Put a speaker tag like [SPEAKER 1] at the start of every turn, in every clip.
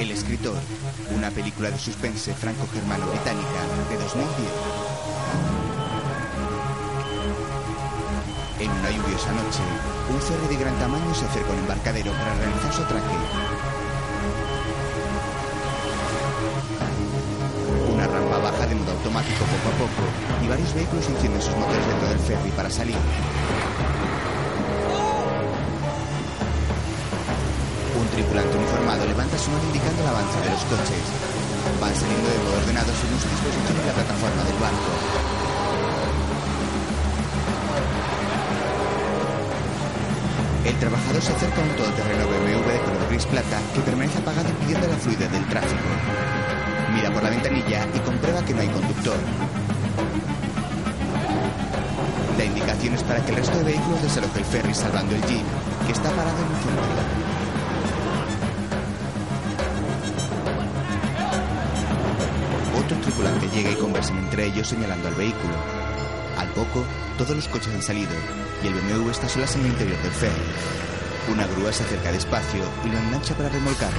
[SPEAKER 1] El escritor, una película de suspense franco-germano-británica de 2010. En una lluviosa noche, un ferry de gran tamaño se acerca a un embarcadero para realizar su atraque. Una rampa baja de modo automático poco a poco y varios vehículos encienden sus motores dentro del ferry para salir. Tripulante uniformado levanta su mano indicando el avance de los coches. Van saliendo de modo ordenado según su disposición en la plataforma del barco. El trabajador se acerca a un todoterreno BMW de color gris plata que permanece apagado impidiendo la fluidez del tráfico. Mira por la ventanilla y comprueba que no hay conductor. Da indicaciones para que el resto de vehículos desaloje el ferry salvando el jeep, que está parado en el centro. Tripulante llega y conversan entre ellos señalando al vehículo. Al poco, todos los coches han salido y el BMW está solas en el interior del ferry. Una grúa se acerca despacio y lo engancha para remolcarlo.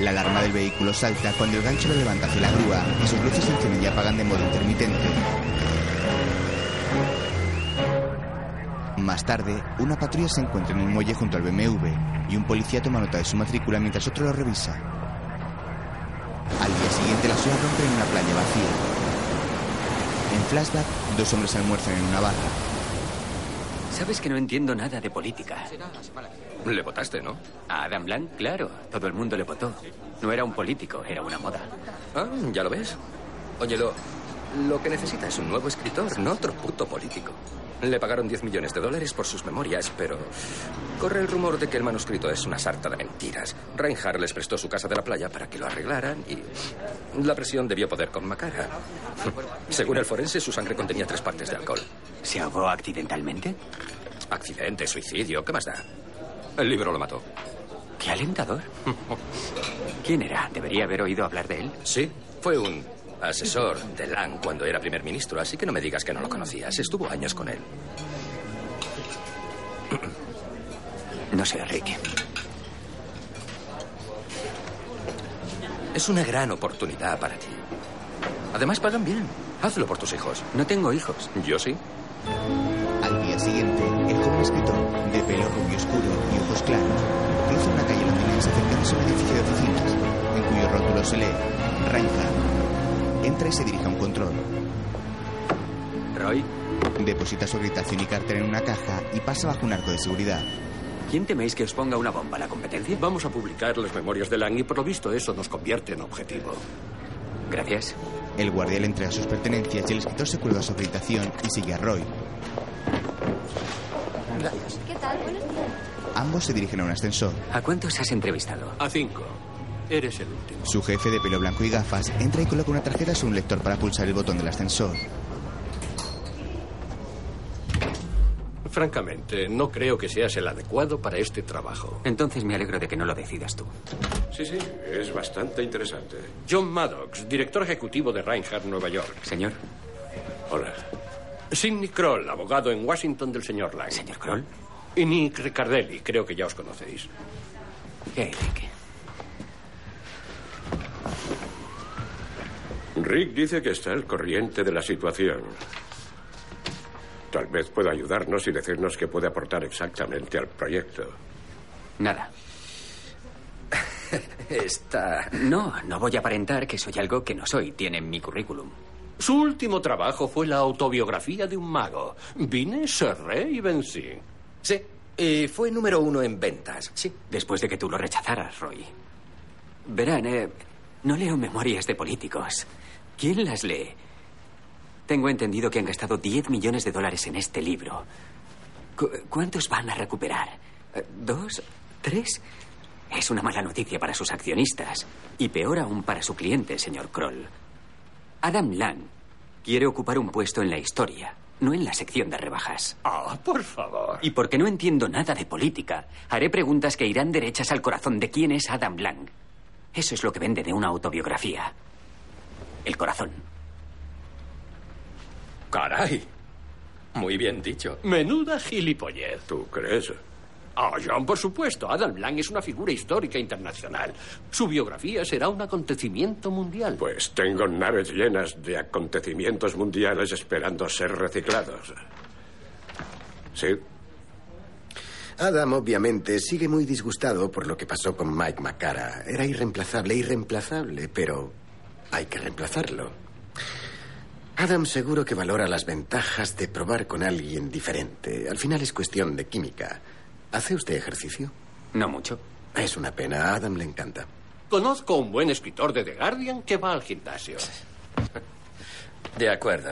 [SPEAKER 1] La alarma del vehículo salta cuando el gancho lo levanta hacia la grúa y sus luces se encienden y apagan de modo intermitente. Más tarde, una patrulla se encuentra en un muelle junto al BMW y un policía toma nota de su matrícula mientras otro lo revisa. Al día siguiente, las olas rompen en una playa vacía. En flashback, dos hombres almuerzan en una barra.
[SPEAKER 2] Sabes que no entiendo nada de política.
[SPEAKER 3] Le votaste, ¿no?
[SPEAKER 2] A Adam Blanc, claro. Todo el mundo le votó. No era un político, era una moda.
[SPEAKER 3] Ah, ¿ya lo ves? Oye, lo, lo que necesita es un nuevo escritor, no otro puto político. Le pagaron 10 millones de dólares por sus memorias, pero corre el rumor de que el manuscrito es una sarta de mentiras. Reinhardt les prestó su casa de la playa para que lo arreglaran y la presión debió poder con Macara. Según el forense, su sangre contenía tres partes de alcohol.
[SPEAKER 2] ¿Se ahogó accidentalmente?
[SPEAKER 3] Accidente, suicidio, ¿qué más da? El libro lo mató.
[SPEAKER 2] Qué alentador. ¿Quién era? ¿Debería haber oído hablar de él?
[SPEAKER 3] Sí, fue un asesor de Lang cuando era primer ministro, así que no me digas que no lo conocías. Estuvo años con él.
[SPEAKER 2] No sé, Rick.
[SPEAKER 3] Es una gran oportunidad para ti. Además, pagan bien. Hazlo por tus hijos.
[SPEAKER 2] No tengo hijos.
[SPEAKER 3] Yo sí.
[SPEAKER 1] Al día siguiente, el joven escritor, de pelo rubio oscuro y ojos claros, cruza una calle londinense acercándose a un edificio de oficinas, en cuyo rótulo se lee Reinhardt. Entra y se dirige a un control.
[SPEAKER 2] Roy,
[SPEAKER 1] Deposita su habitación y cartera en una caja y pasa bajo un arco de seguridad.
[SPEAKER 2] ¿quién teméis que os ponga una bomba a la competencia?
[SPEAKER 4] Vamos a publicar las memorias de Lang y por lo visto eso nos convierte en objetivo.
[SPEAKER 2] Gracias.
[SPEAKER 1] El guardia le entrega sus pertenencias y el escritor se cuelga a su habitación y sigue a Roy.
[SPEAKER 4] Gracias.
[SPEAKER 5] ¿Qué tal? Buenos días.
[SPEAKER 1] Ambos se dirigen a un ascensor.
[SPEAKER 2] ¿A cuántos has entrevistado?
[SPEAKER 4] A cinco. Eres el último.
[SPEAKER 1] Su jefe de pelo blanco y gafas entra y coloca una tarjeta sobre un lector para pulsar el botón del ascensor.
[SPEAKER 4] Francamente, no creo que seas el adecuado para este trabajo.
[SPEAKER 2] Entonces me alegro de que no lo decidas tú.
[SPEAKER 4] Sí, sí, es bastante interesante. John Maddox, director ejecutivo de Reinhardt, Nueva York.
[SPEAKER 2] Señor.
[SPEAKER 4] Hola. Sidney Kroll, abogado en Washington del señor Lang.
[SPEAKER 2] ¿Señor Kroll?
[SPEAKER 4] Y Nick Riccardelli, creo que ya os conocéis.
[SPEAKER 2] ¿Qué hay, Rick?
[SPEAKER 6] Rick dice que está al corriente de la situación. Tal vez pueda ayudarnos y decirnos qué puede aportar exactamente al proyecto.
[SPEAKER 2] Nada.
[SPEAKER 3] Está...
[SPEAKER 2] No, no voy a aparentar que soy algo que no soy. Tiene en mi currículum.
[SPEAKER 4] Su último trabajo fue la autobiografía de un mago. Vine, cerré y vencí.
[SPEAKER 3] Sí, y fue número uno en ventas. Sí.
[SPEAKER 2] Después de que tú lo rechazaras, Roy. Verán, eh, no leo memorias de políticos. ¿Quién las lee? Tengo entendido que han gastado 10 millones de dólares en este libro. Cu- ¿Cuántos van a recuperar? Eh, ¿Dos? ¿Tres? Es una mala noticia para sus accionistas. Y peor aún para su cliente, señor Kroll. Adam Lang quiere ocupar un puesto en la historia, no en la sección de rebajas.
[SPEAKER 4] Ah, por favor.
[SPEAKER 2] Y porque no entiendo nada de política, haré preguntas que irán derechas al corazón de quién es Adam Lang. Eso es lo que vende de una autobiografía. El corazón.
[SPEAKER 3] Caray. Muy bien dicho.
[SPEAKER 4] Menuda gilipollez.
[SPEAKER 6] ¿Tú crees?
[SPEAKER 4] Ah, John, por supuesto. Adam Lang es una figura histórica internacional. Su biografía será un acontecimiento mundial.
[SPEAKER 6] Pues tengo naves llenas de acontecimientos mundiales esperando ser reciclados. Sí.
[SPEAKER 5] Adam, obviamente, sigue muy disgustado por lo que pasó con Mike McCara. Era irreemplazable, irreemplazable, pero hay que reemplazarlo. Adam seguro que valora las ventajas de probar con alguien diferente. Al final es cuestión de química. ¿Hace usted ejercicio?
[SPEAKER 2] No mucho.
[SPEAKER 5] Es una pena. A Adam le encanta.
[SPEAKER 4] Conozco un buen escritor de The Guardian que va al gimnasio.
[SPEAKER 3] De acuerdo.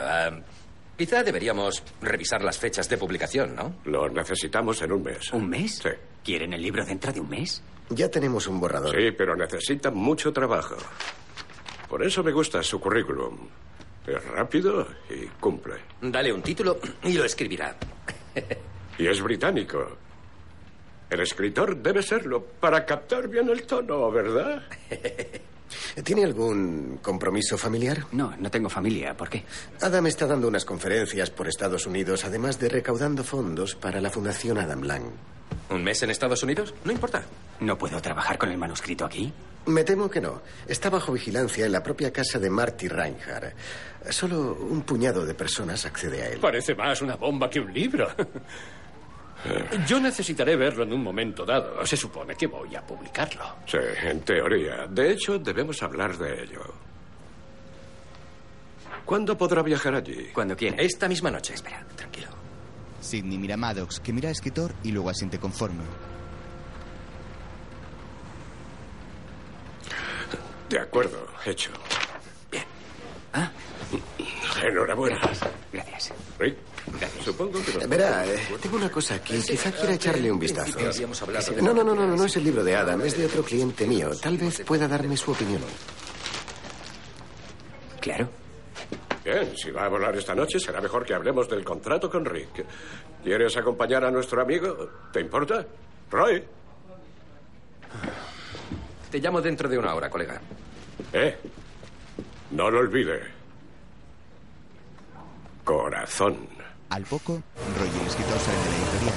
[SPEAKER 3] quizá deberíamos revisar las fechas de publicación, ¿no?
[SPEAKER 6] Lo necesitamos en un mes.
[SPEAKER 2] ¿Un mes?
[SPEAKER 6] Sí.
[SPEAKER 2] ¿Quieren el libro dentro de un mes?
[SPEAKER 5] Ya tenemos un borrador.
[SPEAKER 6] Sí, pero necesita mucho trabajo. Por eso me gusta su currículum. Es rápido y cumple.
[SPEAKER 3] Dale un título y lo escribirá.
[SPEAKER 6] Y es británico. El escritor debe serlo para captar bien el tono, ¿verdad?
[SPEAKER 5] ¿Tiene algún compromiso familiar?
[SPEAKER 2] No, no tengo familia. ¿Por qué?
[SPEAKER 5] Adam está dando unas conferencias por Estados Unidos, además de recaudando fondos para la Fundación Adam Lang.
[SPEAKER 3] ¿Un mes en Estados Unidos? No importa.
[SPEAKER 2] ¿No puedo trabajar con el manuscrito aquí?
[SPEAKER 5] Me temo que no. Está bajo vigilancia en la propia casa de Marty Reinhardt. Solo un puñado de personas accede a él.
[SPEAKER 4] Parece más una bomba que un libro. Yo necesitaré verlo en un momento dado. Se supone que voy a publicarlo.
[SPEAKER 6] Sí, en teoría. De hecho, debemos hablar de ello. ¿Cuándo podrá viajar allí?
[SPEAKER 2] Cuando quiera.
[SPEAKER 3] Esta misma noche.
[SPEAKER 2] Espera, tranquilo.
[SPEAKER 1] Sidney mira a Maddox, que mira al escritor y luego asiente conforme.
[SPEAKER 6] De acuerdo, hecho.
[SPEAKER 2] Ah,
[SPEAKER 6] Enhorabuena.
[SPEAKER 2] gracias.
[SPEAKER 6] Rick, supongo que... nos-
[SPEAKER 5] Verá, eh, tengo una cosa aquí. Quizá quiera echarle un vistazo. No, no, no, no, no es el libro de Adam, es de otro cliente mío. Tal vez pueda darme su opinión.
[SPEAKER 2] Claro.
[SPEAKER 6] Bien, si va a volar esta noche, será mejor que hablemos del contrato con Rick. ¿Quieres acompañar a nuestro amigo? ¿Te importa? Roy.
[SPEAKER 3] Te llamo dentro de una hora, colega.
[SPEAKER 6] Eh, no lo olvide. Corazón.
[SPEAKER 1] Al poco, el escritor salen de la editorial.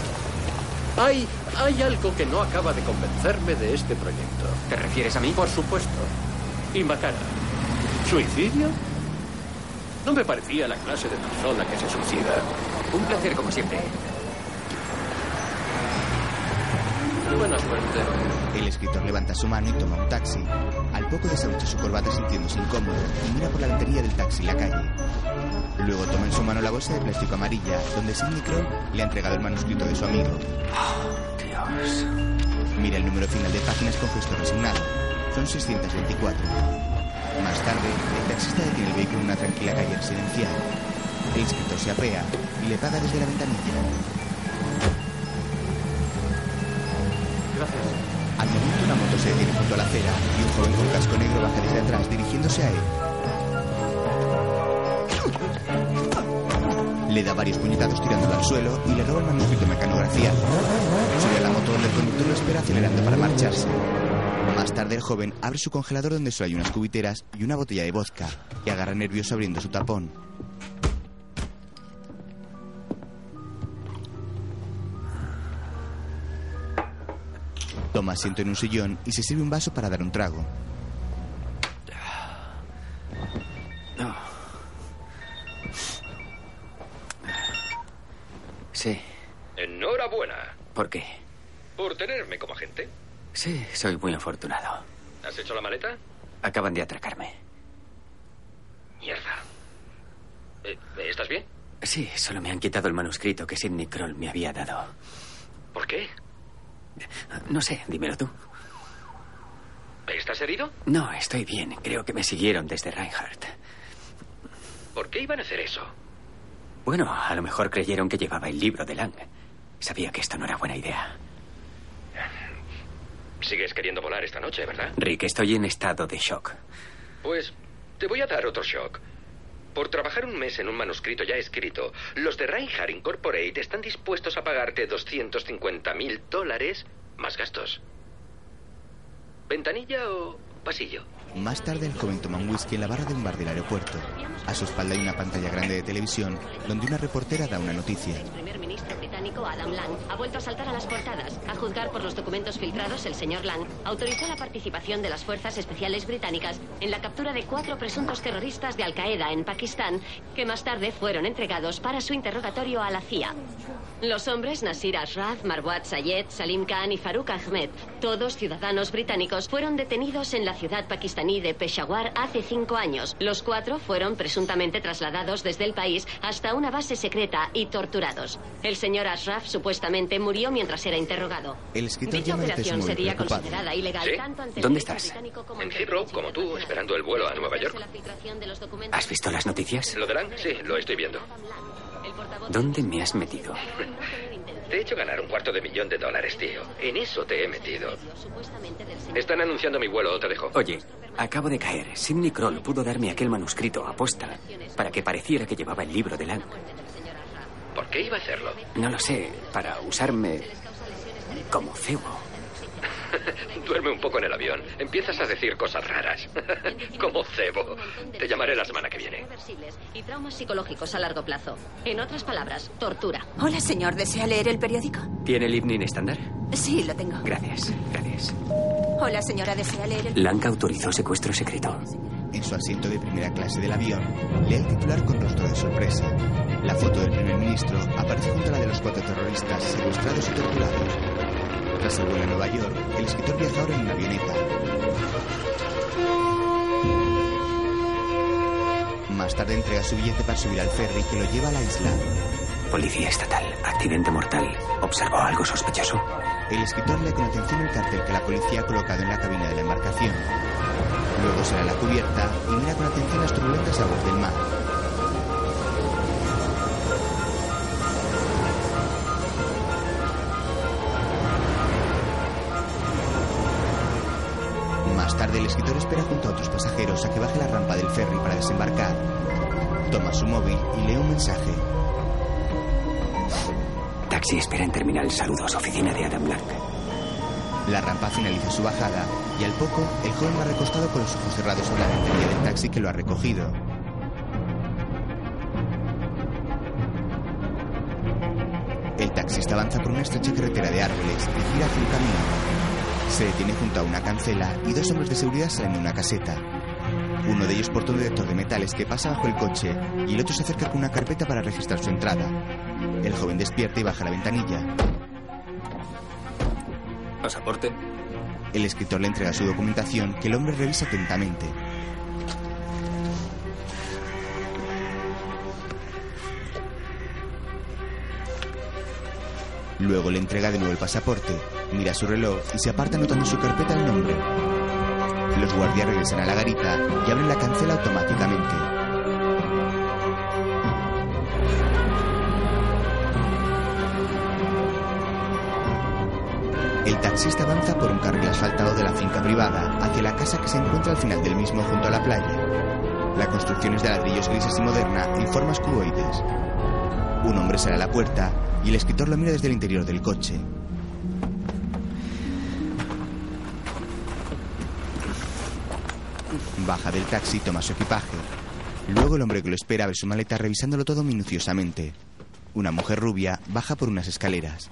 [SPEAKER 4] Hay, hay algo que no acaba de convencerme de este proyecto.
[SPEAKER 2] ¿Te refieres a mí?
[SPEAKER 4] Por supuesto. Y Macara. ¿Suicidio? No me parecía la clase de persona que se suicida.
[SPEAKER 2] Un placer, como siempre.
[SPEAKER 4] Buena suerte.
[SPEAKER 1] El escritor levanta su mano y toma un taxi. Al poco desabrocha su corbata sintiéndose incómodo y mira por la ventanilla del taxi la calle. Luego toma en su mano la bolsa de plástico amarilla, donde Sidney Kroll le ha entregado el manuscrito de su amigo.
[SPEAKER 2] Dios.
[SPEAKER 1] Mira el número final de páginas con gesto resignado. Son 624. Más tarde, el taxista detiene el vehículo en una tranquila calle residencial. El escritor se apea y le paga desde la ventanilla. Al momento una moto se detiene junto a la acera y un joven con casco negro baja desde atrás dirigiéndose a él. Le da varios puñetazos tirándolo al suelo y le roba el manuscrito mecanografiado. Sube a la moto donde el conductor lo espera acelerando para marcharse. Más tarde el joven abre su congelador donde solo hay unas cubiteras y una botella de vodka y agarra nervioso abriendo su tapón. Toma asiento en un sillón y se sirve un vaso para dar un trago.
[SPEAKER 2] Sí.
[SPEAKER 3] Enhorabuena
[SPEAKER 2] ¿Por qué?
[SPEAKER 3] por tenerme como agente.
[SPEAKER 2] Sí, soy muy afortunado.
[SPEAKER 3] ¿Has hecho la maleta?
[SPEAKER 2] Acaban de atracarme.
[SPEAKER 3] Mierda. Eh, ¿Estás bien?
[SPEAKER 2] Sí, solo me han quitado el manuscrito que Sidney Kroll me había dado.
[SPEAKER 3] ¿Por qué?
[SPEAKER 2] No sé, dímelo tú.
[SPEAKER 3] ¿Estás herido?
[SPEAKER 2] No, estoy bien. Creo que me siguieron desde Reinhardt.
[SPEAKER 3] ¿Por qué iban a hacer eso?
[SPEAKER 2] Bueno, a lo mejor creyeron que llevaba el libro de Lang. Sabía que esto no era buena idea.
[SPEAKER 3] Sigues queriendo volar esta noche, ¿verdad?
[SPEAKER 2] Rick, estoy en estado de shock.
[SPEAKER 3] Pues te voy a dar otro shock. Por trabajar un mes en un manuscrito ya escrito, los de Reinhardt Incorporate están dispuestos a pagarte 250 mil dólares más gastos. ¿Ventanilla o Pasillo.
[SPEAKER 1] Más tarde, el joven toma un whisky en la barra de un bar del aeropuerto. A su espalda hay una pantalla grande de televisión donde una reportera da una noticia.
[SPEAKER 7] Británico Adam Lang ha vuelto a saltar a las portadas. A juzgar por los documentos filtrados, el señor Lang autorizó la participación de las fuerzas especiales británicas en la captura de cuatro presuntos terroristas de Al Qaeda en Pakistán, que más tarde fueron entregados para su interrogatorio a la CIA. Los hombres Nasir Ashraf, Marwat Sayed, Salim Khan y Farouk Ahmed, todos ciudadanos británicos, fueron detenidos en la ciudad pakistaní de Peshawar hace cinco años. Los cuatro fueron presuntamente trasladados desde el país hasta una base secreta y torturados. El señor Ashraf supuestamente murió mientras era interrogado.
[SPEAKER 1] El escritor
[SPEAKER 7] Dicha operación sería
[SPEAKER 1] preocupado.
[SPEAKER 7] considerada ilegal
[SPEAKER 3] ¿Sí?
[SPEAKER 7] tanto ante el
[SPEAKER 2] ¿Dónde estás?
[SPEAKER 7] como
[SPEAKER 3] En Heathrow, como tú, esperando el vuelo a Nueva York.
[SPEAKER 2] ¿Has visto las noticias?
[SPEAKER 3] ¿Lo de Lang? Sí, lo estoy viendo.
[SPEAKER 2] ¿Dónde me has metido?
[SPEAKER 3] Te he hecho ganar un cuarto de millón de dólares, tío. En eso te he metido. Están anunciando mi vuelo, te dejo.
[SPEAKER 2] Oye, acabo de caer. Sidney Kroll pudo darme aquel manuscrito a posta para que pareciera que llevaba el libro de Lang.
[SPEAKER 3] ¿Por qué iba a hacerlo?
[SPEAKER 2] No lo sé, para usarme como cebo.
[SPEAKER 3] Duerme un poco en el avión. Empiezas a decir cosas raras. Como cebo. Te llamaré la semana que viene.
[SPEAKER 7] y traumas psicológicos a largo plazo. En otras palabras, tortura.
[SPEAKER 8] Hola, señor. ¿Desea leer el periódico?
[SPEAKER 2] ¿Tiene el evening estándar?
[SPEAKER 8] Sí, lo tengo.
[SPEAKER 2] Gracias, gracias.
[SPEAKER 8] Hola, señora. ¿Desea leer el
[SPEAKER 2] Lang autorizó secuestro secreto.
[SPEAKER 1] En su asiento de primera clase del avión, lee el titular con rostro de sorpresa. La foto del primer ministro aparece junto a la de los cuatro terroristas secuestrados y torturados. Tras el vuelo a Nueva York, el escritor viaja ahora en una avioneta. Más tarde entrega su billete para subir al ferry que lo lleva a la isla.
[SPEAKER 2] Policía estatal, accidente mortal. ¿Observó algo sospechoso?
[SPEAKER 1] El escritor lee con atención el cartel que la policía ha colocado en la cabina de la embarcación. Luego sale a la cubierta y mira con atención las turbulentas aguas del mar. Más tarde el escritor espera junto a otros pasajeros a que baje la rampa del ferry para desembarcar. Toma su móvil y lee un mensaje.
[SPEAKER 2] Taxi espera en terminal. Saludos, oficina de Adam Lang.
[SPEAKER 1] La rampa finaliza su bajada y al poco el joven va recostado con los ojos cerrados sobre la ventanilla del taxi que lo ha recogido. El taxista avanza por una estrecha carretera de árboles y gira hacia un camino. Se detiene junto a una cancela y dos hombres de seguridad salen de una caseta. Uno de ellos porta un detector de metales que pasa bajo el coche y el otro se acerca con una carpeta para registrar su entrada. El joven despierta y baja la ventanilla.
[SPEAKER 3] Pasaporte.
[SPEAKER 1] El escritor le entrega su documentación que el hombre revisa atentamente. Luego le entrega de nuevo el pasaporte, mira su reloj y se aparta anotando en su carpeta el nombre. Los guardias regresan a la garita y abren la cancela automáticamente. El taxista avanza por un carril asfaltado de la finca privada hacia la casa que se encuentra al final del mismo junto a la playa. La construcción es de ladrillos grises y moderna en formas cuboides. Un hombre sale a la puerta y el escritor lo mira desde el interior del coche. Baja del taxi y toma su equipaje. Luego el hombre que lo espera abre su maleta revisándolo todo minuciosamente. Una mujer rubia baja por unas escaleras.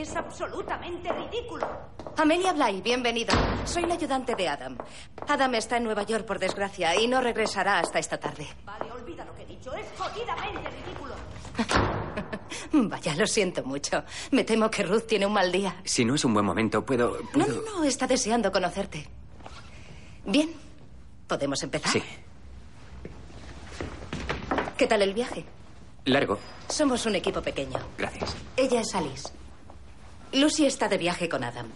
[SPEAKER 9] Es absolutamente ridículo.
[SPEAKER 8] Amelia Bly, bienvenida. Soy la ayudante de Adam. Adam está en Nueva York, por desgracia, y no regresará hasta esta tarde.
[SPEAKER 9] Vale, olvida lo que he dicho. Es jodidamente ridículo.
[SPEAKER 8] Vaya, lo siento mucho. Me temo que Ruth tiene un mal día.
[SPEAKER 2] Si no es un buen momento, puedo...
[SPEAKER 8] No,
[SPEAKER 2] puedo...
[SPEAKER 8] no, no, está deseando conocerte. Bien, ¿podemos empezar?
[SPEAKER 2] Sí.
[SPEAKER 8] ¿Qué tal el viaje?
[SPEAKER 2] Largo.
[SPEAKER 8] Somos un equipo pequeño.
[SPEAKER 2] Gracias.
[SPEAKER 8] Ella es Alice. Lucy está de viaje con Adam.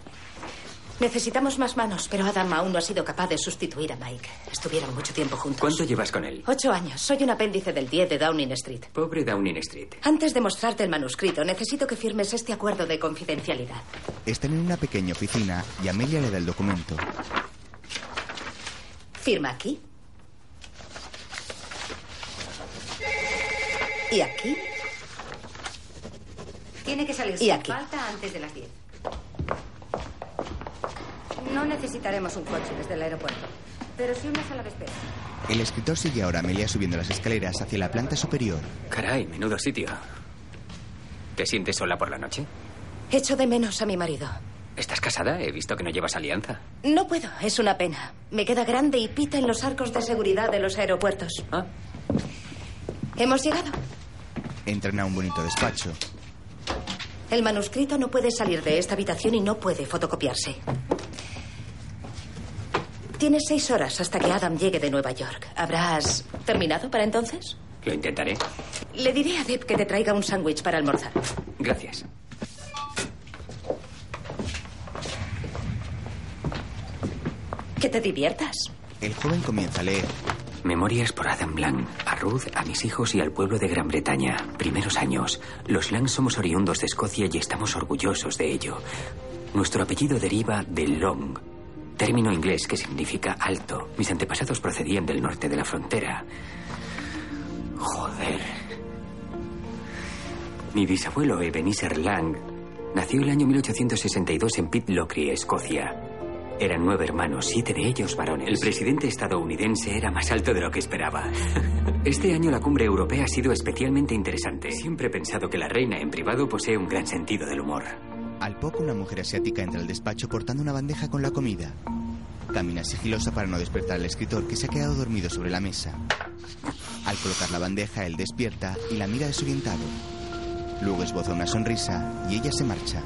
[SPEAKER 8] Necesitamos más manos, pero Adam aún no ha sido capaz de sustituir a Mike. Estuvieron mucho tiempo juntos.
[SPEAKER 2] ¿Cuánto llevas con él?
[SPEAKER 8] Ocho años. Soy un apéndice del 10 de Downing Street.
[SPEAKER 2] Pobre Downing Street.
[SPEAKER 8] Antes de mostrarte el manuscrito, necesito que firmes este acuerdo de confidencialidad.
[SPEAKER 1] Están en una pequeña oficina y Amelia le da el documento.
[SPEAKER 8] Firma aquí. Y aquí.
[SPEAKER 10] Tiene que salir
[SPEAKER 8] Y
[SPEAKER 10] sin
[SPEAKER 8] aquí.
[SPEAKER 10] falta antes de las 10. No necesitaremos un coche desde el aeropuerto, pero sí una sala de espera.
[SPEAKER 1] El escritor sigue ahora a Amelia subiendo las escaleras hacia la planta superior.
[SPEAKER 2] Caray, menudo sitio. ¿Te sientes sola por la noche?
[SPEAKER 8] Echo de menos a mi marido.
[SPEAKER 2] ¿Estás casada? He visto que no llevas alianza.
[SPEAKER 8] No puedo, es una pena. Me queda grande y pita en los arcos de seguridad de los aeropuertos.
[SPEAKER 2] Ah.
[SPEAKER 8] Hemos llegado.
[SPEAKER 1] Entran a un bonito despacho.
[SPEAKER 8] El manuscrito no puede salir de esta habitación y no puede fotocopiarse. Tienes seis horas hasta que Adam llegue de Nueva York. ¿Habrás terminado para entonces?
[SPEAKER 2] Lo intentaré.
[SPEAKER 8] Le diré a Deb que te traiga un sándwich para almorzar.
[SPEAKER 2] Gracias.
[SPEAKER 8] Que te diviertas.
[SPEAKER 1] El joven comienza a leer.
[SPEAKER 2] Memorias por Adam Lang. A Ruth, a mis hijos y al pueblo de Gran Bretaña. Primeros años. Los Lang somos oriundos de Escocia y estamos orgullosos de ello. Nuestro apellido deriva de Long, término inglés que significa alto. Mis antepasados procedían del norte de la frontera. Joder. Mi bisabuelo Ebenezer Lang nació el año 1862 en Pitlochry, Escocia. Eran nueve hermanos, siete de ellos varones. El presidente estadounidense era más alto de lo que esperaba. Este año la cumbre europea ha sido especialmente interesante. Siempre he pensado que la reina en privado posee un gran sentido del humor.
[SPEAKER 1] Al poco, una mujer asiática entra al despacho portando una bandeja con la comida. Camina sigilosa para no despertar al escritor que se ha quedado dormido sobre la mesa. Al colocar la bandeja, él despierta y la mira desorientado. Luego esboza una sonrisa y ella se marcha.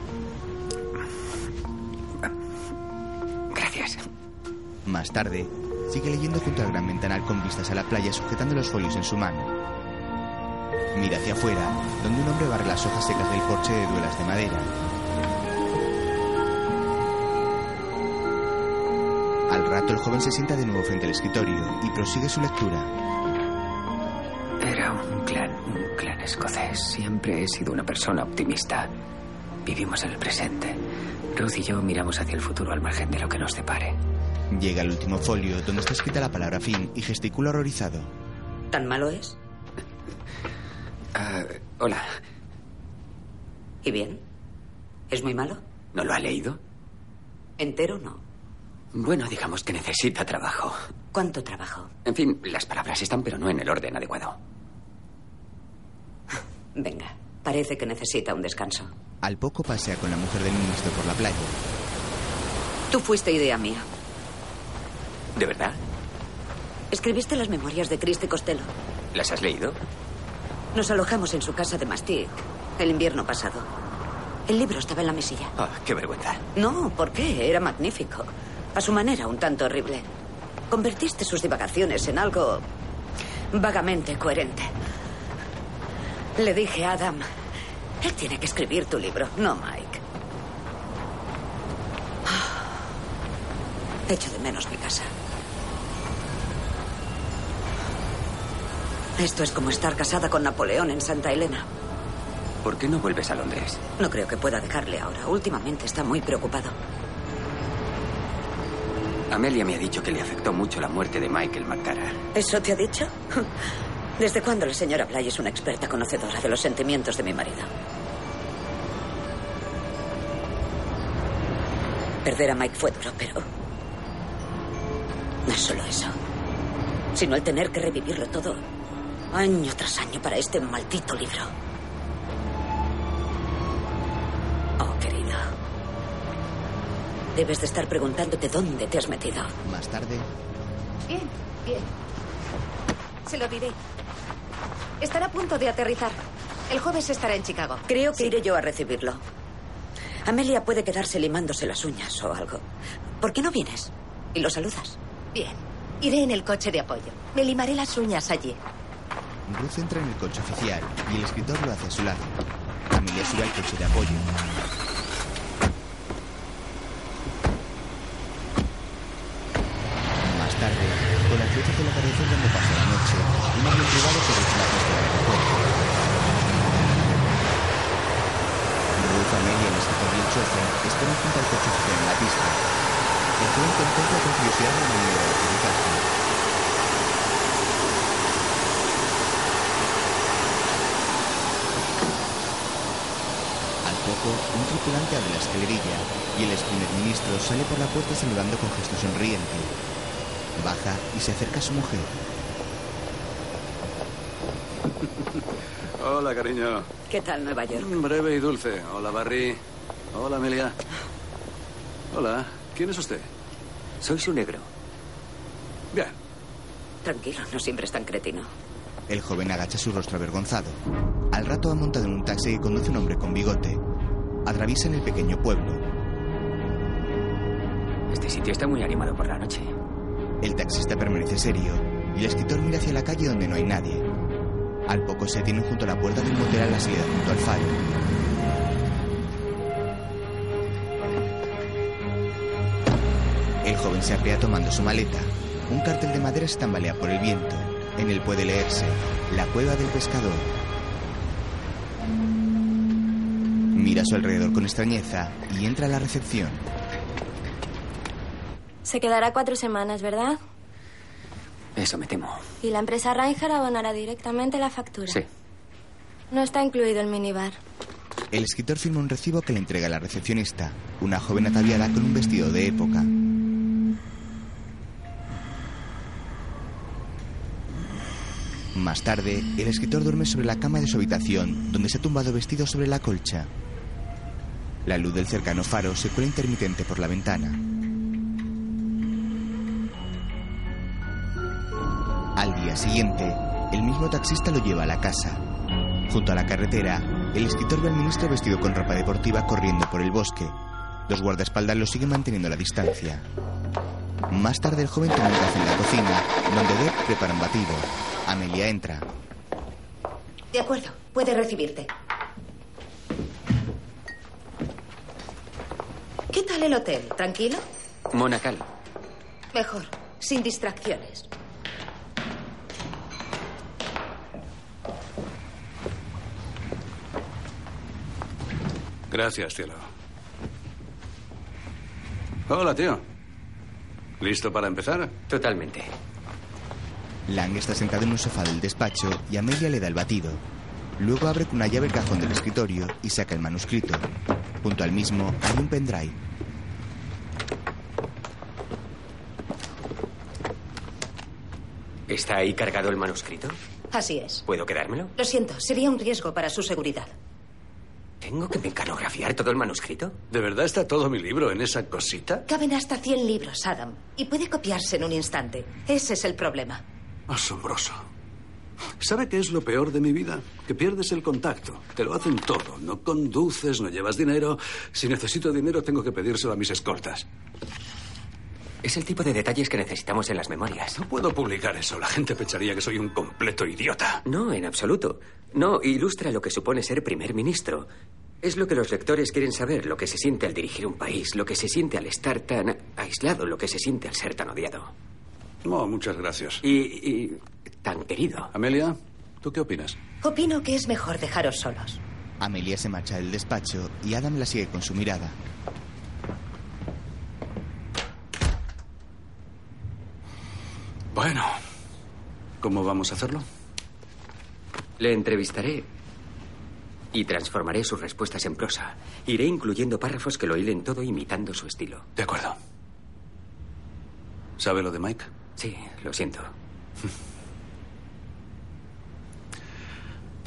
[SPEAKER 1] Más tarde, sigue leyendo junto al gran ventanal con vistas a la playa sujetando los folios en su mano. Mira hacia afuera, donde un hombre barre las hojas secas del porche de duelas de madera. Al rato el joven se sienta de nuevo frente al escritorio y prosigue su lectura.
[SPEAKER 2] Era un clan, un clan escocés. Siempre he sido una persona optimista. Vivimos en el presente. Ruth y yo miramos hacia el futuro al margen de lo que nos depare.
[SPEAKER 1] Llega al último folio donde está escrita la palabra fin y gesticula horrorizado.
[SPEAKER 10] ¿Tan malo es?
[SPEAKER 2] Ah, hola.
[SPEAKER 10] ¿Y bien? ¿Es muy malo?
[SPEAKER 2] ¿No lo ha leído?
[SPEAKER 10] ¿Entero no?
[SPEAKER 2] Bueno, digamos que necesita trabajo.
[SPEAKER 10] ¿Cuánto trabajo?
[SPEAKER 2] En fin, las palabras están, pero no en el orden adecuado.
[SPEAKER 10] Venga, parece que necesita un descanso.
[SPEAKER 1] Al poco pasea con la mujer del ministro por la playa.
[SPEAKER 10] Tú fuiste idea mía.
[SPEAKER 2] ¿De verdad?
[SPEAKER 10] Escribiste las memorias de Christy Costello.
[SPEAKER 2] ¿Las has leído?
[SPEAKER 10] Nos alojamos en su casa de Mastic el invierno pasado. El libro estaba en la mesilla.
[SPEAKER 2] Ah, qué vergüenza.
[SPEAKER 10] No, ¿por qué? Era magnífico. A su manera, un tanto horrible. Convertiste sus divagaciones en algo vagamente coherente. Le dije a Adam, él tiene que escribir tu libro, no Mike. Echo de menos mi casa. Esto es como estar casada con Napoleón en Santa Elena.
[SPEAKER 2] ¿Por qué no vuelves a Londres?
[SPEAKER 10] No creo que pueda dejarle ahora. Últimamente está muy preocupado.
[SPEAKER 2] Amelia me ha dicho que le afectó mucho la muerte de Michael McCara.
[SPEAKER 10] ¿Eso te ha dicho? ¿Desde cuándo la señora Bly es una experta conocedora de los sentimientos de mi marido? Perder a Mike fue duro, pero... No es solo eso. Sino el tener que revivirlo todo año tras año para este maldito libro. Oh, querido. Debes de estar preguntándote dónde te has metido.
[SPEAKER 1] Más tarde,
[SPEAKER 8] Bien, bien. Se lo diré. Estará a punto de aterrizar. El jueves estará en Chicago.
[SPEAKER 10] Creo que iré yo a recibirlo. Amelia puede quedarse limándose las uñas o algo. ¿Por qué no vienes? Y lo saludas.
[SPEAKER 8] Bien. Iré en el coche de apoyo. Me limaré las uñas allí.
[SPEAKER 1] Ruth entra en el coche oficial y el escritor lo hace a su lado. Amelia sube al coche de apoyo. Más tarde, con las luces del atardecer donde pasa la noche, un avión privado se dirige a la costa del aeropuerto. Ruth, Amelia, el escritor y el chofer esperan junto al coche oficial en la pista. El joven contempla con curiosidad la maniobra de un tripulante abre la escalerilla y el ex primer ministro sale por la puerta saludando con gesto sonriente. Baja y se acerca a su mujer.
[SPEAKER 11] Hola, cariño.
[SPEAKER 10] ¿Qué tal Nueva York?
[SPEAKER 11] Breve y dulce. Hola, Barry. Hola, Amelia. Hola. ¿Quién es usted?
[SPEAKER 2] Soy su negro.
[SPEAKER 11] Bien.
[SPEAKER 10] Tranquilo, no siempre es tan cretino.
[SPEAKER 1] El joven agacha su rostro avergonzado. Al rato ha montado en un taxi que conduce un hombre con bigote. Atraviesan el pequeño pueblo.
[SPEAKER 2] Este sitio está muy animado por la noche.
[SPEAKER 1] El taxista permanece serio y el escritor mira hacia la calle donde no hay nadie. Al poco se detienen junto a la puerta del motel a la salida junto al faro. El joven se apea tomando su maleta. Un cartel de madera se tambalea por el viento. En él puede leerse La cueva del pescador. Mira a su alrededor con extrañeza y entra a la recepción.
[SPEAKER 12] Se quedará cuatro semanas, ¿verdad?
[SPEAKER 2] Eso me temo.
[SPEAKER 12] Y la empresa Ranger abonará directamente la factura.
[SPEAKER 2] Sí.
[SPEAKER 12] No está incluido el minibar.
[SPEAKER 1] El escritor firma un recibo que le entrega a la recepcionista, una joven ataviada con un vestido de época. Más tarde, el escritor duerme sobre la cama de su habitación, donde se ha tumbado vestido sobre la colcha. La luz del cercano faro se cuela intermitente por la ventana. Al día siguiente, el mismo taxista lo lleva a la casa. Junto a la carretera, el escritor ve al ministro vestido con ropa deportiva corriendo por el bosque. Los guardaespaldas lo siguen manteniendo a la distancia. Más tarde, el joven toma un café en la cocina, donde Deb prepara un batido. Amelia entra.
[SPEAKER 8] De acuerdo, puede recibirte. ¿Qué tal el hotel? ¿Tranquilo?
[SPEAKER 2] Monacal.
[SPEAKER 8] Mejor, sin distracciones.
[SPEAKER 11] Gracias, cielo. Hola, tío. ¿Listo para empezar?
[SPEAKER 2] Totalmente.
[SPEAKER 1] Lang está sentado en un sofá del despacho y Amelia le da el batido. Luego abre con una llave el cajón del escritorio y saca el manuscrito. Junto al mismo hay un pendrive.
[SPEAKER 2] ¿Está ahí cargado el manuscrito?
[SPEAKER 8] Así es.
[SPEAKER 2] ¿Puedo quedármelo?
[SPEAKER 8] Lo siento, sería un riesgo para su seguridad.
[SPEAKER 2] ¿Tengo que mecanografiar todo el manuscrito?
[SPEAKER 11] ¿De verdad está todo mi libro en esa cosita?
[SPEAKER 8] Caben hasta 100 libros, Adam, y puede copiarse en un instante. Ese es el problema.
[SPEAKER 11] Asombroso. ¿Sabe qué es lo peor de mi vida? Que pierdes el contacto. Te lo hacen todo. No conduces, no llevas dinero. Si necesito dinero, tengo que pedírselo a mis escoltas.
[SPEAKER 2] Es el tipo de detalles que necesitamos en las memorias.
[SPEAKER 11] No puedo publicar eso. La gente pensaría que soy un completo idiota.
[SPEAKER 2] No, en absoluto. No, ilustra lo que supone ser primer ministro. Es lo que los lectores quieren saber, lo que se siente al dirigir un país, lo que se siente al estar tan aislado, lo que se siente al ser tan odiado.
[SPEAKER 11] No, muchas gracias.
[SPEAKER 2] Y, y tan querido.
[SPEAKER 11] Amelia, ¿tú qué opinas?
[SPEAKER 8] Opino que es mejor dejaros solos.
[SPEAKER 1] Amelia se marcha del despacho y Adam la sigue con su mirada.
[SPEAKER 11] Bueno, ¿cómo vamos a hacerlo?
[SPEAKER 2] Le entrevistaré y transformaré sus respuestas en prosa. Iré incluyendo párrafos que lo hilen todo imitando su estilo.
[SPEAKER 11] De acuerdo. ¿Sabe lo de Mike?
[SPEAKER 2] Sí, lo siento.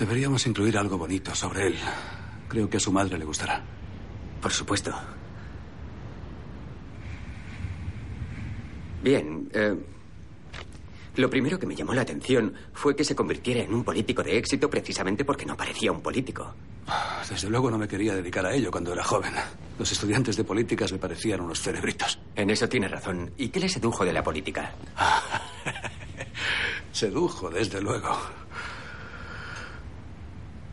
[SPEAKER 11] Deberíamos incluir algo bonito sobre él. Creo que a su madre le gustará.
[SPEAKER 2] Por supuesto. Bien. Eh, lo primero que me llamó la atención fue que se convirtiera en un político de éxito precisamente porque no parecía un político.
[SPEAKER 11] Desde luego no me quería dedicar a ello cuando era joven. Los estudiantes de políticas me parecían unos cerebritos.
[SPEAKER 2] En eso tiene razón. ¿Y qué le sedujo de la política?
[SPEAKER 11] Sedujo, desde luego.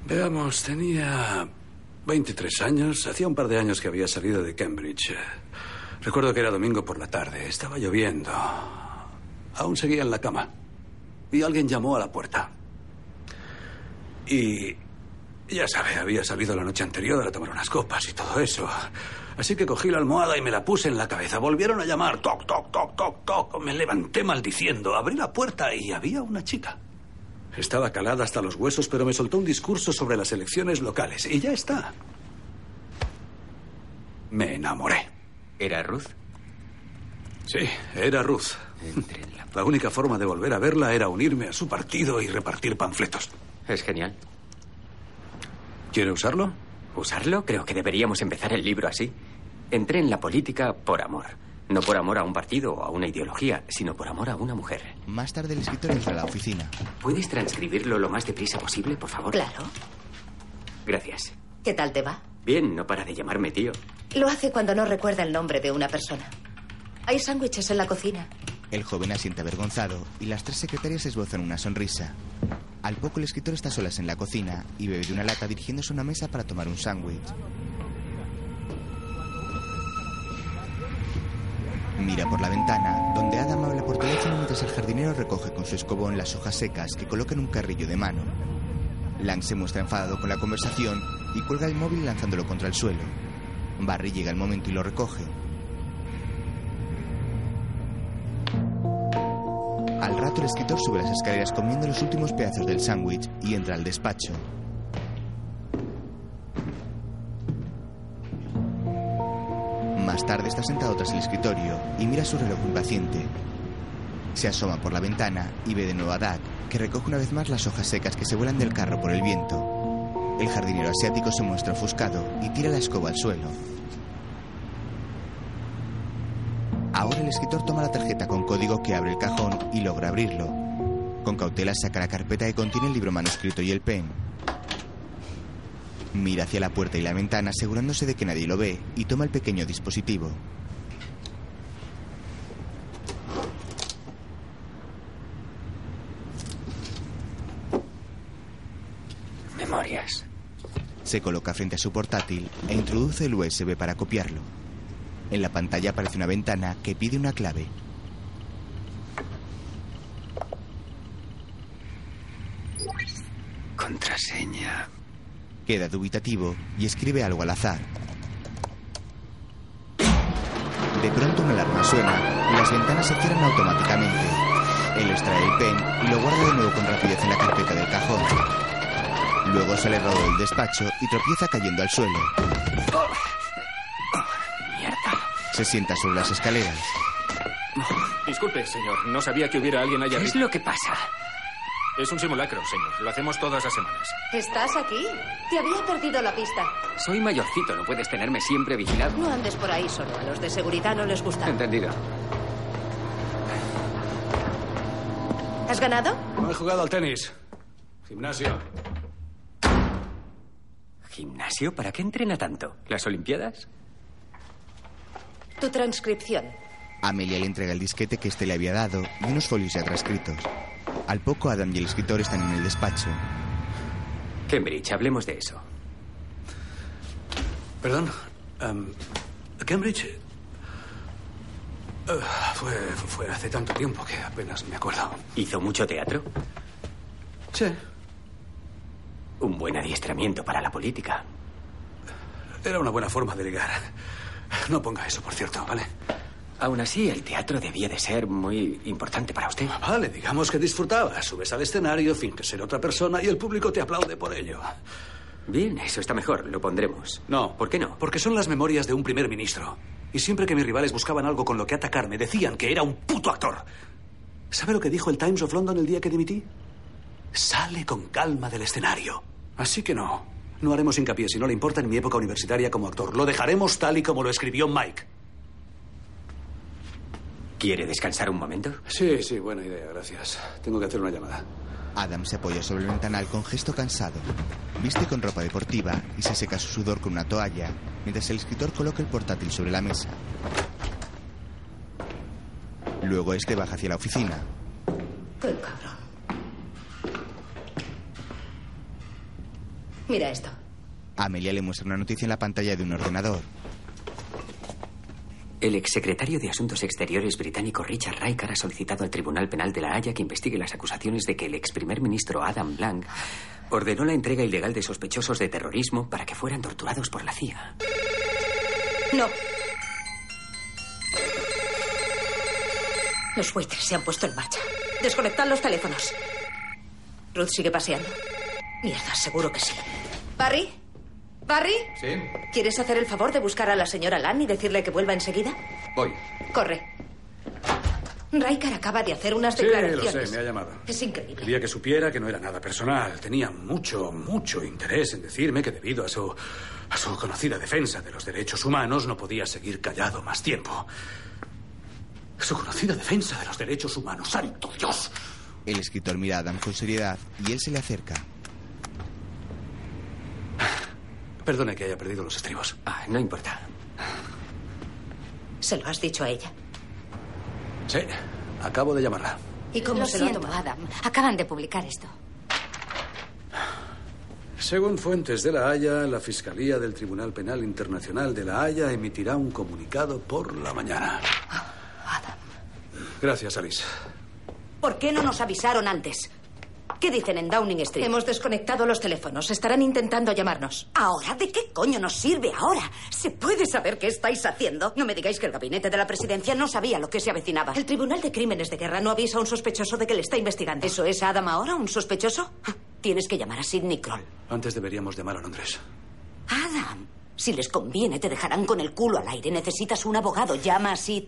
[SPEAKER 11] Veamos, tenía 23 años. Hacía un par de años que había salido de Cambridge. Recuerdo que era domingo por la tarde. Estaba lloviendo. Aún seguía en la cama. Y alguien llamó a la puerta. Y ya sabe, había salido la noche anterior a tomar unas copas y todo eso. Así que cogí la almohada y me la puse en la cabeza. Volvieron a llamar. Toc, toc, toc, toc, toc. Me levanté maldiciendo. Abrí la puerta y había una chica. Estaba calada hasta los huesos, pero me soltó un discurso sobre las elecciones locales. Y ya está. Me enamoré.
[SPEAKER 2] ¿Era Ruth?
[SPEAKER 11] Sí, era Ruth. La única forma de volver a verla era unirme a su partido y repartir panfletos.
[SPEAKER 2] Es genial.
[SPEAKER 11] ¿Quiere usarlo?
[SPEAKER 2] ¿Usarlo? Creo que deberíamos empezar el libro así. Entré en la política por amor. No por amor a un partido o a una ideología, sino por amor a una mujer.
[SPEAKER 1] Más tarde el escritor entra a la oficina.
[SPEAKER 2] ¿Puedes transcribirlo lo más deprisa posible, por favor?
[SPEAKER 8] Claro.
[SPEAKER 2] Gracias.
[SPEAKER 8] ¿Qué tal te va?
[SPEAKER 2] Bien, no para de llamarme tío.
[SPEAKER 8] Lo hace cuando no recuerda el nombre de una persona. Hay sándwiches en la cocina.
[SPEAKER 1] El joven asiente avergonzado y las tres secretarias esbozan una sonrisa. Al poco el escritor está solas en la cocina y bebe de una lata dirigiéndose a una mesa para tomar un sándwich. Mira por la ventana, donde Adam habla por teléfono mientras el jardinero recoge con su escobón las hojas secas que coloca en un carrillo de mano. Lang se muestra enfadado con la conversación y cuelga el móvil lanzándolo contra el suelo. Barry llega el momento y lo recoge. Al rato el escritor sube las escaleras comiendo los últimos pedazos del sándwich y entra al despacho. Tarde está sentado tras el escritorio y mira su reloj impaciente. Se asoma por la ventana y ve de nuevo a Doug, que recoge una vez más las hojas secas que se vuelan del carro por el viento. El jardinero asiático se muestra ofuscado y tira la escoba al suelo. Ahora el escritor toma la tarjeta con código que abre el cajón y logra abrirlo. Con cautela saca la carpeta que contiene el libro manuscrito y el pen. Mira hacia la puerta y la ventana asegurándose de que nadie lo ve y toma el pequeño dispositivo.
[SPEAKER 2] Memorias.
[SPEAKER 1] Se coloca frente a su portátil e introduce el USB para copiarlo. En la pantalla aparece una ventana que pide una clave. Queda dubitativo y escribe algo al azar. De pronto una alarma suena y las ventanas se cierran automáticamente. Él extrae el pen y lo guarda de nuevo con rapidez en la carpeta del cajón. Luego sale rodado del despacho y tropieza cayendo al suelo. Se sienta sobre las escaleras.
[SPEAKER 13] Disculpe, señor. No sabía que hubiera alguien allá
[SPEAKER 2] ¿Qué es lo que pasa?
[SPEAKER 13] Es un simulacro, señor. Lo hacemos todas las semanas.
[SPEAKER 8] ¿Estás aquí? Te había perdido la pista.
[SPEAKER 2] Soy mayorcito, no puedes tenerme siempre vigilado.
[SPEAKER 8] No andes por ahí solo. A los de seguridad no les gusta.
[SPEAKER 2] Entendido.
[SPEAKER 8] ¿Has ganado?
[SPEAKER 11] No he jugado al tenis. Gimnasio.
[SPEAKER 2] ¿Gimnasio? ¿Para qué entrena tanto? ¿Las Olimpiadas?
[SPEAKER 8] Tu transcripción.
[SPEAKER 1] Amelia le entrega el disquete que éste le había dado y unos folios ya transcritos. Al poco Adam y el escritor están en el despacho.
[SPEAKER 2] Cambridge, hablemos de eso.
[SPEAKER 11] Perdón. em, Cambridge. eh, fue, fue hace tanto tiempo que apenas me acuerdo.
[SPEAKER 2] ¿Hizo mucho teatro?
[SPEAKER 11] Sí.
[SPEAKER 2] Un buen adiestramiento para la política.
[SPEAKER 11] Era una buena forma de ligar. No ponga eso, por cierto, ¿vale?
[SPEAKER 2] Aún así, el teatro debía de ser muy importante para usted.
[SPEAKER 11] Vale, digamos que disfrutaba. Subes al escenario, finges ser otra persona y el público te aplaude por ello.
[SPEAKER 2] Bien, eso está mejor, lo pondremos.
[SPEAKER 11] No.
[SPEAKER 2] ¿Por qué no?
[SPEAKER 11] Porque son las memorias de un primer ministro. Y siempre que mis rivales buscaban algo con lo que atacarme, decían que era un puto actor. ¿Sabe lo que dijo el Times of London el día que dimití? Sale con calma del escenario. Así que no. No haremos hincapié, si no le importa, en mi época universitaria como actor. Lo dejaremos tal y como lo escribió Mike.
[SPEAKER 2] ¿Quiere descansar un momento?
[SPEAKER 11] Sí, sí, buena idea, gracias. Tengo que hacer una llamada.
[SPEAKER 1] Adam se apoya sobre el ventanal con gesto cansado. Viste con ropa deportiva y se seca su sudor con una toalla, mientras el escritor coloca el portátil sobre la mesa. Luego este baja hacia la oficina.
[SPEAKER 8] Qué cabrón. Mira esto.
[SPEAKER 1] Amelia le muestra una noticia en la pantalla de un ordenador.
[SPEAKER 2] El exsecretario de Asuntos Exteriores británico Richard Riker ha solicitado al Tribunal Penal de La Haya que investigue las acusaciones de que el ex primer ministro Adam Blanc ordenó la entrega ilegal de sospechosos de terrorismo para que fueran torturados por la CIA.
[SPEAKER 8] No. Los buitres se han puesto en marcha. Desconectad los teléfonos. Ruth sigue paseando. Mierda, seguro que sí. Barry, ¿Barry?
[SPEAKER 11] ¿Sí?
[SPEAKER 8] ¿Quieres hacer el favor de buscar a la señora Lan y decirle que vuelva enseguida?
[SPEAKER 11] Voy.
[SPEAKER 8] Corre. Riker acaba de hacer unas
[SPEAKER 11] Sí, lo
[SPEAKER 8] declaraciones.
[SPEAKER 11] sé, me ha llamado.
[SPEAKER 8] Es increíble.
[SPEAKER 11] Quería que supiera que no era nada personal. Tenía mucho, mucho interés en decirme que debido a su, a su conocida defensa de los derechos humanos no podía seguir callado más tiempo. Su conocida defensa de los derechos humanos. ¡Santo Dios!
[SPEAKER 1] El escritor mira a Adam con seriedad y él se le acerca.
[SPEAKER 11] Perdone que haya perdido los estribos.
[SPEAKER 2] Ah, no importa.
[SPEAKER 8] ¿Se lo has dicho a ella?
[SPEAKER 11] Sí, acabo de llamarla.
[SPEAKER 8] ¿Y cómo
[SPEAKER 12] Lo
[SPEAKER 8] se lo ha
[SPEAKER 12] siento,
[SPEAKER 8] tomado?
[SPEAKER 12] Adam. Acaban de publicar esto.
[SPEAKER 11] Según fuentes de La Haya, la Fiscalía del Tribunal Penal Internacional de La Haya emitirá un comunicado por la mañana. Gracias, Alice.
[SPEAKER 10] ¿Por qué no nos avisaron antes? ¿Qué dicen en Downing Street?
[SPEAKER 8] Hemos desconectado los teléfonos. Estarán intentando llamarnos.
[SPEAKER 10] ¿Ahora? ¿De qué coño nos sirve ahora? ¿Se puede saber qué estáis haciendo? No me digáis que el gabinete de la presidencia no sabía lo que se avecinaba.
[SPEAKER 8] El Tribunal de Crímenes de Guerra no avisa a un sospechoso de que le está investigando.
[SPEAKER 10] ¿Eso es Adam ahora, un sospechoso? Tienes que llamar a Sidney Kroll.
[SPEAKER 11] Antes deberíamos llamar a Londres.
[SPEAKER 10] Adam, si les conviene, te dejarán con el culo al aire. Necesitas un abogado. Llama a Sid.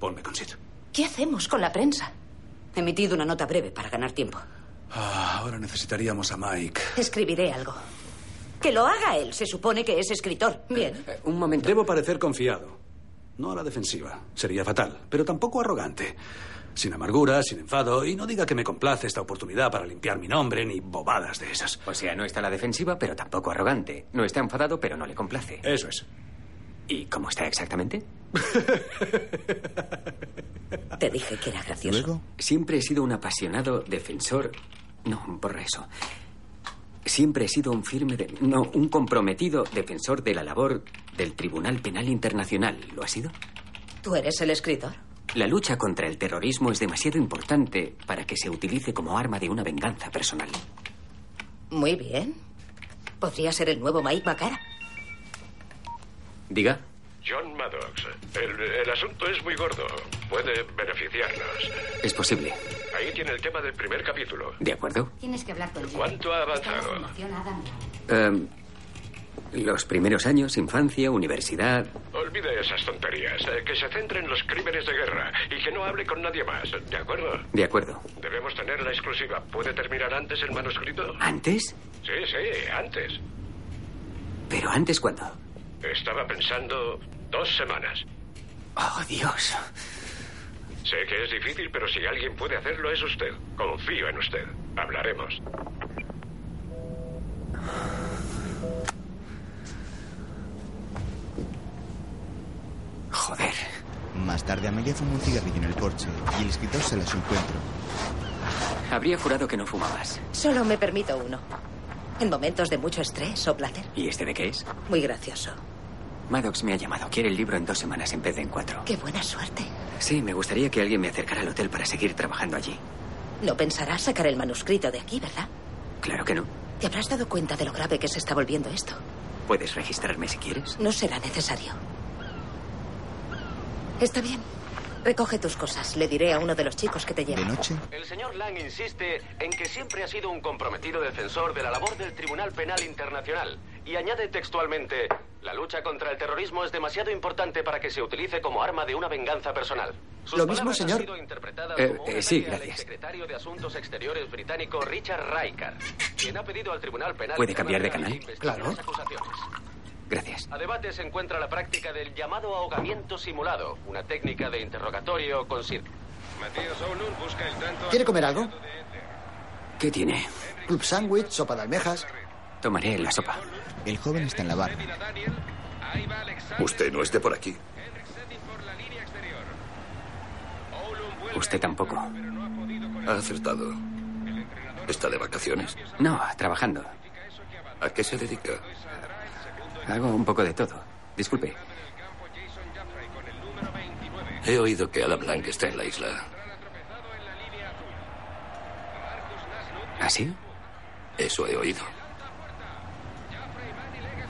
[SPEAKER 11] Ponme con Sid.
[SPEAKER 8] ¿Qué hacemos con la prensa?
[SPEAKER 10] He emitido una nota breve para ganar tiempo.
[SPEAKER 11] Ah, ahora necesitaríamos a Mike.
[SPEAKER 8] Escribiré algo.
[SPEAKER 10] Que lo haga él. Se supone que es escritor.
[SPEAKER 8] Bien.
[SPEAKER 2] un momento.
[SPEAKER 11] Debo parecer confiado. No a la defensiva. Sería fatal. Pero tampoco arrogante. Sin amargura, sin enfado. Y no diga que me complace esta oportunidad para limpiar mi nombre ni bobadas de esas.
[SPEAKER 2] O sea, no está a la defensiva, pero tampoco arrogante. No está enfadado, pero no le complace.
[SPEAKER 11] Eso es.
[SPEAKER 2] ¿Y cómo está exactamente?
[SPEAKER 10] Te dije que era gracioso.
[SPEAKER 1] Luego,
[SPEAKER 2] Siempre he sido un apasionado defensor. No, borra eso. Siempre he sido un firme. de- No, un comprometido defensor de la labor del Tribunal Penal Internacional. ¿Lo ha sido?
[SPEAKER 8] ¿Tú eres el escritor?
[SPEAKER 2] La lucha contra el terrorismo es demasiado importante para que se utilice como arma de una venganza personal.
[SPEAKER 8] Muy bien. Podría ser el nuevo Mike Macara.
[SPEAKER 2] Diga.
[SPEAKER 6] John Maddox, el, el asunto es muy gordo. Puede beneficiarnos.
[SPEAKER 2] Es posible.
[SPEAKER 6] Ahí tiene el tema del primer capítulo.
[SPEAKER 2] ¿De acuerdo?
[SPEAKER 12] Tienes que hablar con Jim.
[SPEAKER 6] ¿Cuánto ha avanzado?
[SPEAKER 2] Em, los primeros años, infancia, universidad.
[SPEAKER 6] Olvide esas tonterías. eh, que se centre en los crímenes de guerra y que no hable con nadie más. ¿De acuerdo?
[SPEAKER 2] De acuerdo.
[SPEAKER 6] Debemos tener la exclusiva. ¿Puede terminar antes el manuscrito?
[SPEAKER 2] ¿Antes?
[SPEAKER 6] Sí, sí, antes.
[SPEAKER 2] ¿Pero antes cuándo?
[SPEAKER 6] Estaba pensando dos semanas.
[SPEAKER 2] Oh, Dios.
[SPEAKER 6] Sé que es difícil, pero si alguien puede hacerlo es usted. Confío en usted. Hablaremos.
[SPEAKER 2] Joder.
[SPEAKER 1] más tarde Amelia fuma un cigarrillo en el porche y el escritor sale a su encuentro.
[SPEAKER 2] Habría jurado que no fumabas.
[SPEAKER 8] Solo me permito uno. En momentos de mucho estrés o placer.
[SPEAKER 2] ¿Y este de qué es?
[SPEAKER 8] Muy gracioso.
[SPEAKER 2] Maddox me ha llamado. Quiere el libro en dos semanas en vez de en cuatro.
[SPEAKER 8] Qué buena suerte.
[SPEAKER 2] Sí, me gustaría que alguien me acercara al hotel para seguir trabajando allí.
[SPEAKER 8] No pensarás sacar el manuscrito de aquí, ¿verdad?
[SPEAKER 2] Claro que no.
[SPEAKER 8] Te habrás dado cuenta de lo grave que se está volviendo esto.
[SPEAKER 2] Puedes registrarme si quieres.
[SPEAKER 8] No será necesario. Está bien. Recoge tus cosas. Le diré a uno de los chicos que te lleve.
[SPEAKER 1] De noche,
[SPEAKER 14] El señor Lang insiste en que siempre ha sido un comprometido defensor de la labor del Tribunal Penal Internacional y añade textualmente, la lucha contra el terrorismo es demasiado importante para que se utilice como arma de una venganza personal. Sus
[SPEAKER 15] Lo mismo, señor.
[SPEAKER 2] Eh, eh, sí, gracias.
[SPEAKER 14] exsecretario de Asuntos Exteriores británico Richard Riker, quien ha pedido al Tribunal Penal
[SPEAKER 2] ¿Puede cambiar de canal?
[SPEAKER 15] Claro.
[SPEAKER 2] Gracias.
[SPEAKER 14] A debate se encuentra la práctica del llamado ahogamiento simulado, una técnica de interrogatorio con
[SPEAKER 6] tanto.
[SPEAKER 15] ¿Quiere comer algo?
[SPEAKER 2] ¿Qué tiene?
[SPEAKER 15] Club sándwich, sopa de almejas.
[SPEAKER 2] Tomaré la sopa.
[SPEAKER 1] El joven está en la barra.
[SPEAKER 16] Usted no esté por aquí.
[SPEAKER 2] Usted tampoco.
[SPEAKER 16] Ha acertado. ¿Está de vacaciones?
[SPEAKER 2] No, trabajando.
[SPEAKER 16] ¿A qué se dedica?
[SPEAKER 2] Hago un poco de todo. Disculpe.
[SPEAKER 16] He oído que Adam Lang está en la isla.
[SPEAKER 2] ¿Así?
[SPEAKER 16] Eso he oído.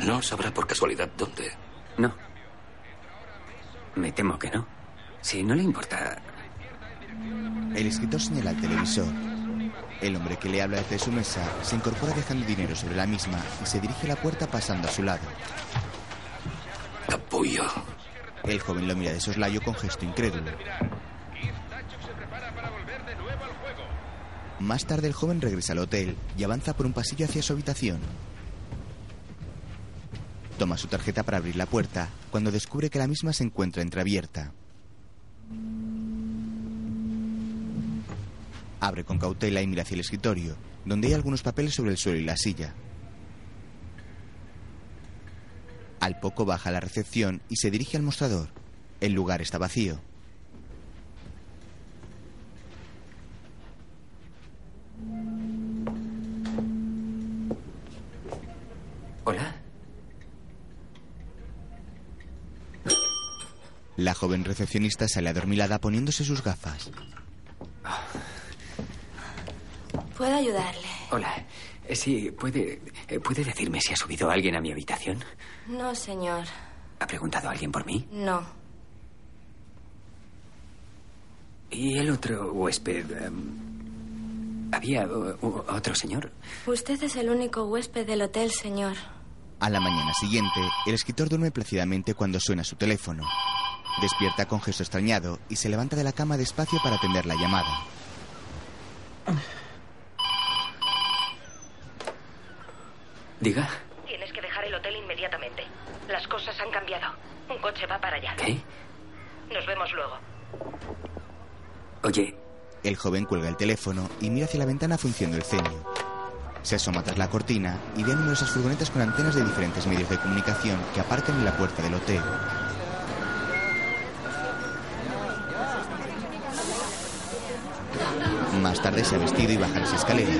[SPEAKER 16] No sabrá por casualidad dónde.
[SPEAKER 2] No. Me temo que no. Si no le importa.
[SPEAKER 1] El escritor señala al televisor. El hombre que le habla desde su mesa se incorpora dejando dinero sobre la misma y se dirige a la puerta pasando a su lado.
[SPEAKER 16] Capullo.
[SPEAKER 1] El joven lo mira de soslayo con gesto incrédulo. Más tarde el joven regresa al hotel y avanza por un pasillo hacia su habitación. Toma su tarjeta para abrir la puerta cuando descubre que la misma se encuentra entreabierta. Abre con cautela y mira hacia el escritorio, donde hay algunos papeles sobre el suelo y la silla. Al poco baja la recepción y se dirige al mostrador. El lugar está vacío.
[SPEAKER 2] Hola.
[SPEAKER 1] La joven recepcionista sale adormilada poniéndose sus gafas.
[SPEAKER 12] ¿Puedo ayudarle?
[SPEAKER 2] Hola. Eh, Sí, puede, eh, ¿puede decirme si ha subido alguien a mi habitación?
[SPEAKER 12] No, señor.
[SPEAKER 2] ¿Ha preguntado alguien por mí?
[SPEAKER 12] No.
[SPEAKER 2] ¿Y el otro huésped? em, ¿Había otro señor?
[SPEAKER 12] Usted es el único huésped del hotel, señor.
[SPEAKER 1] A la mañana siguiente, el escritor duerme plácidamente cuando suena su teléfono. Despierta con gesto extrañado y se levanta de la cama despacio para atender la llamada.
[SPEAKER 2] Diga.
[SPEAKER 8] Tienes que dejar el hotel inmediatamente. Las cosas han cambiado. Un coche va para allá.
[SPEAKER 2] ¿Qué?
[SPEAKER 8] Nos vemos luego.
[SPEAKER 2] Oye,
[SPEAKER 1] El joven cuelga el teléfono y mira hacia la ventana frunciendo el ceño. Se asoma tras la cortina y ve numerosas furgonetas con antenas de diferentes medios de comunicación que aparcan en la puerta del hotel. Más tarde se ha vestido y baja las escaleras.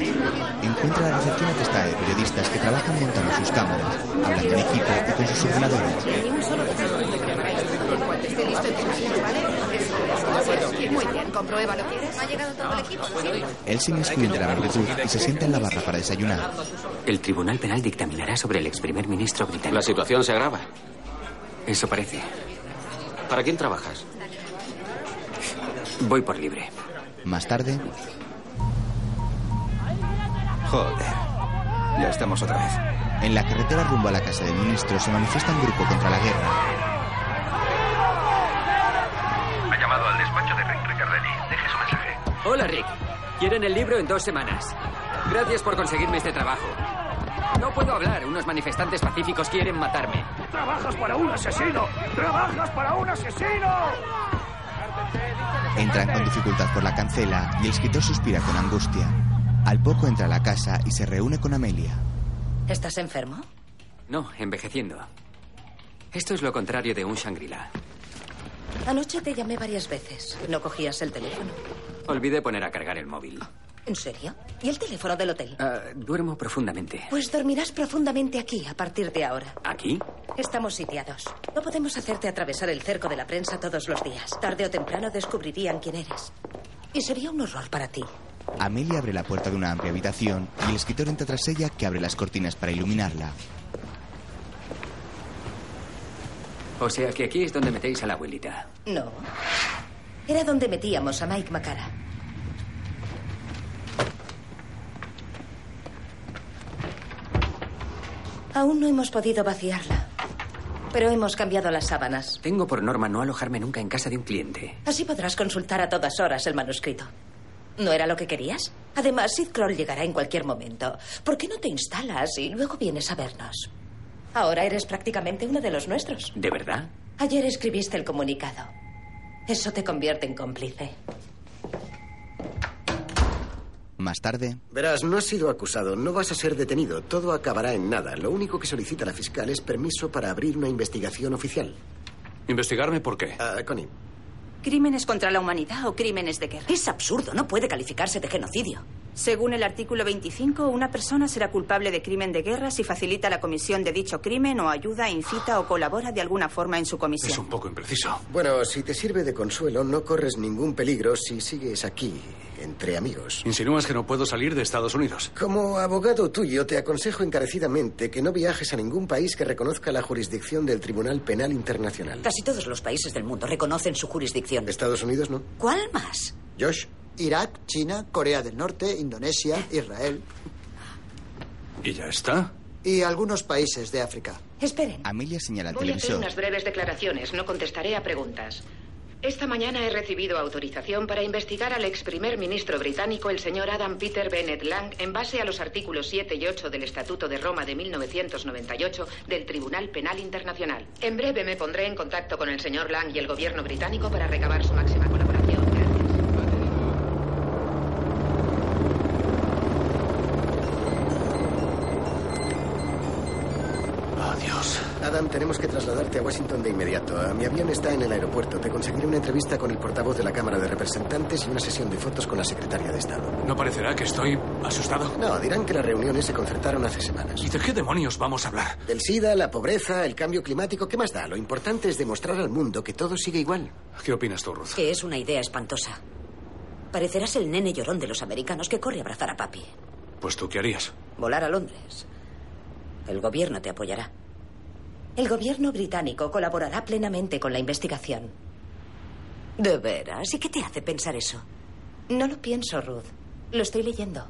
[SPEAKER 1] Encuentra la recepción atestada de periodistas que trabajan montando sus cámaras, hablando en equipo y con sus ordenadores.
[SPEAKER 8] Muy bien, compruébalo. ¿Ha llegado todo el equipo?
[SPEAKER 1] Él se inmiscuye entre la multitud y se sienta en la barra para desayunar.
[SPEAKER 2] el Tribunal Penal dictaminará sobre el ex primer ministro británico.
[SPEAKER 14] La situación se agrava.
[SPEAKER 2] Eso parece.
[SPEAKER 14] ¿Para quién trabajas?
[SPEAKER 2] Voy por libre.
[SPEAKER 1] Más tarde,
[SPEAKER 17] Joder. Ya estamos otra vez.
[SPEAKER 1] en la carretera rumbo a la casa del ministro se manifiesta un grupo contra la guerra.
[SPEAKER 18] Ha llamado al despacho de Rick Riccardelli. Deje su mensaje.
[SPEAKER 2] Hola, Rick. Quieren el libro en dos semanas. Gracias por conseguirme este trabajo. No puedo hablar. Unos manifestantes pacíficos quieren matarme.
[SPEAKER 18] ¡Trabajas para un asesino! ¡Trabajas para un asesino!
[SPEAKER 1] Entran con dificultad por la cancela y el escritor suspira con angustia. Al poco entra a la casa y se reúne con Amelia.
[SPEAKER 8] ¿Estás enfermo?
[SPEAKER 2] No, envejeciendo. Esto es lo contrario de un Shangri-La.
[SPEAKER 8] Anoche te llamé varias veces. No cogías el teléfono.
[SPEAKER 2] Olvidé poner a cargar el móvil.
[SPEAKER 8] ¿En serio? ¿Y el teléfono del hotel?
[SPEAKER 2] Ah, duermo profundamente.
[SPEAKER 8] Pues dormirás profundamente aquí a partir de ahora.
[SPEAKER 2] ¿Aquí?
[SPEAKER 8] Estamos sitiados. No podemos hacerte atravesar el cerco de la prensa todos los días. Tarde o temprano descubrirían quién eres. Y sería un horror para ti.
[SPEAKER 1] Amelia abre la puerta de una amplia habitación y el escritor entra tras ella que abre las cortinas para iluminarla.
[SPEAKER 2] O sea que aquí es donde metéis a la abuelita.
[SPEAKER 8] No. Era donde metíamos a Mike Macara. Aún no hemos podido vaciarla. Pero hemos cambiado las sábanas.
[SPEAKER 2] Tengo por norma no alojarme nunca en casa de un cliente.
[SPEAKER 8] Así podrás consultar a todas horas el manuscrito. ¿No era lo que querías? Además, Sid Kroll llegará en cualquier momento. ¿Por qué no te instalas y luego vienes a vernos? Ahora eres prácticamente uno de los nuestros.
[SPEAKER 2] ¿De verdad?
[SPEAKER 8] Ayer escribiste el comunicado. Eso te convierte en cómplice.
[SPEAKER 1] Más tarde,
[SPEAKER 5] Verás, no has sido acusado, no vas a ser detenido, todo acabará en nada. Lo único que solicita la fiscal es permiso para abrir una investigación oficial.
[SPEAKER 11] ¿Investigarme por qué?
[SPEAKER 5] Ah, Connie.
[SPEAKER 19] ¿Crímenes contra la humanidad o crímenes de guerra?
[SPEAKER 8] Es absurdo, no puede calificarse de genocidio.
[SPEAKER 19] Según el artículo 25, una persona será culpable de crimen de guerra si facilita la comisión de dicho crimen o ayuda, incita o colabora de alguna forma en su comisión.
[SPEAKER 11] Es un poco impreciso.
[SPEAKER 5] Bueno, si te sirve de consuelo, no corres ningún peligro si sigues aquí, entre amigos.
[SPEAKER 11] ¿Insinúas que no puedo salir de Estados Unidos?
[SPEAKER 5] Como abogado tuyo, te aconsejo encarecidamente que no viajes a ningún país que reconozca la jurisdicción del Tribunal Penal Internacional.
[SPEAKER 8] Casi todos los países del mundo reconocen su jurisdicción.
[SPEAKER 5] Estados Unidos no.
[SPEAKER 8] ¿Cuál más?
[SPEAKER 5] Josh,
[SPEAKER 15] Irak, China, Corea del Norte, Indonesia, Israel
[SPEAKER 11] ¿Y ya está?
[SPEAKER 15] y algunos países de África.
[SPEAKER 8] Esperen.
[SPEAKER 1] Amelia señala al
[SPEAKER 20] Voy a hacer
[SPEAKER 1] televisor.
[SPEAKER 20] unas breves declaraciones, no contestaré a preguntas. Esta mañana he recibido autorización para investigar al ex primer ministro británico, el señor Adam Peter Bennett Lang, en base a los artículos 7 y 8 del Estatuto de Roma de 1998 del Tribunal Penal Internacional. En breve me pondré en contacto con el señor Lang y el gobierno británico para recabar su máxima colaboración.
[SPEAKER 5] Adam, tenemos que trasladarte a Washington de inmediato. Mi avión está en el aeropuerto. Te conseguiré una entrevista con el portavoz de la Cámara de Representantes y una sesión de fotos con la secretaria de Estado.
[SPEAKER 11] ¿No parecerá que estoy asustado?
[SPEAKER 5] No, dirán que las reuniones se concertaron hace semanas.
[SPEAKER 11] ¿Y de qué demonios vamos a hablar?
[SPEAKER 5] Del SIDA, la pobreza, el cambio climático. ¿Qué más da? Lo importante es demostrar al mundo que todo sigue igual.
[SPEAKER 11] ¿Qué opinas tú, Ruth?
[SPEAKER 10] Que es una idea espantosa. Parecerás el nene llorón de los americanos que corre a abrazar a papi.
[SPEAKER 11] Pues tú, ¿qué harías?
[SPEAKER 10] Volar a Londres. El gobierno te apoyará. El gobierno británico colaborará plenamente con la investigación. ¿De veras? ¿Y qué te hace pensar eso? No lo pienso, Ruth. Lo estoy leyendo.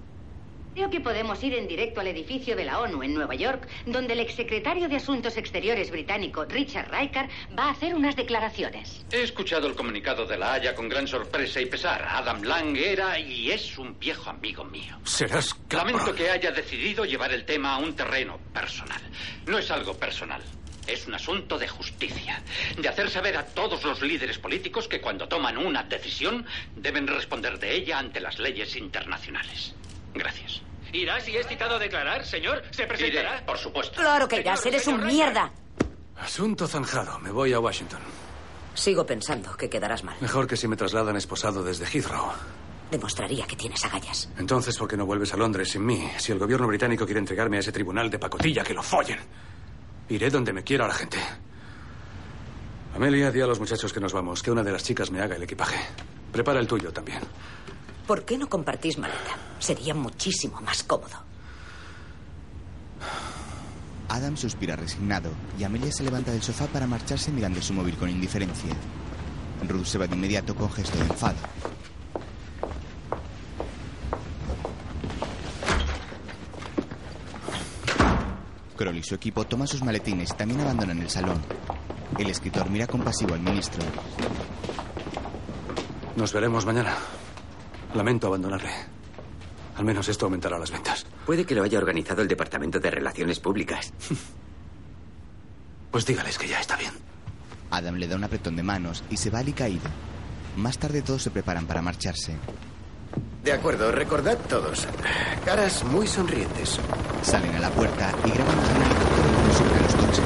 [SPEAKER 7] Creo que podemos ir en directo al edificio de la ONU en Nueva York, donde el exsecretario de Asuntos Exteriores británico, Richard Riker, va a hacer unas declaraciones.
[SPEAKER 21] He escuchado el comunicado de la Haya con gran sorpresa y pesar. Adam Lang era y es un viejo amigo mío.
[SPEAKER 11] Serás
[SPEAKER 21] Lamento que haya decidido llevar el tema a un terreno personal. No es algo personal. Es un asunto de justicia. De hacer saber a todos los líderes políticos que cuando toman una decisión deben responder de ella ante las leyes internacionales. Gracias.
[SPEAKER 22] ¿Irá si es citado a declarar, señor? ¿Se presentará?
[SPEAKER 21] Iré, por supuesto.
[SPEAKER 10] Claro que irás, eres un mierda.
[SPEAKER 11] Asunto zanjado. Me voy a Washington.
[SPEAKER 10] Sigo pensando que quedarás mal.
[SPEAKER 11] Mejor que si me trasladan esposado desde Heathrow.
[SPEAKER 10] Demostraría que tienes agallas.
[SPEAKER 11] Entonces, ¿por qué no vuelves a Londres sin mí? Si el gobierno británico quiere entregarme a ese tribunal de pacotilla, que lo follen. Iré donde me quiera la gente. Amelia, di a los muchachos que nos vamos, que una de las chicas me haga el equipaje. Prepara el tuyo también.
[SPEAKER 10] ¿Por qué no compartís maleta? Sería muchísimo más cómodo.
[SPEAKER 1] Adam suspira resignado y Amelia se levanta del sofá para marcharse mirando su móvil con indiferencia. Ruth se va de inmediato con gesto de enfado. Kroll y su equipo toman sus maletines y también abandonan el salón. El escritor mira compasivo al ministro.
[SPEAKER 11] Nos veremos mañana. Lamento abandonarle. Al menos esto aumentará las ventas.
[SPEAKER 2] Puede que lo haya organizado el Departamento de Relaciones Públicas.
[SPEAKER 11] Pues dígales que ya está bien.
[SPEAKER 1] Adam le da un apretón de manos y se va alicaído. Más tarde todos se preparan para marcharse.
[SPEAKER 5] De acuerdo, recordad todos. Caras muy sonrientes.
[SPEAKER 1] Salen a la puerta y graban un helicóptero como sobre los coches.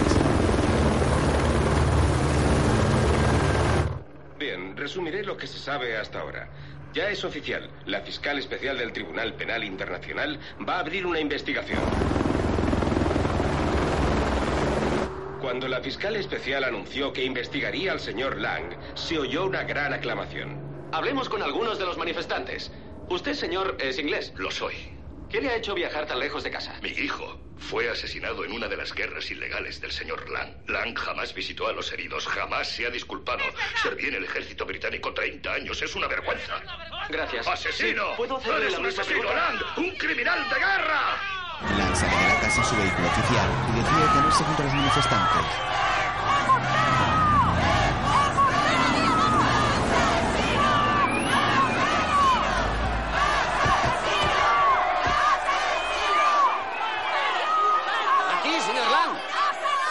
[SPEAKER 23] Bien, resumiré lo que se sabe hasta ahora. Ya es oficial. La fiscal especial del Tribunal Penal Internacional va a abrir una investigación. Cuando la fiscal especial anunció que investigaría al señor Lang, se oyó una gran aclamación.
[SPEAKER 14] Hablemos con algunos de los manifestantes. Usted, señor, es inglés.
[SPEAKER 16] Lo soy.
[SPEAKER 14] ¿Qué le ha hecho viajar tan lejos de casa?
[SPEAKER 16] Mi hijo fue asesinado en una de las guerras ilegales del señor Lang. Lang jamás visitó a los heridos, jamás se ha disculpado. Serví en el ejército británico 30 años, es una vergüenza.
[SPEAKER 14] Gracias.
[SPEAKER 16] ¡Asesino!
[SPEAKER 14] Sí, ¿Puedo hacerle
[SPEAKER 16] ¡Eres
[SPEAKER 14] la
[SPEAKER 16] un
[SPEAKER 14] misma
[SPEAKER 16] asesino,
[SPEAKER 14] pregunta?
[SPEAKER 16] Lang! ¡Un criminal de guerra!
[SPEAKER 1] Lang sale de la casa en su vehículo oficial y decide detenerse junto a los manifestantes.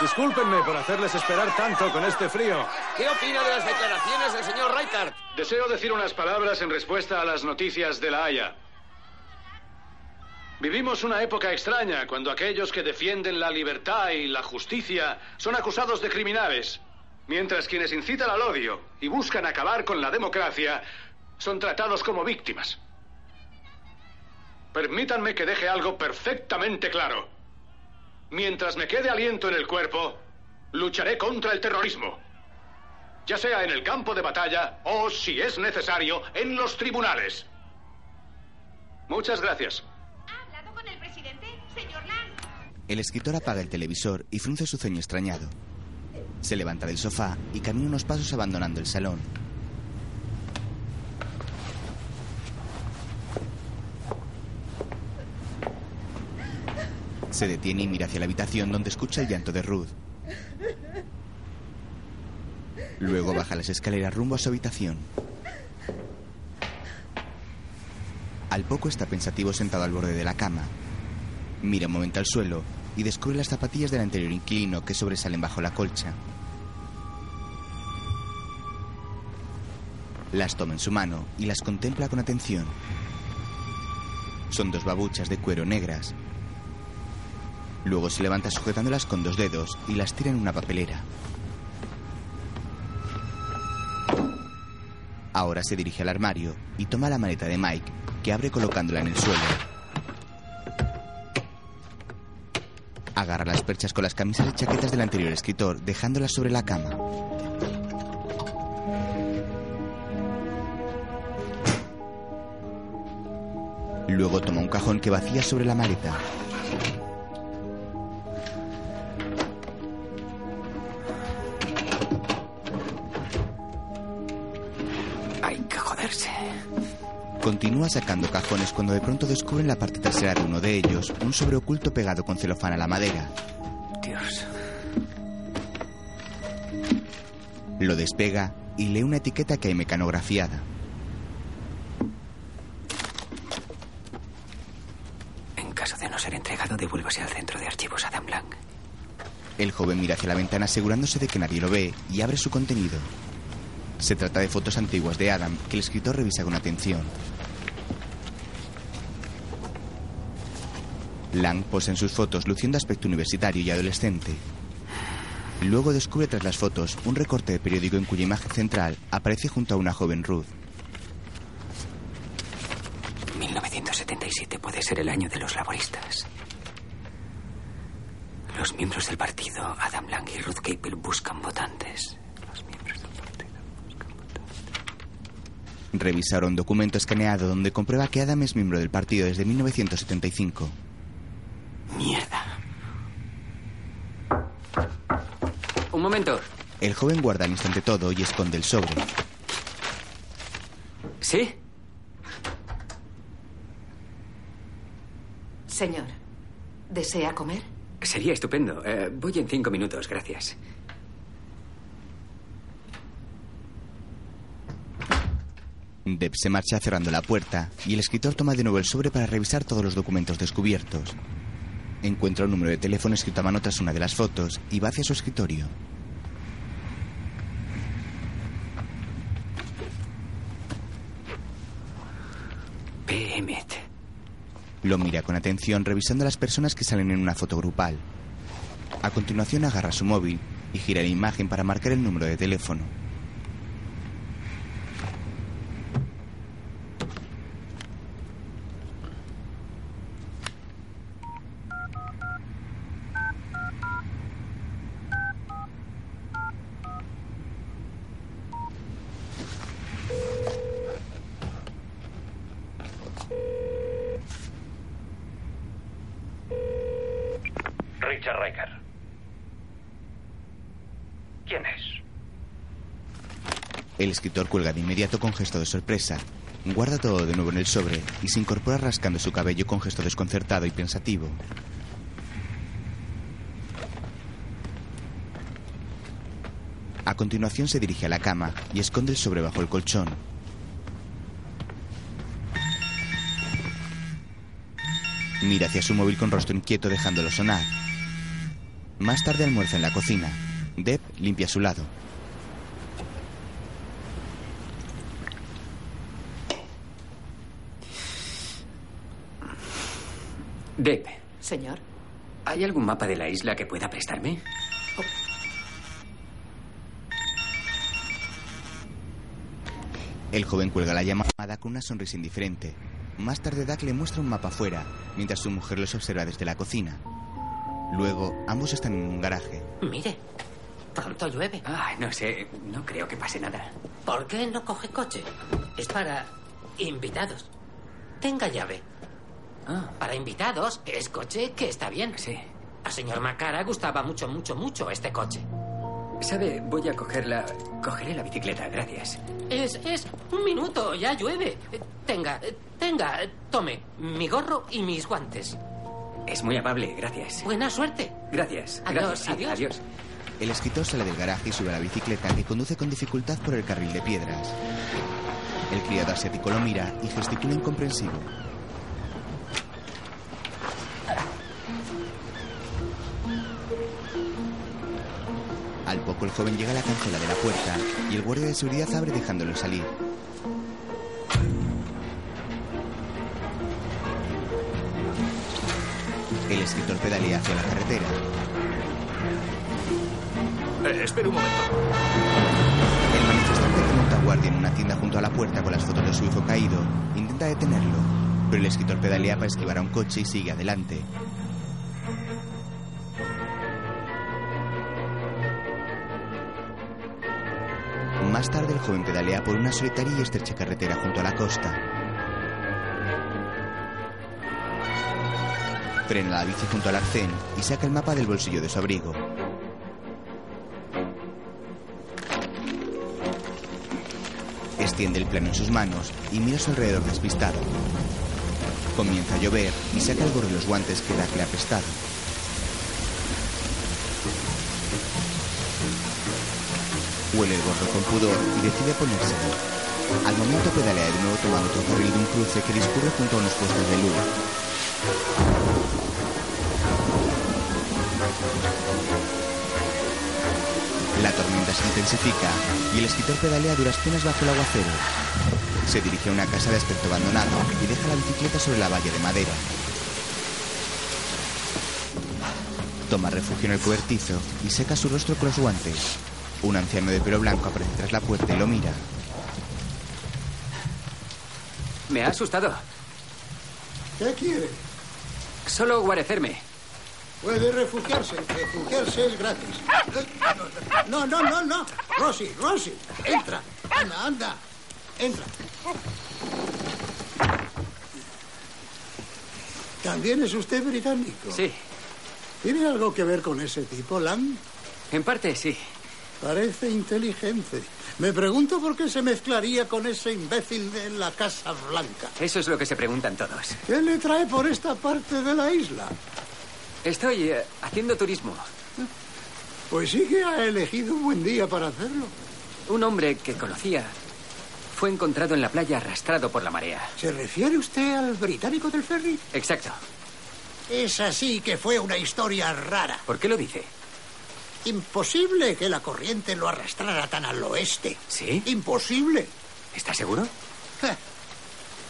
[SPEAKER 11] Discúlpenme por hacerles esperar tanto con este frío.
[SPEAKER 22] ¿Qué opina de las declaraciones del señor Reichardt?
[SPEAKER 11] Deseo decir unas palabras en respuesta a las noticias de la Haya. Vivimos una época extraña cuando aquellos que defienden la libertad y la justicia son acusados de criminales, mientras quienes incitan al odio y buscan acabar con la democracia son tratados como víctimas. Permítanme que deje algo perfectamente claro. Mientras me quede aliento en el cuerpo, lucharé contra el terrorismo. Ya sea en el campo de batalla o, si es necesario, en los tribunales. Muchas gracias.
[SPEAKER 9] con el presidente, señor Lang?
[SPEAKER 1] El escritor apaga el televisor y frunce su ceño extrañado. Se levanta del sofá y camina unos pasos abandonando el salón. Se detiene y mira hacia la habitación donde escucha el llanto de Ruth. Luego baja las escaleras rumbo a su habitación. Al poco está pensativo sentado al borde de la cama. Mira un momento al suelo y descubre las zapatillas del anterior inquilino que sobresalen bajo la colcha. Las toma en su mano y las contempla con atención. Son dos babuchas de cuero negras. Luego se levanta sujetándolas con dos dedos y las tira en una papelera. Ahora se dirige al armario y toma la maleta de Mike, que abre colocándola en el suelo. Agarra las perchas con las camisas y chaquetas del anterior escritor, dejándolas sobre la cama. Luego toma un cajón que vacía sobre la maleta. Continúa sacando cajones cuando de pronto descubren la parte trasera de uno de ellos, un sobre oculto pegado con celofán a la madera.
[SPEAKER 2] Dios.
[SPEAKER 1] Lo despega y lee una etiqueta que hay mecanografiada.
[SPEAKER 2] En caso de no ser entregado, devuélvase al centro de archivos Adam Lang.
[SPEAKER 1] El joven mira hacia la ventana asegurándose de que nadie lo ve y abre su contenido. Se trata de fotos antiguas de Adam que el escritor revisa con atención. Lang posa en sus fotos luciendo aspecto universitario y adolescente. Luego descubre tras las fotos un recorte de periódico en cuya imagen central aparece junto a una joven Ruth.
[SPEAKER 2] 1977 puede ser el año de los laboristas. Los miembros del partido, Adam Lang y Ruth Capel, buscan votantes. Los miembros del partido buscan votantes.
[SPEAKER 1] Revisa un documento escaneado donde comprueba que Adam es miembro del partido desde 1975.
[SPEAKER 2] Mierda. Un momento.
[SPEAKER 1] El joven guarda al instante todo y esconde el sobre.
[SPEAKER 2] ¿Sí?
[SPEAKER 20] Señor, ¿desea comer?
[SPEAKER 2] Sería estupendo. Eh, voy en cinco minutos, gracias.
[SPEAKER 1] Deb se marcha cerrando la puerta y el escritor toma de nuevo el sobre para revisar todos los documentos descubiertos. Encuentra un número de teléfono escrito a mano tras una de las fotos y va hacia su escritorio. Lo mira con atención revisando a las personas que salen en una foto grupal. A continuación agarra su móvil y gira la imagen para marcar el número de teléfono.
[SPEAKER 23] Richard Riker. ¿Quién es?
[SPEAKER 1] El escritor cuelga de inmediato con gesto de sorpresa. Guarda todo de nuevo en el sobre y se incorpora rascando su cabello con gesto desconcertado y pensativo. A continuación se dirige a la cama y esconde el sobre bajo el colchón. Mira hacia su móvil con rostro inquieto dejándolo sonar. Más tarde almuerza en la cocina. Deb limpia a su lado.
[SPEAKER 2] Deb,
[SPEAKER 20] Señor.
[SPEAKER 2] ¿hay algún mapa de la isla que pueda prestarme?
[SPEAKER 1] El joven cuelga la llamada con una sonrisa indiferente. Más tarde Doug le muestra un mapa afuera, mientras su mujer los observa desde la cocina. Luego, ambos están en un garaje.
[SPEAKER 24] Mire, pronto llueve.
[SPEAKER 2] Ah, no sé, no creo que pase nada.
[SPEAKER 24] ¿Por qué no coge coche? Es para invitados. Tenga llave. Para invitados, es coche que está bien.
[SPEAKER 2] Sí.
[SPEAKER 24] Al señor Macara gustaba mucho, mucho, mucho este coche.
[SPEAKER 2] ¿Sabe? Voy a cogerla. Cogeré la bicicleta, gracias.
[SPEAKER 24] Es, es, un minuto, ya llueve. Tenga, tenga, tome mi gorro y mis guantes.
[SPEAKER 2] Es muy amable, gracias.
[SPEAKER 24] Buena suerte.
[SPEAKER 2] Gracias.
[SPEAKER 24] Adiós,
[SPEAKER 2] gracias. Sí,
[SPEAKER 24] adiós.
[SPEAKER 2] adiós.
[SPEAKER 1] El escritor sale del garaje y sube a la bicicleta que conduce con dificultad por el carril de piedras. El criado asiático lo mira y gesticula incomprensivo. Al poco el joven llega a la cancela de la puerta y el guardia de seguridad abre dejándolo salir. El escritor pedalea hacia la carretera.
[SPEAKER 17] Eh, espera un momento.
[SPEAKER 1] El manifestante que monta guardia en una tienda junto a la puerta con las fotos de su hijo caído intenta detenerlo, pero el escritor pedalea para esquivar a un coche y sigue adelante. Más tarde el joven pedalea por una solitaria y estrecha carretera junto a la costa. Frena la bici junto al arcén y saca el mapa del bolsillo de su abrigo. Extiende el plano en sus manos y mira su alrededor despistado. Comienza a llover y saca el gorro y los guantes que Doug le ha prestado. Huele el gorro con pudor y decide ponérselo. Al momento pedalea de nuevo tomando otro carril de un cruce que discurre junto a unos puestos de luz. La tormenta se intensifica y el escritor pedalea a duras penas bajo el aguacero. Se dirige a una casa de aspecto abandonado y deja la bicicleta sobre la valla de madera. Toma refugio en el cobertizo y seca su rostro con los guantes. Un anciano de pelo blanco aparece tras la puerta y lo mira.
[SPEAKER 2] Me ha asustado.
[SPEAKER 25] ¿Qué quiere?
[SPEAKER 2] Solo guarecerme.
[SPEAKER 25] Puede refugiarse. Refugiarse es gratis. No, no, no, no. Rosy, Rosy, entra. Anda, anda. Entra. ¿También es usted británico?
[SPEAKER 2] Sí.
[SPEAKER 25] ¿Tiene algo que ver con ese tipo, Lang?
[SPEAKER 2] En parte, sí.
[SPEAKER 25] Parece inteligente. Me pregunto por qué se mezclaría con ese imbécil de la Casa Blanca.
[SPEAKER 2] Eso es lo que se preguntan todos.
[SPEAKER 25] ¿Qué le trae por esta parte de la isla?
[SPEAKER 2] Estoy eh, haciendo turismo.
[SPEAKER 25] Pues sí que ha elegido un buen día para hacerlo.
[SPEAKER 2] Un hombre que conocía fue encontrado en la playa arrastrado por la marea.
[SPEAKER 25] ¿Se refiere usted al británico del ferry?
[SPEAKER 2] Exacto.
[SPEAKER 25] Es así que fue una historia rara.
[SPEAKER 2] ¿Por qué lo dice?
[SPEAKER 25] Imposible que la corriente lo arrastrara tan al oeste.
[SPEAKER 2] ¿Sí?
[SPEAKER 25] Imposible.
[SPEAKER 2] ¿Está seguro?
[SPEAKER 25] Ja.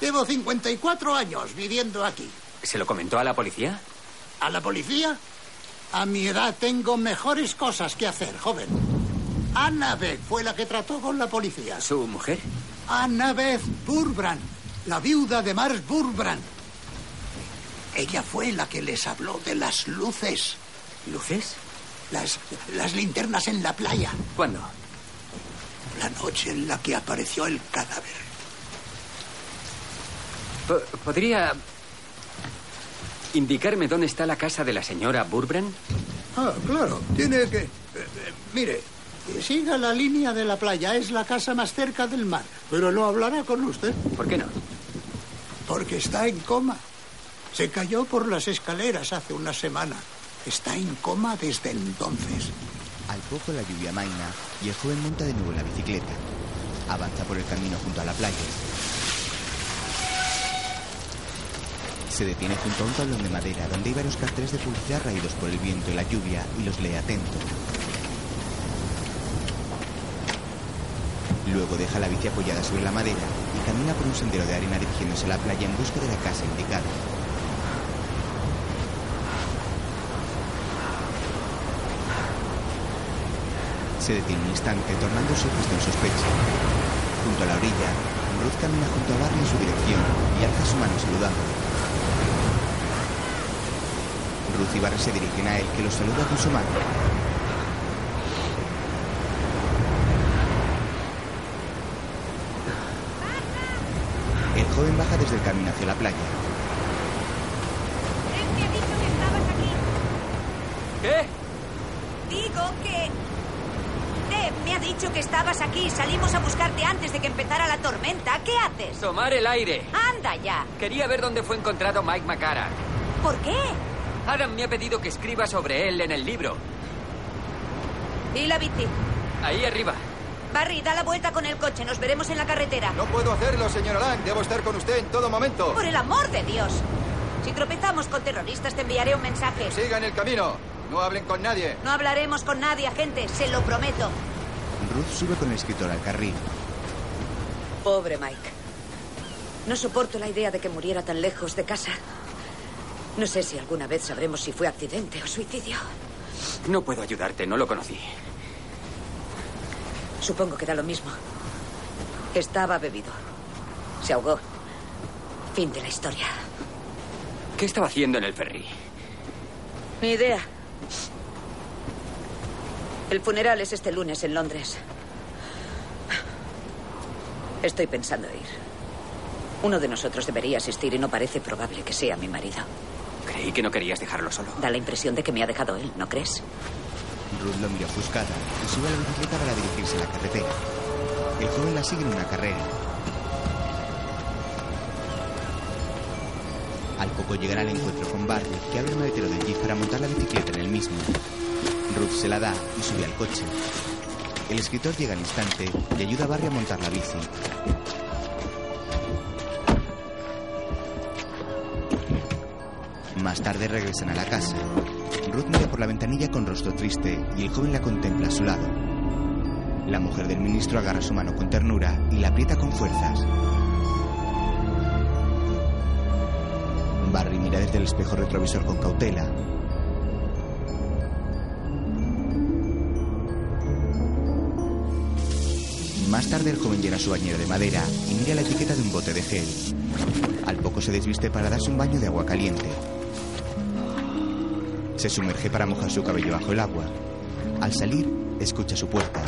[SPEAKER 25] Llevo 54 años viviendo aquí.
[SPEAKER 2] ¿Se lo comentó a la policía?
[SPEAKER 25] ¿A la policía? A mi edad tengo mejores cosas que hacer, joven. Annabeth fue la que trató con la policía.
[SPEAKER 2] ¿Su mujer?
[SPEAKER 25] Annabeth Burbrand, la viuda de Mars Burbrand. Ella fue la que les habló de las luces.
[SPEAKER 2] ¿Luces?
[SPEAKER 25] Las, las linternas en la playa.
[SPEAKER 2] ¿Cuándo?
[SPEAKER 25] La noche en la que apareció el cadáver.
[SPEAKER 2] Po- ¿Podría indicarme dónde está la casa de la señora Burbrand?
[SPEAKER 25] Ah, claro. Tiene que... eh, eh, mire, siga la línea de la playa. Es la casa más cerca del mar. Pero no hablará con usted.
[SPEAKER 2] ¿Por qué no?
[SPEAKER 25] Porque está en coma. Se cayó por las escaleras hace una semana. Está en coma desde entonces.
[SPEAKER 1] Al poco la lluvia maina y el joven monta de nuevo en la bicicleta. Avanza por el camino junto a la playa. Se detiene junto a un tablón de madera donde hay varios carteles de publicidad raídos por el viento y la lluvia y los lee atento. Luego deja la bici apoyada sobre la madera y camina por un sendero de arena dirigiéndose a la playa en busca de la casa indicada. Se detiene un instante, tornando su gesto en sospecha. Junto a la orilla, Ruth camina junto a Barry en su dirección y alza su mano saludando. Barry se dirigen a él, que los saluda con su mano. El joven baja desde el camino hacia la playa.
[SPEAKER 2] ¿Qué?
[SPEAKER 26] Digo que... Deb me ha dicho que estabas aquí. Salimos a buscarte antes de que empezara la tormenta. ¿Qué haces?
[SPEAKER 2] Tomar el aire.
[SPEAKER 26] Anda ya.
[SPEAKER 2] Quería ver dónde fue encontrado Mike McCara.
[SPEAKER 26] ¿Por qué?
[SPEAKER 2] Adam me ha pedido que escriba sobre él en el libro.
[SPEAKER 26] ¿Y la bici?
[SPEAKER 2] Ahí arriba.
[SPEAKER 26] Barry, da la vuelta con el coche. Nos veremos en la carretera.
[SPEAKER 17] No puedo hacerlo, señora Lang. Debo estar con usted en todo momento.
[SPEAKER 26] Por el amor de Dios. Si tropezamos con terroristas, te enviaré un mensaje.
[SPEAKER 17] Sigan el camino. No hablen con nadie.
[SPEAKER 26] No hablaremos con nadie, agente. Se lo prometo.
[SPEAKER 1] Ruth sube con el escritor al carril.
[SPEAKER 10] Pobre Mike. No soporto la idea de que muriera tan lejos de casa. No sé si alguna vez sabremos si fue accidente o suicidio.
[SPEAKER 2] No puedo ayudarte, no lo conocí.
[SPEAKER 10] Supongo que da lo mismo. Estaba bebido. Se ahogó. Fin de la historia.
[SPEAKER 2] ¿Qué estaba haciendo en el ferry?
[SPEAKER 10] Ni idea. El funeral es este lunes en Londres. Estoy pensando ir. Uno de nosotros debería asistir y no parece probable que sea mi marido.
[SPEAKER 2] Creí que no querías dejarlo solo.
[SPEAKER 10] Da la impresión de que me ha dejado él, ¿no crees?
[SPEAKER 1] Ruth lo mira ofuscada y sube a la bicicleta para dirigirse a la carretera. El joven la sigue en una carrera. Al poco llegan al encuentro con Barry, que abre el maletero del jeep para montar la bicicleta en el mismo. Ruth se la da y sube al coche. El escritor llega al instante y ayuda a Barry a montar la bici. Más tarde regresan a la casa. Ruth mira por la ventanilla con rostro triste y el joven la contempla a su lado. La mujer del ministro agarra su mano con ternura y la aprieta con fuerzas. Barry mira desde el espejo retrovisor con cautela. Más tarde el joven llena su bañera de madera y mira la etiqueta de un bote de gel. Al poco se desviste para darse un baño de agua caliente. Se sumerge para mojar su cabello bajo el agua. Al salir, escucha su puerta.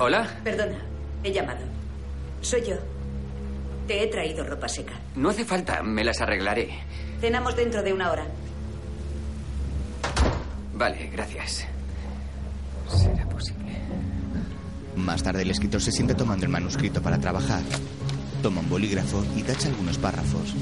[SPEAKER 2] ¿Hola?
[SPEAKER 10] Perdona, he llamado. Soy yo. Te he traído ropa seca.
[SPEAKER 2] No hace falta, me las arreglaré.
[SPEAKER 10] Cenamos dentro de una hora.
[SPEAKER 2] Vale, gracias.
[SPEAKER 1] Más tarde el escritor se siente tomando el manuscrito para trabajar. Toma un bolígrafo y tacha algunos párrafos.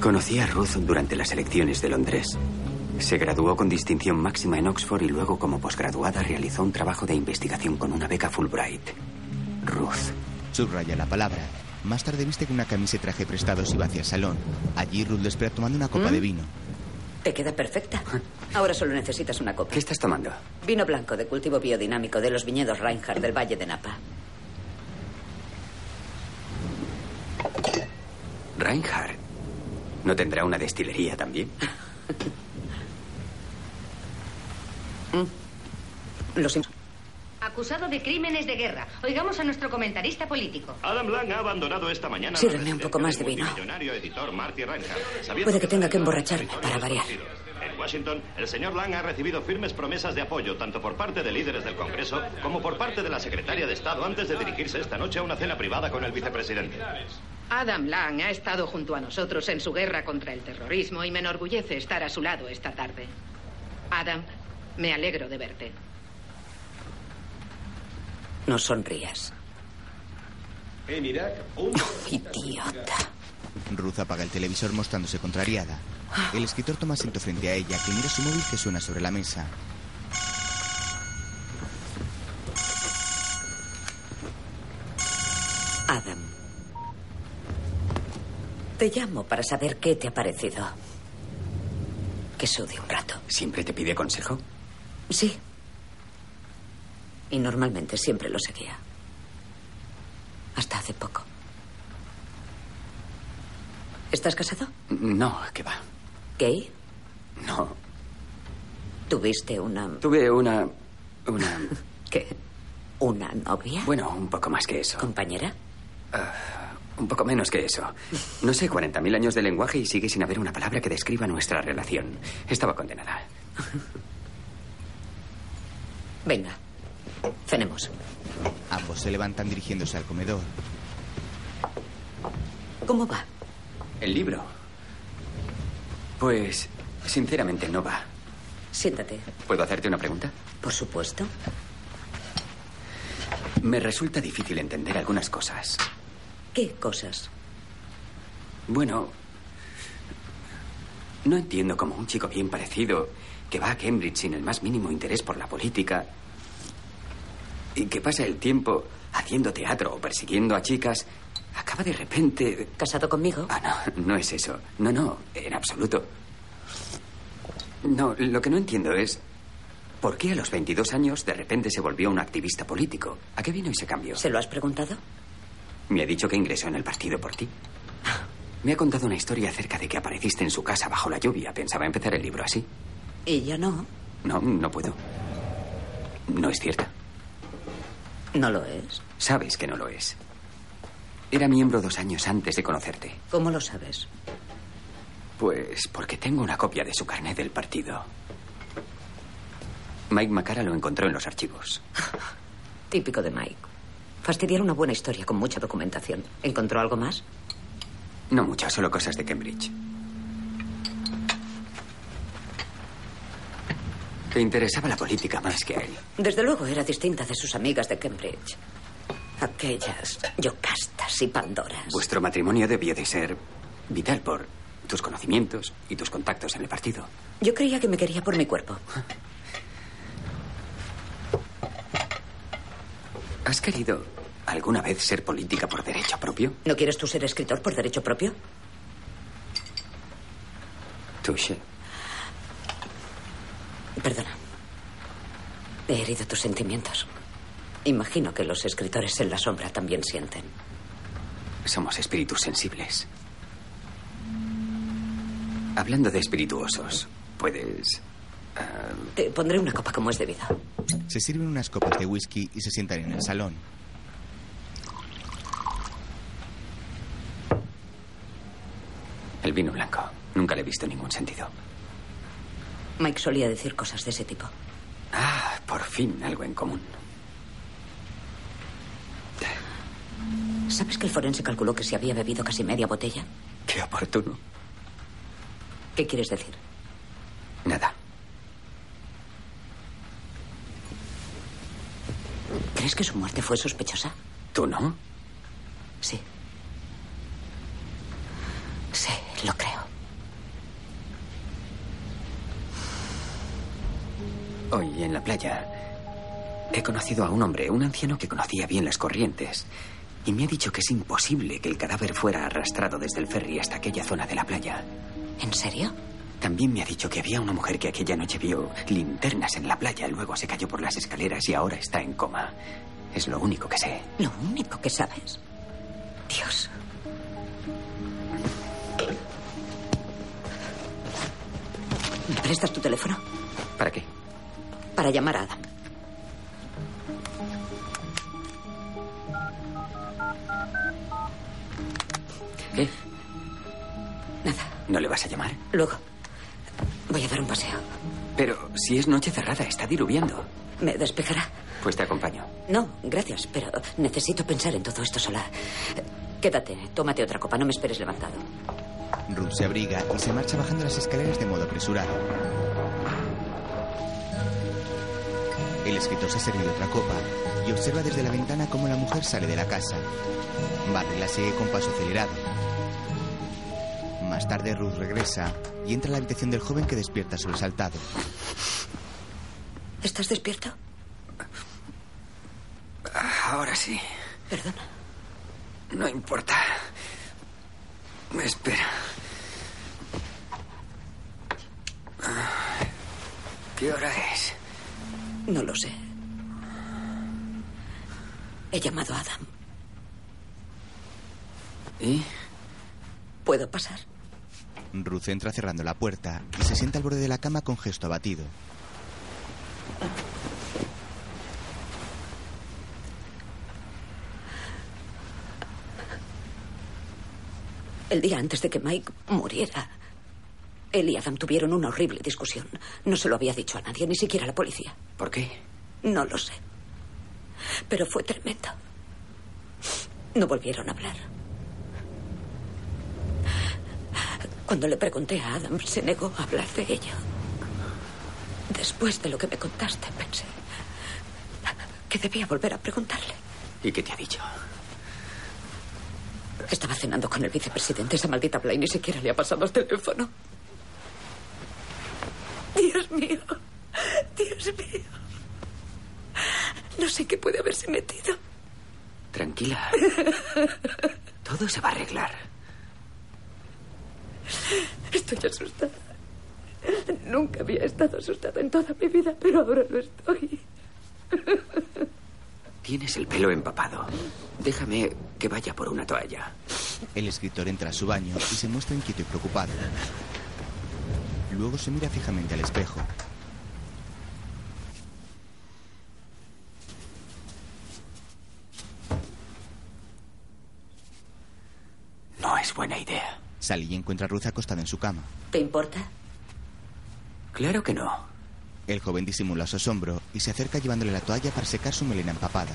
[SPEAKER 2] Conocí a Ruth durante las elecciones de Londres. Se graduó con distinción máxima en Oxford y luego como posgraduada realizó un trabajo de investigación con una beca Fulbright. Ruth.
[SPEAKER 1] Subraya la palabra. Más tarde viste con una camisa y traje prestados y va hacia el salón. Allí Ruth le espera tomando una copa
[SPEAKER 10] ¿Mm?
[SPEAKER 1] de vino.
[SPEAKER 10] Te queda perfecta. Ahora solo necesitas una copa.
[SPEAKER 2] ¿Qué estás tomando?
[SPEAKER 10] Vino blanco de cultivo biodinámico de los viñedos Reinhardt del Valle de Napa.
[SPEAKER 2] Reinhardt. ¿No tendrá una destilería también?
[SPEAKER 10] Lo siento.
[SPEAKER 9] Acusado de crímenes de guerra. Oigamos a nuestro comentarista político.
[SPEAKER 16] Adam Lang ha abandonado esta mañana.
[SPEAKER 10] Sírveme un poco más de vino.
[SPEAKER 16] Editor Marty
[SPEAKER 10] Puede que tenga que emborracharme para variar.
[SPEAKER 16] En Washington, el señor Lang ha recibido firmes promesas de apoyo tanto por parte de líderes del Congreso como por parte de la secretaria de Estado antes de dirigirse esta noche a una cena privada con el vicepresidente.
[SPEAKER 20] Adam Lang ha estado junto a nosotros en su guerra contra el terrorismo y me enorgullece estar a su lado esta tarde. Adam, me alegro de verte.
[SPEAKER 10] No sonrías.
[SPEAKER 23] En Irak, un...
[SPEAKER 10] Idiota.
[SPEAKER 1] Ruth apaga el televisor mostrándose contrariada. El escritor toma asiento frente a ella, que mira su móvil que suena sobre la mesa.
[SPEAKER 10] Adam. Te llamo para saber qué te ha parecido. Que sude un rato.
[SPEAKER 2] ¿Siempre te pide consejo?
[SPEAKER 10] Sí. Y normalmente siempre lo seguía. Hasta hace poco. ¿Estás casado?
[SPEAKER 2] No, ¿qué va?
[SPEAKER 10] ¿Gay?
[SPEAKER 2] No.
[SPEAKER 10] ¿Tuviste una...
[SPEAKER 2] Tuve una... una...
[SPEAKER 10] ¿Qué? ¿Una novia?
[SPEAKER 2] Bueno, un poco más que eso.
[SPEAKER 10] ¿Compañera?
[SPEAKER 2] Ah, un poco menos que eso. No sé, 40.000 años de lenguaje y sigue sin haber una palabra que describa nuestra relación. Estaba condenada.
[SPEAKER 10] Venga. Cenemos.
[SPEAKER 1] Ambos se levantan dirigiéndose al comedor.
[SPEAKER 10] ¿Cómo va?
[SPEAKER 2] ¿El libro? Pues, sinceramente, no va.
[SPEAKER 10] Siéntate.
[SPEAKER 2] ¿Puedo hacerte una pregunta?
[SPEAKER 10] Por supuesto.
[SPEAKER 2] Me resulta difícil entender algunas cosas.
[SPEAKER 10] ¿Qué cosas?
[SPEAKER 2] Bueno, no entiendo cómo un chico bien parecido, que va a Cambridge sin el más mínimo interés por la política, y que pasa el tiempo haciendo teatro o persiguiendo a chicas, acaba de repente...
[SPEAKER 10] ¿Casado conmigo?
[SPEAKER 2] Ah, no, no es eso. No, no, en absoluto. No, lo que no entiendo es por qué a los 22 años de repente se volvió un activista político. ¿A qué vino ese cambio?
[SPEAKER 10] ¿Se lo has preguntado?
[SPEAKER 2] Me ha dicho que ingresó en el partido por ti. Me ha contado una historia acerca de que apareciste en su casa bajo la lluvia. Pensaba empezar el libro así.
[SPEAKER 10] ¿Y ya no?
[SPEAKER 2] No, no puedo. No es cierta.
[SPEAKER 10] ¿No lo es?
[SPEAKER 2] Sabes que no lo es. Era miembro dos años antes de conocerte.
[SPEAKER 10] ¿Cómo lo sabes?
[SPEAKER 2] Pues porque tengo una copia de su carnet del partido. Mike Macara lo encontró en los archivos.
[SPEAKER 10] Típico de Mike. Fastidiar una buena historia con mucha documentación. ¿Encontró algo más?
[SPEAKER 2] No mucho, solo cosas de Cambridge. Te interesaba la política más que a él.
[SPEAKER 10] Desde luego era distinta de sus amigas de Cambridge. Aquellas yocastas y pandoras.
[SPEAKER 2] Vuestro matrimonio debió de ser vital por tus conocimientos y tus contactos en el partido.
[SPEAKER 10] Yo creía que me quería por mi cuerpo.
[SPEAKER 2] ¿Has querido alguna vez ser política por derecho propio?
[SPEAKER 10] ¿No quieres tú ser escritor por derecho propio?
[SPEAKER 2] Touché.
[SPEAKER 10] Perdona. He herido tus sentimientos. Imagino que los escritores en la sombra también sienten.
[SPEAKER 2] Somos espíritus sensibles. Hablando de espirituosos, puedes... ah,
[SPEAKER 10] Te pondré una copa como es debido.
[SPEAKER 1] Se sirven unas copas de whisky y se sientan en el salón.
[SPEAKER 2] el vino blanco. Nunca le he visto ningún sentido.
[SPEAKER 10] Mike solía decir cosas de ese tipo.
[SPEAKER 2] Ah, por fin algo en común.
[SPEAKER 10] ¿Sabes que el forense calculó que se había bebido casi media botella?
[SPEAKER 2] Qué oportuno.
[SPEAKER 10] ¿Qué quieres decir?
[SPEAKER 2] Nada.
[SPEAKER 10] ¿Crees que su muerte fue sospechosa?
[SPEAKER 2] ¿Tú no?
[SPEAKER 10] Sí. Sí, lo creo.
[SPEAKER 2] Hoy en la playa he conocido a un hombre, un anciano que conocía bien las corrientes. Y me ha dicho que es imposible que el cadáver fuera arrastrado desde el ferry hasta aquella zona de la playa.
[SPEAKER 10] ¿En serio?
[SPEAKER 2] También me ha dicho que había una mujer que aquella noche vio linternas en la playa, luego se cayó por las escaleras y ahora está en coma. Es lo único que sé.
[SPEAKER 10] Lo único que sabes. Dios. ¿Me prestas tu teléfono?
[SPEAKER 2] ¿Para qué?
[SPEAKER 10] Para llamar a Adam.
[SPEAKER 2] ¿Qué?
[SPEAKER 10] Nada.
[SPEAKER 2] ¿No le vas a llamar?
[SPEAKER 10] Luego. Voy a dar un paseo.
[SPEAKER 2] Pero si es noche cerrada, está diluviando.
[SPEAKER 10] ¿Me despejará?
[SPEAKER 2] Pues te acompaño.
[SPEAKER 10] No, gracias, pero necesito pensar en todo esto sola. Quédate, tómate otra copa, no me esperes levantado.
[SPEAKER 1] Ruth se abriga y se marcha bajando las escaleras de modo apresurado. El escritor se ha servido otra copa y observa desde la ventana cómo la mujer sale de la casa. Barry la sigue con paso acelerado. Más tarde Ruth regresa y entra a la habitación del joven que despierta sobresaltado.
[SPEAKER 10] ¿Estás despierto?
[SPEAKER 2] Ahora sí.
[SPEAKER 10] Perdona.
[SPEAKER 2] No importa. Espera. ¿Qué hora es?
[SPEAKER 10] No lo sé. He llamado a Adam.
[SPEAKER 2] ¿Y?
[SPEAKER 10] ¿Puedo pasar?
[SPEAKER 1] Ruth entra cerrando la puerta y se sienta al borde de la cama con gesto abatido.
[SPEAKER 10] El día antes de que Mike muriera, él y Adam tuvieron una horrible discusión. No se lo había dicho a nadie, ni siquiera a la policía.
[SPEAKER 2] ¿Por qué?
[SPEAKER 10] No lo sé. Pero fue tremendo. No volvieron a hablar. Cuando le pregunté a Adam, se negó a hablar de ello. Después de lo que me contaste, pensé que debía volver a preguntarle.
[SPEAKER 2] ¿Y qué te ha dicho?
[SPEAKER 10] Estaba cenando con el vicepresidente. Esa maldita Blaine ni siquiera le ha pasado el teléfono. Dios mío. Dios mío. No sé qué puede haberse metido.
[SPEAKER 2] Tranquila. Todo se va a arreglar.
[SPEAKER 10] Estoy asustada. Nunca había estado asustada en toda mi vida, pero ahora lo estoy.
[SPEAKER 2] Tienes el pelo empapado. Déjame que vaya por una toalla.
[SPEAKER 1] El escritor entra a su baño y se muestra inquieto y preocupado. Luego se mira fijamente al espejo.
[SPEAKER 2] No es buena idea.
[SPEAKER 1] Sale y encuentra a Ruth acostada en su cama.
[SPEAKER 10] ¿Te importa?
[SPEAKER 2] Claro que no.
[SPEAKER 1] El joven disimula su asombro y se acerca llevándole la toalla para secar su melena empapada.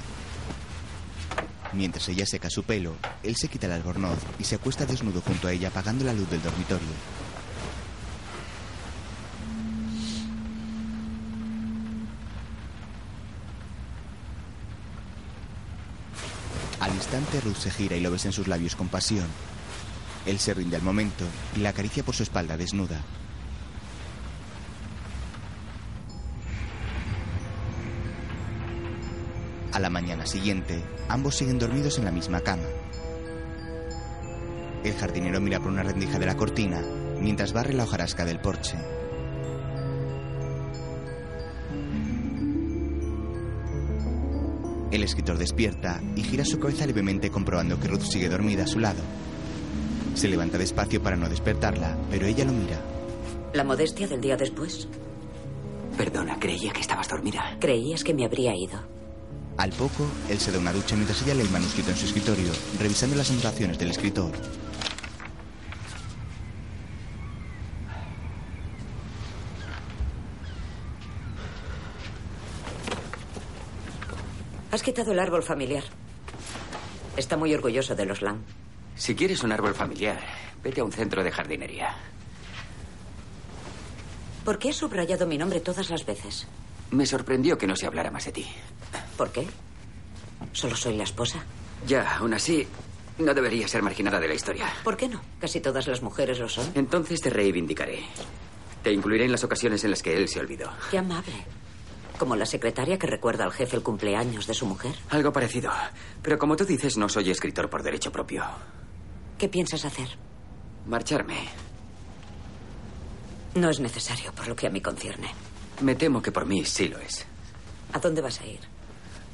[SPEAKER 1] Mientras ella seca su pelo, él se quita el albornoz y se acuesta desnudo junto a ella apagando la luz del dormitorio. Al instante Ruth se gira y lo besa en sus labios con pasión. Él se rinde al momento y la acaricia por su espalda desnuda. A la mañana siguiente, ambos siguen dormidos en la misma cama. El jardinero mira por una rendija de la cortina mientras barre la hojarasca del porche. El escritor despierta y gira su cabeza levemente comprobando que Ruth sigue dormida a su lado. Se levanta despacio para no despertarla, pero ella lo mira.
[SPEAKER 10] ¿La modestia del día después?
[SPEAKER 2] Perdona, creía que estabas dormida.
[SPEAKER 10] Creías que me habría ido.
[SPEAKER 1] Al poco, él se da una ducha mientras ella lee el manuscrito en su escritorio, revisando las anotaciones del escritor.
[SPEAKER 10] Has quitado el árbol familiar. Está muy orgulloso de los Lang.
[SPEAKER 2] Si quieres un árbol familiar, vete a un centro de jardinería.
[SPEAKER 10] ¿Por qué has subrayado mi nombre todas las veces?
[SPEAKER 2] Me sorprendió que no se hablara más de ti.
[SPEAKER 10] ¿Por qué? ¿Solo soy la esposa?
[SPEAKER 2] Ya, aún así, no debería ser marginada de la historia.
[SPEAKER 10] ¿Por qué no? Casi todas las mujeres lo son.
[SPEAKER 2] Entonces te reivindicaré. Te incluiré en las ocasiones en las que él se olvidó.
[SPEAKER 10] Qué amable. Como la secretaria que recuerda al jefe el cumpleaños de su mujer.
[SPEAKER 2] Algo parecido. Pero como tú dices, no soy escritor por derecho propio.
[SPEAKER 10] ¿Qué piensas hacer?
[SPEAKER 2] Marcharme.
[SPEAKER 10] No es necesario, por lo que a mí concierne.
[SPEAKER 2] Me temo que por mí sí lo es.
[SPEAKER 10] ¿A dónde vas a ir?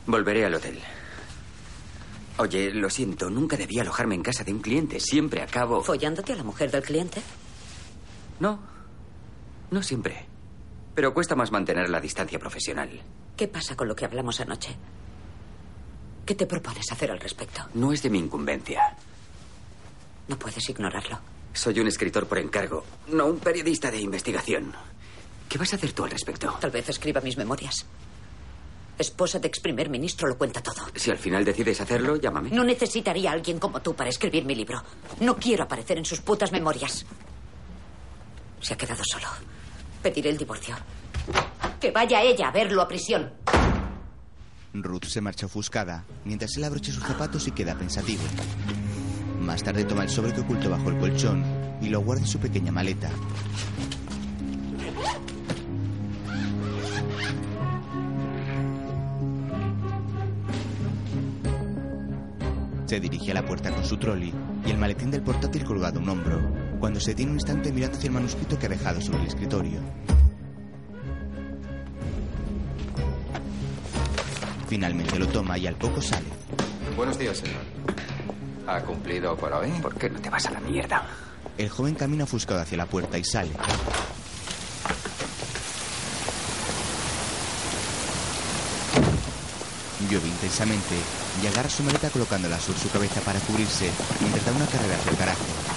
[SPEAKER 2] Volveré al hotel. Oye, lo siento, nunca debí alojarme en casa de un cliente. Siempre acabo.
[SPEAKER 10] ¿Follándote a la mujer del cliente?
[SPEAKER 2] No. No siempre. Pero cuesta más mantener la distancia profesional.
[SPEAKER 10] ¿Qué pasa con lo que hablamos anoche? ¿Qué te propones hacer al respecto?
[SPEAKER 2] No es de mi incumbencia.
[SPEAKER 10] No puedes ignorarlo.
[SPEAKER 2] Soy un escritor por encargo, no un periodista de investigación. ¿Qué vas a hacer tú al respecto?
[SPEAKER 10] Tal vez escriba mis memorias. Esposa de ex primer ministro lo cuenta todo.
[SPEAKER 2] Si al final decides hacerlo, llámame.
[SPEAKER 10] No necesitaría a alguien como tú para escribir mi libro. No quiero aparecer en sus putas memorias. Se ha quedado solo. Pediré el divorcio. Que vaya ella a verlo a prisión.
[SPEAKER 1] Ruth se marcha ofuscada mientras él abrocha sus zapatos y queda pensativo. Más tarde toma el sobre que ocultó bajo el colchón y lo guarda en su pequeña maleta. Se dirige a la puerta con su trolley y el maletín del portátil colgado a un hombro, cuando se tiene un instante mirando hacia el manuscrito que ha dejado sobre el escritorio. Finalmente lo toma y al poco sale.
[SPEAKER 17] Buenos días, señor. ¿Ha cumplido por hoy?
[SPEAKER 2] ¿Por qué no te vas a la mierda?
[SPEAKER 1] El joven camina ofuscado hacia la puerta y sale. Llueve intensamente y agarra su maleta colocándola sobre su cabeza para cubrirse mientras da una carrera hacia el garaje.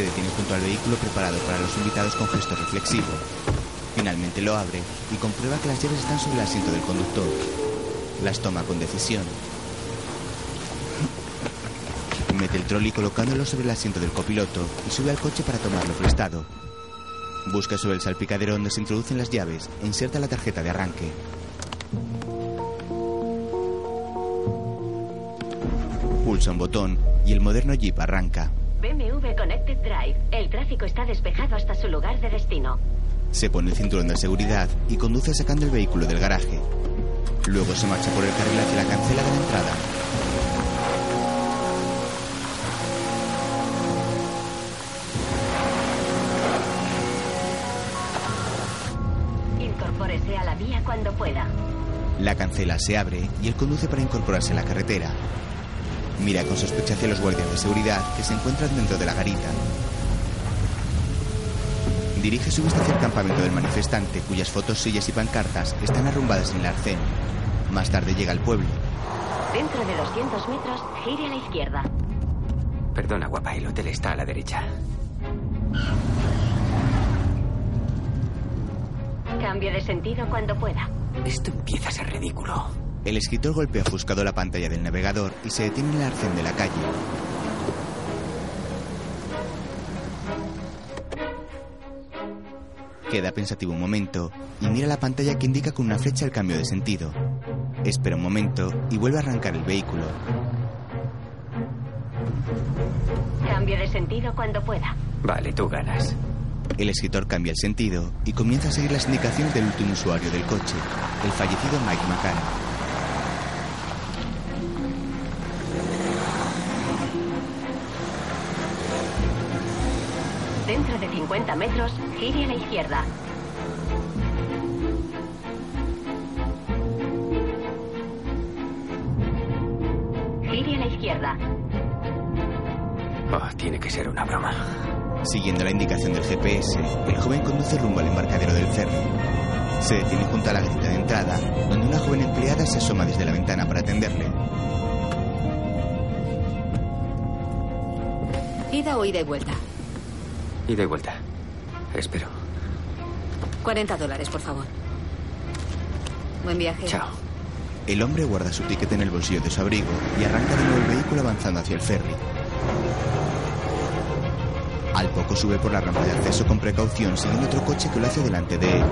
[SPEAKER 1] Se detiene junto al vehículo preparado para los invitados con gesto reflexivo. Finalmente lo abre y comprueba que las llaves están sobre el asiento del conductor. Las toma con decisión. Mete el trolley colocándolo sobre el asiento del copiloto y sube al coche para tomarlo prestado. Busca sobre el salpicadero donde se introducen las llaves e inserta la tarjeta de arranque. Pulsa un botón y el moderno Jeep arranca.
[SPEAKER 7] BMW Connected Drive. El tráfico está despejado hasta su lugar de destino.
[SPEAKER 1] Se pone el cinturón de seguridad y conduce sacando el vehículo del garaje. Luego se marcha por el carril hacia la cancela de la entrada.
[SPEAKER 7] Incorpórese a la vía cuando pueda.
[SPEAKER 1] La cancela se abre y él conduce para incorporarse a la carretera. Mira con sospecha hacia los guardias de seguridad que se encuentran dentro de la garita. Dirige su vista hacia el campamento del manifestante, cuyas fotos, sillas y pancartas están arrumbadas en el arcén. Más tarde llega al pueblo.
[SPEAKER 7] Dentro de 200 metros, gire a la izquierda.
[SPEAKER 2] Perdona, guapa, el hotel está a la derecha.
[SPEAKER 7] Cambio de sentido cuando pueda.
[SPEAKER 2] Esto empieza a ser ridículo.
[SPEAKER 1] El escritor golpea ofuscado la pantalla del navegador y se detiene en el arcén de la calle. Queda pensativo un momento y mira la pantalla que indica con una flecha el cambio de sentido. Espera un momento y vuelve a arrancar el vehículo.
[SPEAKER 7] Cambio de sentido cuando pueda.
[SPEAKER 2] Vale, tú ganas.
[SPEAKER 1] El escritor cambia el sentido y comienza a seguir las indicaciones del último usuario del coche, el fallecido Mike McCann.
[SPEAKER 7] Metros, gire a la izquierda. Gire a la izquierda.
[SPEAKER 2] Oh, tiene que ser una broma.
[SPEAKER 1] Siguiendo la indicación del GPS, el joven conduce rumbo al embarcadero del ferry. Se detiene junto a la grita de entrada, donde una joven empleada se asoma desde la ventana para atenderle.
[SPEAKER 10] ¿Ida o ida y vuelta?
[SPEAKER 2] Y de vuelta. Espero.
[SPEAKER 10] 40 dólares, por favor. Buen viaje.
[SPEAKER 2] Chao.
[SPEAKER 1] El hombre guarda su ticket en el bolsillo de su abrigo y arranca de nuevo el vehículo avanzando hacia el ferry. Al poco sube por la rampa de acceso con precaución, siguiendo otro coche que lo hace delante de él.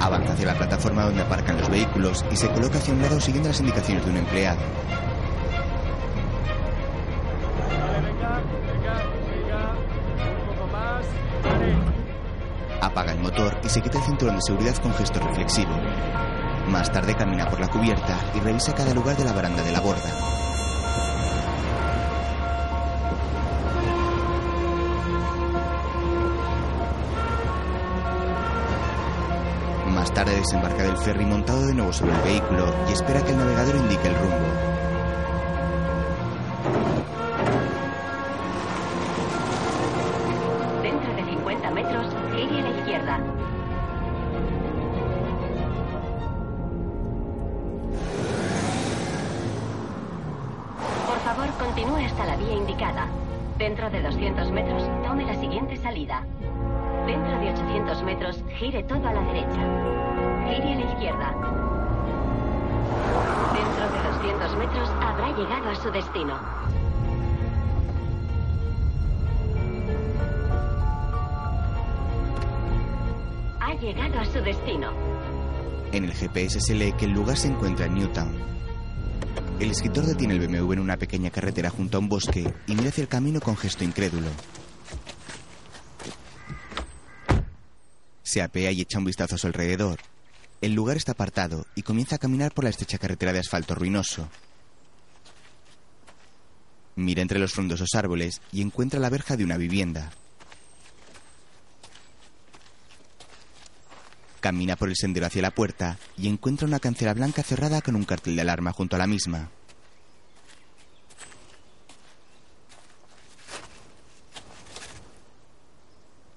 [SPEAKER 1] Avanza hacia la plataforma donde aparcan los vehículos y se coloca hacia un lado siguiendo las indicaciones de un empleado. Y se quita el cinturón de seguridad con gesto reflexivo. Más tarde camina por la cubierta y revisa cada lugar de la baranda de la borda. Más tarde desembarca del ferry montado de nuevo sobre el vehículo y espera que el navegador indique el rumbo.
[SPEAKER 7] Gire todo a la derecha. Gire a la izquierda. Dentro de 200 metros, habrá llegado a su destino. Ha llegado a su destino.
[SPEAKER 1] En el GPS se lee que el lugar se encuentra en Newtown. El escritor detiene el BMW en una pequeña carretera junto a un bosque y mira hacia el camino con gesto incrédulo. Se apea y echa un vistazo a su alrededor. El lugar está apartado y comienza a caminar por la estrecha carretera de asfalto ruinoso. Mira entre los frondosos árboles y encuentra la verja de una vivienda. Camina por el sendero hacia la puerta y encuentra una cancela blanca cerrada con un cartel de alarma junto a la misma.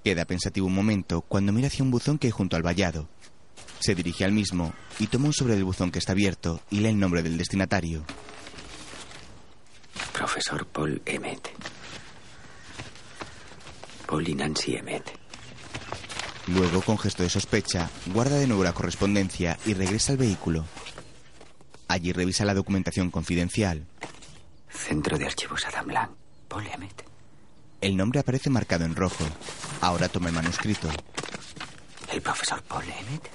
[SPEAKER 1] Queda pensativo un momento cuando mira hacia un buzón que hay junto al vallado. Se dirige al mismo y toma un sobre del buzón que está abierto y lee el nombre del destinatario.
[SPEAKER 2] Profesor Paul Emmet. Paul y Nancy Emmet.
[SPEAKER 1] Luego, con gesto de sospecha, guarda de nuevo la correspondencia y regresa al vehículo. Allí revisa la documentación confidencial.
[SPEAKER 2] Centro de Archivos Adam Lang. Paul Emmett.
[SPEAKER 1] El nombre aparece marcado en rojo. Ahora toma el manuscrito.
[SPEAKER 2] ¿El profesor Paul Emmett?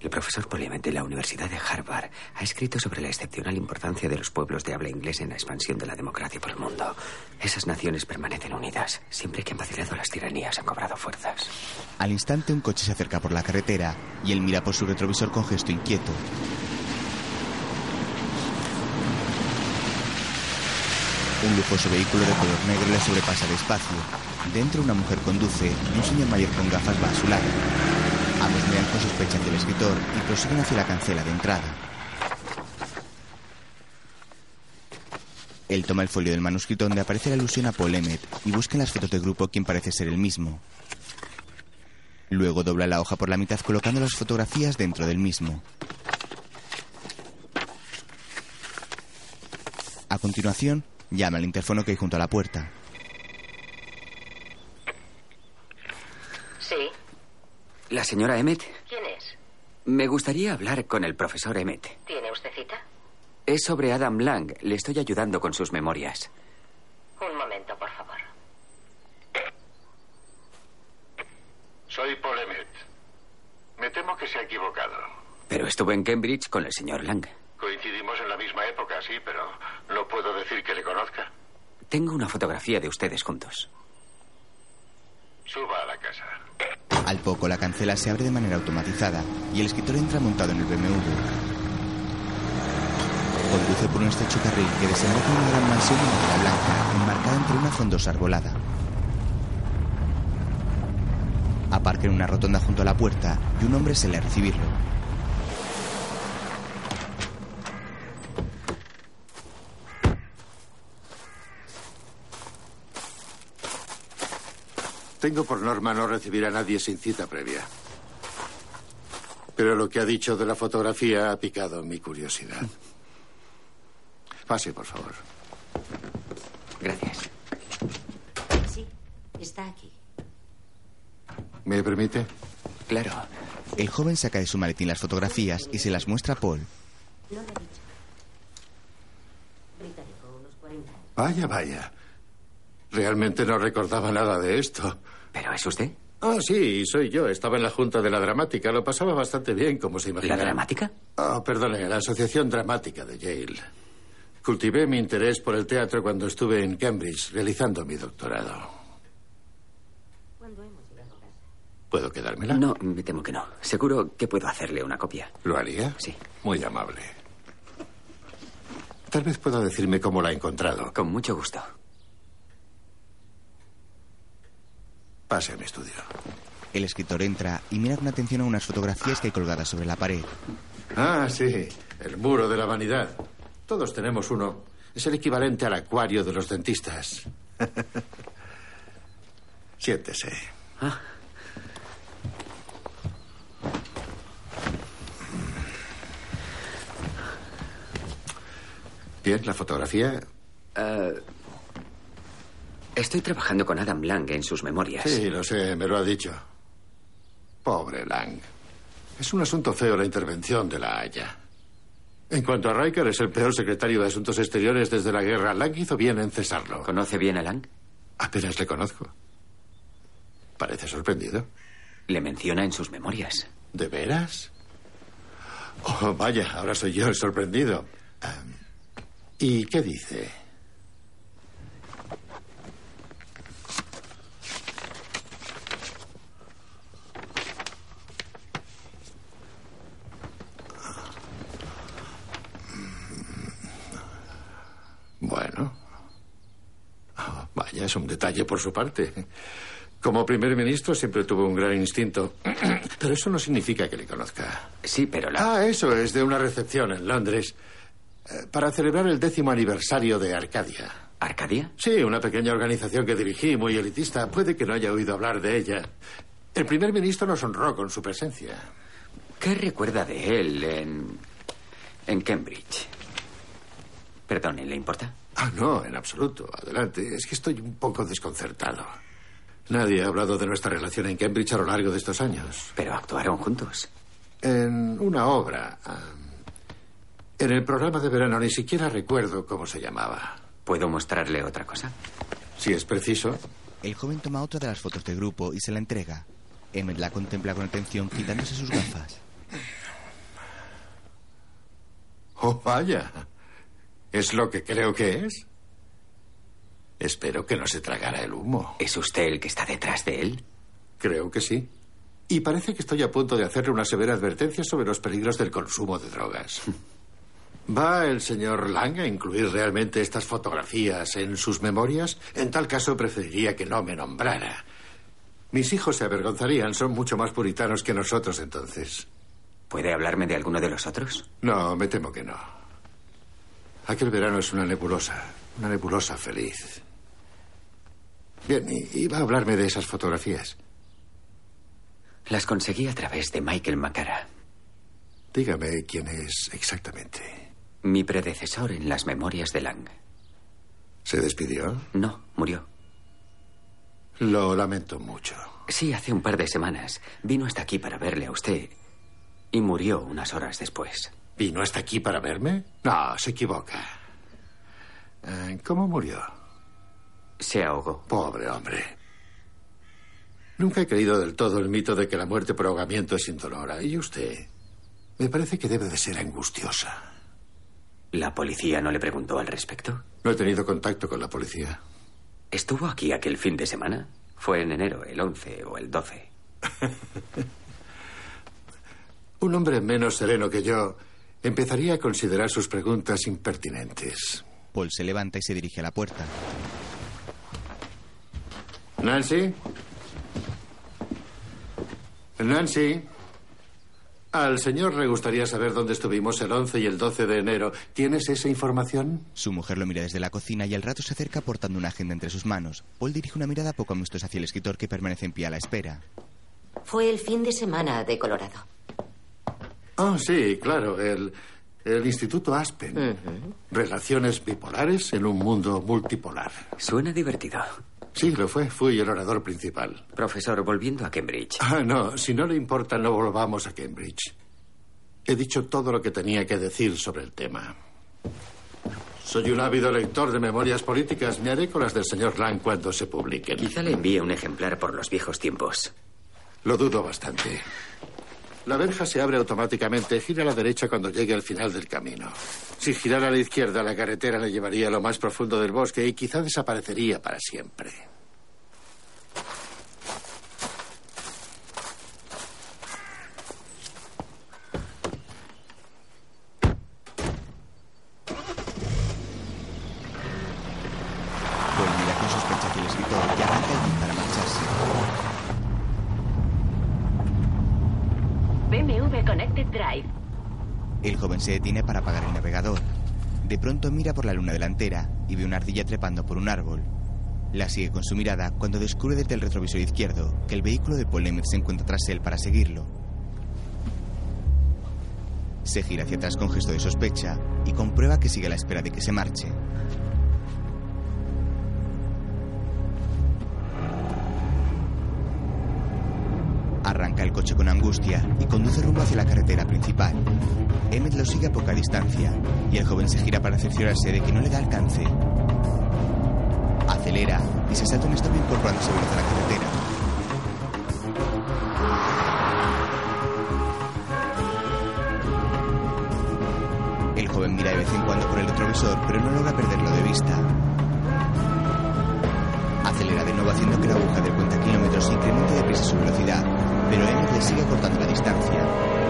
[SPEAKER 2] El profesor Paul Emmett de la Universidad de Harvard ha escrito sobre la excepcional importancia de los pueblos de habla inglesa en la expansión de la democracia por el mundo. Esas naciones permanecen unidas. Siempre que han vacilado las tiranías han cobrado fuerzas.
[SPEAKER 1] Al instante un coche se acerca por la carretera y él mira por su retrovisor con gesto inquieto. Un lujoso vehículo de color negro le sobrepasa despacio. Dentro una mujer conduce y un señor mayor con gafas va a su lado. Ambos miran con sospecha hacia el escritor y prosiguen hacia la cancela de entrada. Él toma el folio del manuscrito donde aparece la alusión a Paul Emmett y busca en las fotos del grupo quien parece ser el mismo. Luego dobla la hoja por la mitad colocando las fotografías dentro del mismo. A continuación, llama al interfono que hay junto a la puerta.
[SPEAKER 7] Sí.
[SPEAKER 2] ¿La señora Emmett?
[SPEAKER 7] ¿Quién es?
[SPEAKER 2] Me gustaría hablar con el profesor Emmett.
[SPEAKER 7] ¿Tiene usted cita?
[SPEAKER 2] Es sobre Adam Lang. Le estoy ayudando con sus memorias.
[SPEAKER 7] Un momento, por favor.
[SPEAKER 16] Soy Paul Emmett. Me temo que se ha equivocado.
[SPEAKER 2] Pero estuve en Cambridge con el señor Lang.
[SPEAKER 16] Coincidimos en la misma época, sí, pero no puedo decir que le conozca.
[SPEAKER 2] Tengo una fotografía de ustedes juntos.
[SPEAKER 16] Suba a la casa.
[SPEAKER 1] Al poco la cancela se abre de manera automatizada y el escritor entra montado en el BMW. Conduce por un estrecho carril que desemboca en una gran mansión de madera blanca, enmarcada entre una frondosa arbolada. Aparca en una rotonda junto a la puerta y un hombre sale a recibirlo.
[SPEAKER 27] Tengo por norma no recibir a nadie sin cita previa. Pero lo que ha dicho de la fotografía ha picado mi curiosidad. Pase, por favor.
[SPEAKER 2] Gracias.
[SPEAKER 26] Sí, está aquí.
[SPEAKER 27] ¿Me permite?
[SPEAKER 1] Claro. El joven saca de su maletín las fotografías y se las muestra a Paul.
[SPEAKER 26] No lo he dicho. Británico, unos 40 años.
[SPEAKER 27] Vaya, vaya. Realmente no recordaba nada de esto.
[SPEAKER 2] ¿Pero es usted?
[SPEAKER 27] Ah, sí, soy yo. Estaba en la junta de la dramática. Lo pasaba bastante bien, como se imagina.
[SPEAKER 2] ¿La dramática?
[SPEAKER 27] Ah, perdone, la Asociación Dramática de Yale. Cultivé mi interés por el teatro cuando estuve en Cambridge realizando mi doctorado. ¿Puedo quedármela?
[SPEAKER 2] No, me temo que no. Seguro que puedo hacerle una copia.
[SPEAKER 27] ¿Lo haría?
[SPEAKER 2] Sí.
[SPEAKER 27] Muy amable. Tal vez pueda decirme cómo la ha encontrado.
[SPEAKER 2] Con mucho gusto.
[SPEAKER 27] Pase a mi estudio.
[SPEAKER 1] El escritor entra y mira con atención a unas fotografías que hay colgadas sobre la pared.
[SPEAKER 27] Ah, sí. El muro de la vanidad. Todos tenemos uno. Es el equivalente al acuario de los dentistas. Siéntese.
[SPEAKER 2] Ah.
[SPEAKER 27] Bien, la fotografía.
[SPEAKER 2] Eh, estoy trabajando con Adam Lang en sus memorias.
[SPEAKER 27] Sí, lo sé, me lo ha dicho. Pobre Lang. Es un asunto feo la intervención de la Haya. En cuanto a Riker, es el peor secretario de Asuntos Exteriores desde la guerra. Lang hizo bien en cesarlo.
[SPEAKER 2] ¿Conoce bien a Lang?
[SPEAKER 27] Apenas le conozco. Parece sorprendido.
[SPEAKER 2] Le menciona en sus memorias.
[SPEAKER 27] ¿De veras? Oh, vaya, ahora soy yo el sorprendido. Um, ¿Y qué dice? Bueno. Oh, vaya, es un detalle por su parte. Como primer ministro siempre tuvo un gran instinto. Pero eso no significa que le conozca.
[SPEAKER 2] Sí, pero la...
[SPEAKER 27] Ah, eso es de una recepción en Londres. eh, Para celebrar el décimo aniversario de Arcadia.
[SPEAKER 2] ¿Arcadia?
[SPEAKER 27] Sí, una pequeña organización que dirigí, muy elitista. Puede que no haya oído hablar de ella. El primer ministro nos honró con su presencia.
[SPEAKER 2] ¿Qué recuerda de él en. en Cambridge? Perdone, ¿le importa?
[SPEAKER 27] Ah, no, en absoluto. Adelante. Es que estoy un poco desconcertado. Nadie ha hablado de nuestra relación en Cambridge a lo largo de estos años.
[SPEAKER 2] Pero actuaron juntos.
[SPEAKER 27] En una obra. En el programa de verano ni siquiera recuerdo cómo se llamaba.
[SPEAKER 2] ¿Puedo mostrarle otra cosa?
[SPEAKER 27] Si es preciso.
[SPEAKER 1] El joven toma otra de las fotos de grupo y se la entrega. Emmet la contempla con atención quitándose sus gafas.
[SPEAKER 27] Oh, vaya. ¿Es lo que creo que es? Espero que no se tragara el humo.
[SPEAKER 2] ¿Es usted el que está detrás de él?
[SPEAKER 27] Creo que sí. Y parece que estoy a punto de hacerle una severa advertencia sobre los peligros del consumo de drogas. ¿Va el señor Lang a incluir realmente estas fotografías en sus memorias? En tal caso, preferiría que no me nombrara. Mis hijos se avergonzarían, son mucho más puritanos que nosotros entonces.
[SPEAKER 2] ¿Puede hablarme de alguno de los otros?
[SPEAKER 27] No, me temo que no. Aquel verano es una nebulosa, una nebulosa feliz. Bien, y iba a hablarme de esas fotografías.
[SPEAKER 2] Las conseguí a través de Michael Macara,
[SPEAKER 27] Dígame quién es exactamente.
[SPEAKER 2] mi predecesor en las memorias de Lang.
[SPEAKER 27] ¿Se despidió?
[SPEAKER 2] No, murió.
[SPEAKER 27] Lo lamento mucho.
[SPEAKER 2] Sí, hace un par de semanas. Vino hasta aquí para verle a usted y murió unas horas después.
[SPEAKER 27] ¿Vino hasta aquí para verme? No, se equivoca. Eh, ¿Cómo murió?
[SPEAKER 2] Se ahogó.
[SPEAKER 27] Pobre hombre. Nunca he creído del todo el mito de que la muerte por ahogamiento es indolora. ¿Y usted? Me parece que debe de ser angustiosa.
[SPEAKER 2] ¿La policía no le preguntó al respecto?
[SPEAKER 27] No he tenido contacto con la policía.
[SPEAKER 2] ¿Estuvo aquí aquel fin de semana? Fue en enero, el 11 o el 12.
[SPEAKER 27] Un hombre menos sereno que yo empezaría a considerar sus preguntas impertinentes.
[SPEAKER 1] Paul se levanta y se dirige a la puerta.
[SPEAKER 27] Nancy. Nancy. Al señor le gustaría saber dónde estuvimos el 11 y el 12 de enero. ¿Tienes esa información?
[SPEAKER 1] Su mujer lo mira desde la cocina y al rato se acerca portando una agenda entre sus manos. Paul dirige una mirada poco amistosa hacia el escritor que permanece en pie a la espera.
[SPEAKER 28] Fue el fin de semana de Colorado.
[SPEAKER 27] Oh, sí, claro. El, el Instituto Aspen. Relaciones bipolares en un mundo multipolar.
[SPEAKER 2] Suena divertido.
[SPEAKER 27] Sí, lo fue. Fui el orador principal.
[SPEAKER 2] Profesor, volviendo a Cambridge.
[SPEAKER 27] Ah, no. Si no le importa, no volvamos a Cambridge. He dicho todo lo que tenía que decir sobre el tema. Soy un ávido lector de memorias políticas. Me haré con las del señor Lang cuando se publiquen.
[SPEAKER 2] Quizá le envíe un ejemplar por los viejos tiempos.
[SPEAKER 27] Lo dudo bastante. La verja se abre automáticamente. Gira a la derecha cuando llegue al final del camino. Si girara a la izquierda, la carretera le llevaría a lo más profundo del bosque y quizá desaparecería para siempre.
[SPEAKER 1] Paul mira con sospecha hacia el escritor y arranca el jeep para marcharse.
[SPEAKER 7] BMW Connected Drive.
[SPEAKER 1] El joven se detiene para apagar el navegador. De pronto mira por la luna delantera y ve una ardilla trepando por un árbol. La sigue con su mirada cuando descubre desde el retrovisor izquierdo que el vehículo de Paul se encuentra tras él para seguirlo. Se gira hacia atrás con gesto de sospecha y comprueba que sigue a la espera de que se marche. Arranca el coche con angustia y conduce rumbo hacia la carretera principal. Emmett lo sigue a poca distancia y el joven se gira para cerciorarse de que no le da alcance. Acelera y se salta un stop incorporándose a la carretera. El joven mira de vez en cuando por el retrovisor, pero no logra perderlo de vista. Acelera de nuevo haciendo que la aguja del cuenta kilómetros incremente deprisa su velocidad, pero le sigue cortando la distancia.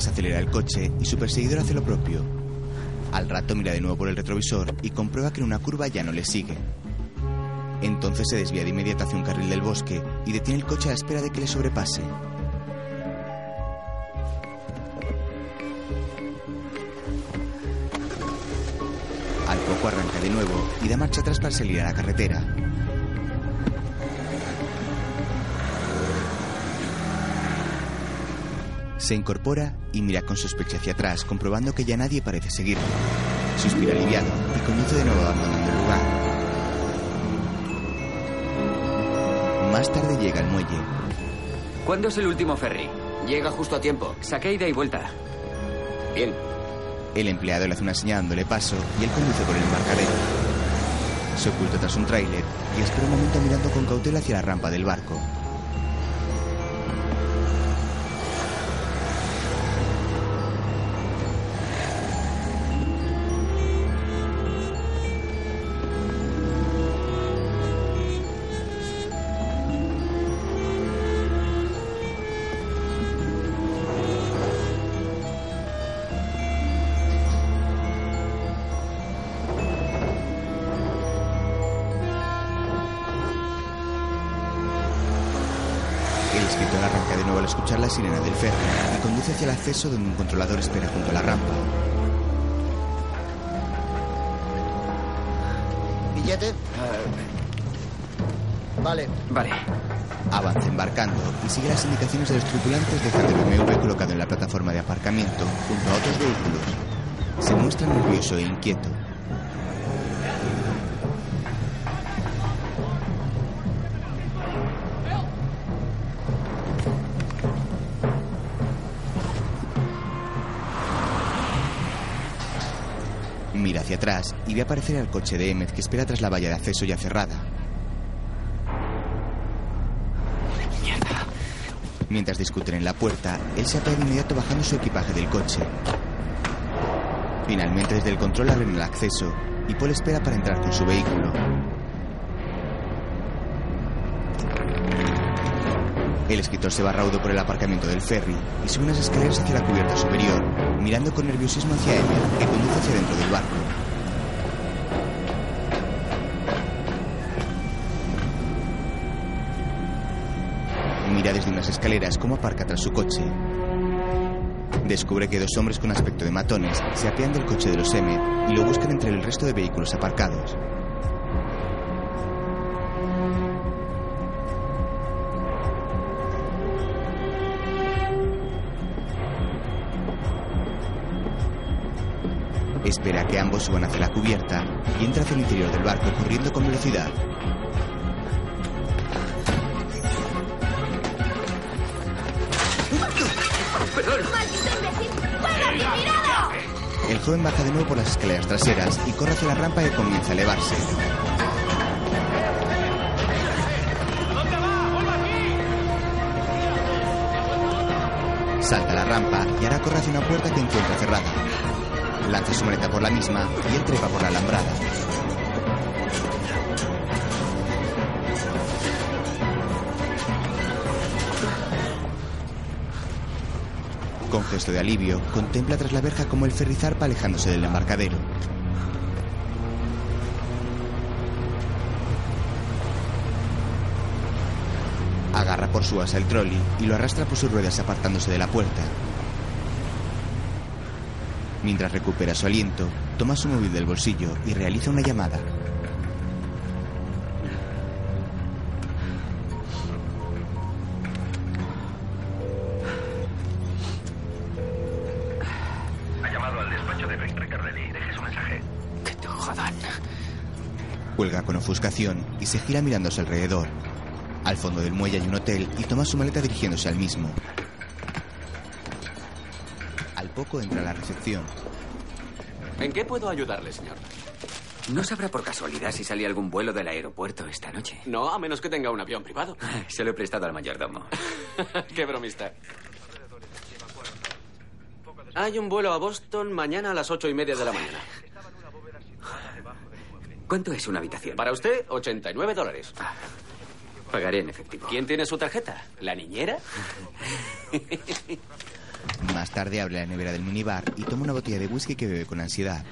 [SPEAKER 1] Desacelera el coche y su perseguidor hace lo propio. Al rato mira de nuevo por el retrovisor y comprueba que en una curva ya no le sigue. Entonces se desvía de inmediato hacia un carril del bosque y detiene el coche a la espera de que le sobrepase. Al poco arranca de nuevo y da marcha atrás para salir a la carretera. Se incorpora y mira con sospecha hacia atrás, comprobando que ya nadie parece seguirle. Suspira aliviado y conduce de nuevo abandonando el lugar. Más tarde llega al muelle.
[SPEAKER 2] ¿Cuándo es el último ferry?
[SPEAKER 14] Llega justo a tiempo.
[SPEAKER 2] Saqué ida y vuelta.
[SPEAKER 14] Bien.
[SPEAKER 1] El empleado le hace una señal dándole paso y él conduce por el embarcadero. Se oculta tras un tráiler y espera un momento mirando con cautela hacia la rampa del barco. Hacia el acceso donde un controlador espera junto a la rampa.
[SPEAKER 25] ¿Billete? Vale.
[SPEAKER 2] Vale.
[SPEAKER 1] Avanza embarcando y sigue las indicaciones de los tripulantes dejando el BMW colocado en la plataforma de aparcamiento junto a otros vehículos. Se muestra nervioso e inquieto. Atrás y ve aparecer al coche de Emmett que espera tras la valla de acceso ya cerrada. Mientras discuten en la puerta, él se apea de inmediato bajando su equipaje del coche. Finalmente desde el control abren el acceso y Paul espera para entrar con su vehículo. El escritor se va raudo por el aparcamiento del ferry y sube unas escaleras hacia la cubierta superior, mirando con nerviosismo hacia Emmett, que conduce hacia dentro del barco. Escaleras cómo aparca tras su coche. Descubre que dos hombres con aspecto de matones se apean del coche de los M y lo buscan entre el resto de vehículos aparcados. Espera que ambos suban hacia la cubierta y entra hacia el interior del barco corriendo con velocidad. El joven baja de nuevo por las escaleras traseras y corre hacia la rampa que comienza a elevarse. Salta a la rampa y ahora corre hacia una puerta que encuentra cerrada. Lanza su maleta por la misma y él trepa por la alambrada. Gesto de alivio, contempla tras la verja como el ferry zarpa alejándose del embarcadero. Agarra por su asa el trolley y lo arrastra por sus ruedas apartándose de la puerta. Mientras recupera su aliento, toma su móvil del bolsillo y realiza una llamada. Se gira mirando a su alrededor. Al fondo del muelle hay un hotel y toma su maleta dirigiéndose al mismo. Al poco entra a la recepción.
[SPEAKER 14] ¿En qué puedo ayudarle, señor?
[SPEAKER 2] ¿No sabrá por casualidad si salía algún vuelo del aeropuerto esta noche?
[SPEAKER 14] No, a menos que tenga un avión privado.
[SPEAKER 2] Se lo he prestado al mayordomo.
[SPEAKER 14] qué bromista. Hay un vuelo a Boston mañana a las ocho y media de la mañana.
[SPEAKER 2] ¿Cuánto es una habitación?
[SPEAKER 14] Para usted, 89 dólares.
[SPEAKER 2] Ah, pagaré en efectivo.
[SPEAKER 14] ¿Quién tiene su tarjeta? ¿La niñera?
[SPEAKER 1] Más tarde abre la nevera del minibar y toma una botella de whisky que bebe con ansiedad.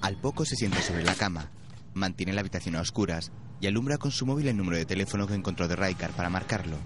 [SPEAKER 1] Al poco se sienta sobre la cama, mantiene la habitación a oscuras y alumbra con su móvil el número de teléfono que encontró de Raikar para marcarlo.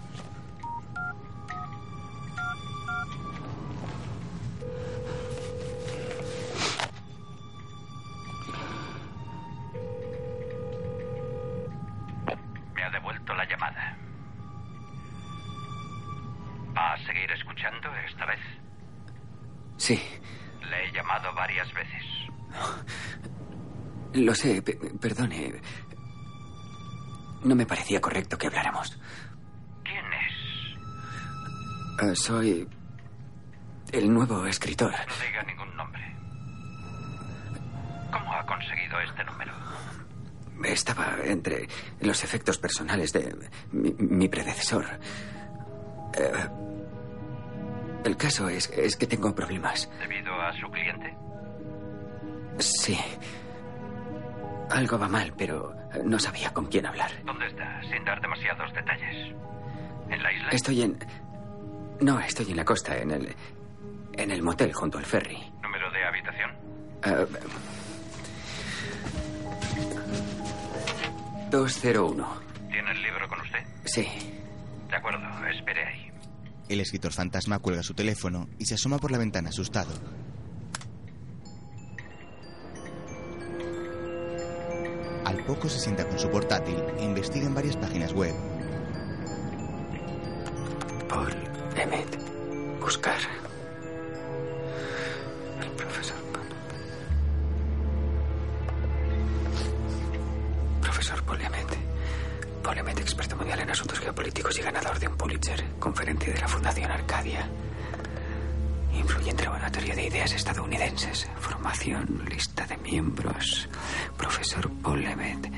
[SPEAKER 2] Lo sé. pe- perdone. No me parecía correcto que habláramos.
[SPEAKER 3] ¿Quién es?
[SPEAKER 2] Eh, soy el nuevo escritor.
[SPEAKER 3] No diga ningún nombre. ¿Cómo ha conseguido este número?
[SPEAKER 2] Estaba entre los efectos personales de mi, mi predecesor. Eh, el caso es, es que tengo problemas.
[SPEAKER 3] ¿Debido a su cliente?
[SPEAKER 2] Sí. Algo va mal, pero no sabía con quién hablar.
[SPEAKER 3] ¿Dónde está? Sin dar demasiados detalles. ¿En la isla?
[SPEAKER 2] Estoy en... No, estoy en la costa, en el... En el motel junto al ferry.
[SPEAKER 3] ¿Número de habitación?
[SPEAKER 2] Eh, 201.
[SPEAKER 3] ¿Tiene el libro con usted?
[SPEAKER 2] Sí.
[SPEAKER 3] De acuerdo, espere ahí.
[SPEAKER 1] El escritor fantasma cuelga su teléfono y se asoma por la ventana asustado. Al poco se sienta con su portátil e investiga en varias páginas web.
[SPEAKER 2] Paul Emmett. Buscar. El profesor. Profesor Paul Emmett. Paul Emmett, experto mundial en asuntos geopolíticos y ganador de un Pulitzer. Conferencia de la Fundación Arcadia. Influyente laboratorio de ideas estadounidenses. Formación, lista de miembros. Profesor Paul Emmett.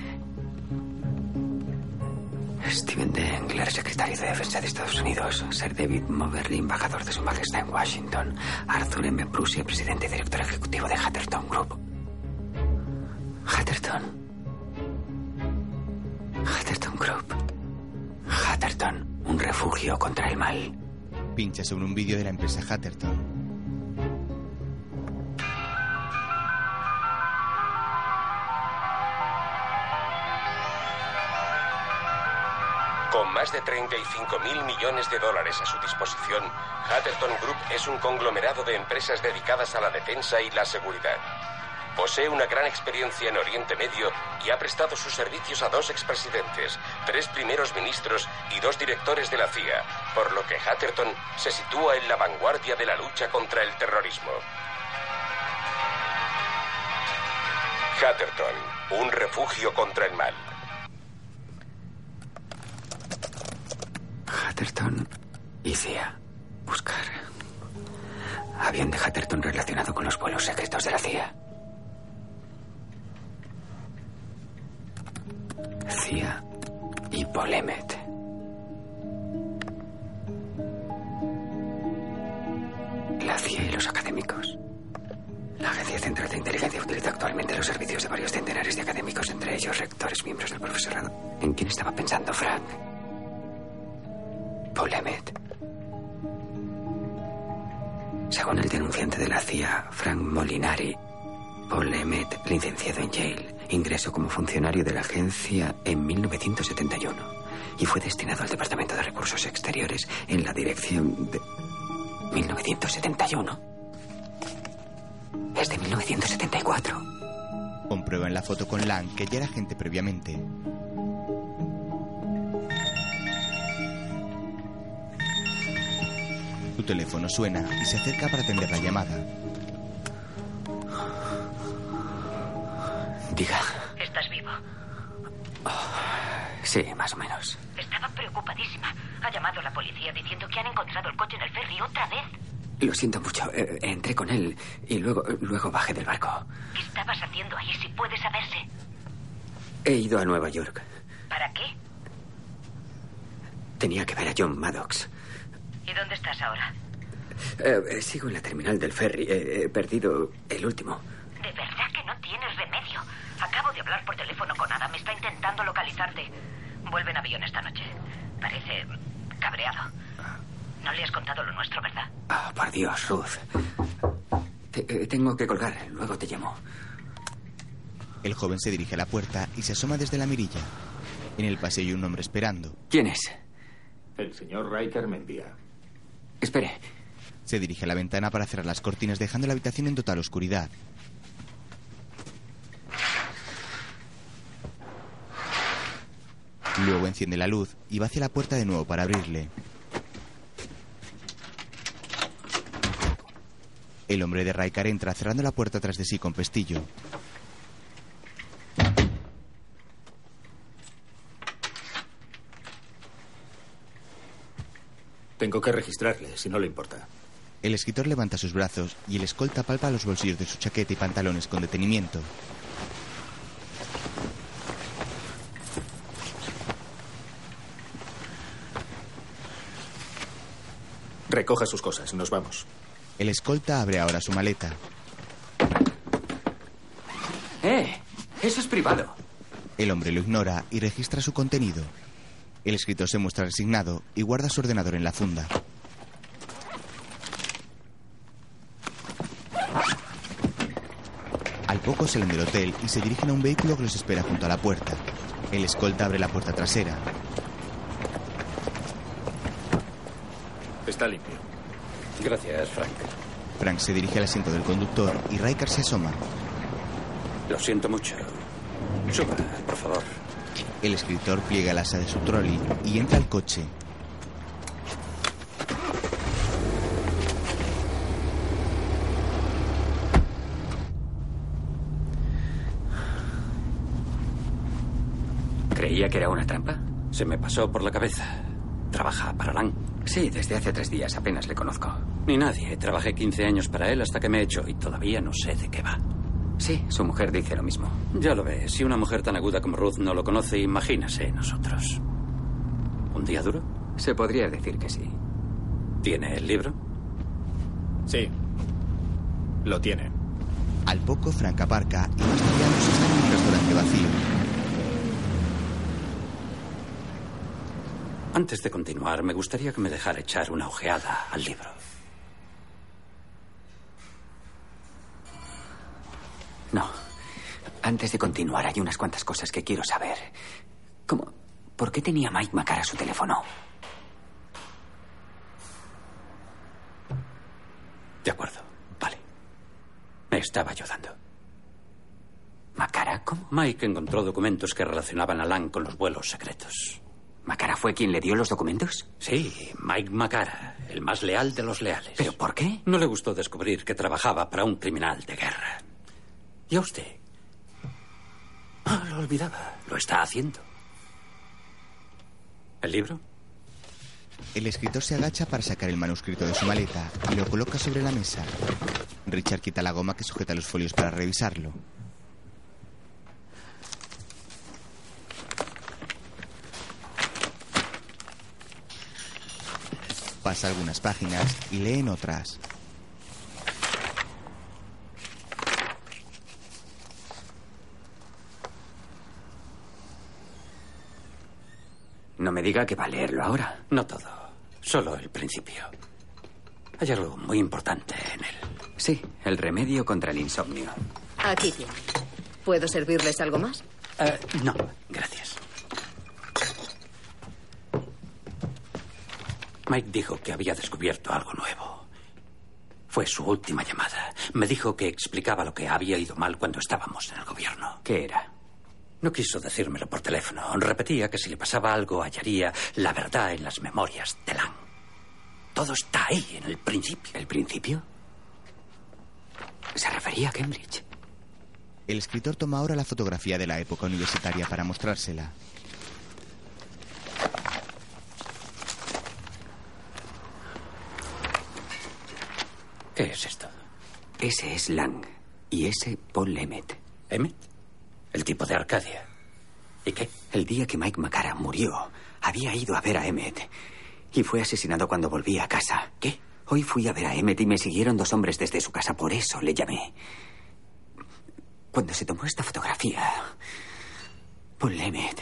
[SPEAKER 2] Steven Dengler, secretario de Defensa de Estados Unidos. Sir David Moberly, embajador de Su Majestad en Washington. Arthur M. Prusia, presidente y director ejecutivo de Hatterton Group. Hatterton. Hatterton Group. Hatterton, un refugio contra el mal.
[SPEAKER 1] Pincha sobre un vídeo de la empresa Hatterton.
[SPEAKER 6] Con más de 35 mil millones de dólares a su disposición, Hatterton Group es un conglomerado de empresas dedicadas a la defensa y la seguridad. Posee una gran experiencia en Oriente Medio y ha prestado sus servicios a dos expresidentes, tres primeros ministros y dos directores de la CIA, por lo que Hatterton se sitúa en la vanguardia de la lucha contra el terrorismo. Hatterton, un refugio contra el mal.
[SPEAKER 2] Hatterton y CIA. Buscar. Avión de Hatterton relacionado con los vuelos secretos de la CIA. CIA y Paul Emmett. La CIA y los académicos. La Agencia Central de Inteligencia utiliza actualmente los servicios de varios centenares de académicos, entre ellos rectores, miembros del profesorado. ¿En quién estaba pensando Frank? Paul Emmett. Según el denunciante de la CIA, Frank Molinari, Paul Emmett, licenciado en Yale, ingresó como funcionario de la agencia en 1971 y fue destinado al Departamento de Recursos Exteriores en la dirección de... 1971. Es de 1974.
[SPEAKER 1] Comprueba en la foto con Lang que ya era agente previamente. Su teléfono suena y se acerca para atender la llamada.
[SPEAKER 2] Diga.
[SPEAKER 10] ¿Estás vivo?
[SPEAKER 2] Sí, más o menos.
[SPEAKER 10] Estaba preocupadísima. Ha llamado a la policía diciendo que han encontrado el coche en el ferry otra vez.
[SPEAKER 2] Lo siento mucho. Eh, entré con él y luego, luego bajé del barco.
[SPEAKER 10] ¿Qué estabas haciendo ahí, si puede saberse?
[SPEAKER 2] He ido a Nueva York.
[SPEAKER 10] ¿Para qué?
[SPEAKER 2] Tenía que ver a John Maddox.
[SPEAKER 10] ¿Y dónde estás ahora?
[SPEAKER 2] Eh, eh, sigo en la terminal del ferry. Eh, he perdido el último.
[SPEAKER 10] De verdad que no tienes remedio. Acabo de hablar por teléfono con Adam. Está intentando localizarte. Vuelve en avión esta noche. Parece cabreado. No le has contado lo nuestro, ¿verdad?
[SPEAKER 2] Ah, por Dios, Ruth. Te- eh, tengo que colgar. Luego te llamo.
[SPEAKER 1] El joven se dirige a la puerta y se asoma desde la mirilla. En el pasillo hay un hombre esperando.
[SPEAKER 2] ¿Quién es?
[SPEAKER 29] El señor Riker me envía.
[SPEAKER 2] Espere.
[SPEAKER 1] Se dirige a la ventana para cerrar las cortinas dejando la habitación en total oscuridad. Luego enciende la luz y va hacia la puerta de nuevo para abrirle. El hombre de Raikar entra cerrando la puerta tras de sí con pestillo.
[SPEAKER 29] Tengo que registrarle, si no le importa.
[SPEAKER 1] El escritor levanta sus brazos y el escolta palpa los bolsillos de su chaqueta y pantalones con detenimiento.
[SPEAKER 29] Recoja sus cosas, nos vamos.
[SPEAKER 1] El escolta abre ahora su maleta.
[SPEAKER 2] ¡Eh! Eso es privado.
[SPEAKER 1] El hombre lo ignora y registra su contenido. El escritor se muestra resignado y guarda su ordenador en la funda. Al poco salen del hotel y se dirigen a un vehículo que los espera junto a la puerta. El escolta abre la puerta trasera.
[SPEAKER 29] Está limpio.
[SPEAKER 21] Gracias, Frank.
[SPEAKER 1] Frank se dirige al asiento del conductor y Riker se asoma.
[SPEAKER 21] Lo siento mucho. Suba, por favor.
[SPEAKER 1] El escritor pliega el asa de su trolley y entra al coche.
[SPEAKER 2] ¿Creía que era una trampa?
[SPEAKER 21] Se me pasó por la cabeza. Trabaja para Lang.
[SPEAKER 2] Sí, desde hace tres días apenas le conozco.
[SPEAKER 21] Ni nadie. Trabajé 15 años para él hasta que me he hecho y todavía no sé de qué va.
[SPEAKER 2] Sí, su mujer dice lo mismo.
[SPEAKER 21] Ya lo ve. Si una mujer tan aguda como Ruth no lo conoce, imagínase nosotros. ¿Un día duro?
[SPEAKER 2] Se podría decir que sí.
[SPEAKER 21] ¿Tiene el libro?
[SPEAKER 29] Sí. Lo tiene.
[SPEAKER 1] Al poco, Frank aparca y los están en un restaurante vacío.
[SPEAKER 21] Antes de continuar, me gustaría que me dejara echar una ojeada al libro.
[SPEAKER 2] No. Antes de continuar, hay unas cuantas cosas que quiero saber. ¿Cómo? ¿Por qué tenía Mike Macara su teléfono?
[SPEAKER 21] De acuerdo. Vale. Me estaba ayudando.
[SPEAKER 2] ¿Macara? ¿Cómo?
[SPEAKER 21] Mike encontró documentos que relacionaban a Lang con los vuelos secretos.
[SPEAKER 2] ¿Macara fue quien le dio los documentos?
[SPEAKER 21] Sí, Mike Macara, el más leal de los leales.
[SPEAKER 2] ¿Pero por qué?
[SPEAKER 21] No le gustó descubrir que trabajaba para un criminal de guerra. ¿Y a usted? Ah, lo olvidaba. Lo está haciendo. ¿El libro?
[SPEAKER 1] El escritor se agacha para sacar el manuscrito de su maleta y lo coloca sobre la mesa. Richard quita la goma que sujeta los folios para revisarlo. Pasa algunas páginas y lee en otras.
[SPEAKER 2] No me diga que va a leerlo ahora.
[SPEAKER 21] No todo. Solo el principio. Hay algo muy importante en él.
[SPEAKER 2] Sí, el remedio contra el insomnio.
[SPEAKER 10] Aquí tiene. ¿Puedo servirles algo más?
[SPEAKER 21] Eh, no, gracias. Mike dijo que había descubierto algo nuevo. Fue su última llamada. Me dijo que explicaba lo que había ido mal cuando estábamos en el gobierno.
[SPEAKER 2] ¿Qué era?
[SPEAKER 21] No quiso decírmelo por teléfono. Repetía que si le pasaba algo hallaría la verdad en las memorias de Lang. Todo está ahí, en el principio.
[SPEAKER 2] ¿El principio? Se refería a Cambridge.
[SPEAKER 1] El escritor toma ahora la fotografía de la época universitaria para mostrársela.
[SPEAKER 21] ¿Qué es esto?
[SPEAKER 2] Ese es Lang y ese Paul Emmett.
[SPEAKER 21] ¿Emmett? El tipo de Arcadia. ¿Y qué?
[SPEAKER 2] El día que Mike Macara murió, había ido a ver a Emmett y fue asesinado cuando volví a casa.
[SPEAKER 21] ¿Qué?
[SPEAKER 2] Hoy fui a ver a Emmett y me siguieron dos hombres desde su casa, por eso le llamé. Cuando se tomó esta fotografía, Paul Emmett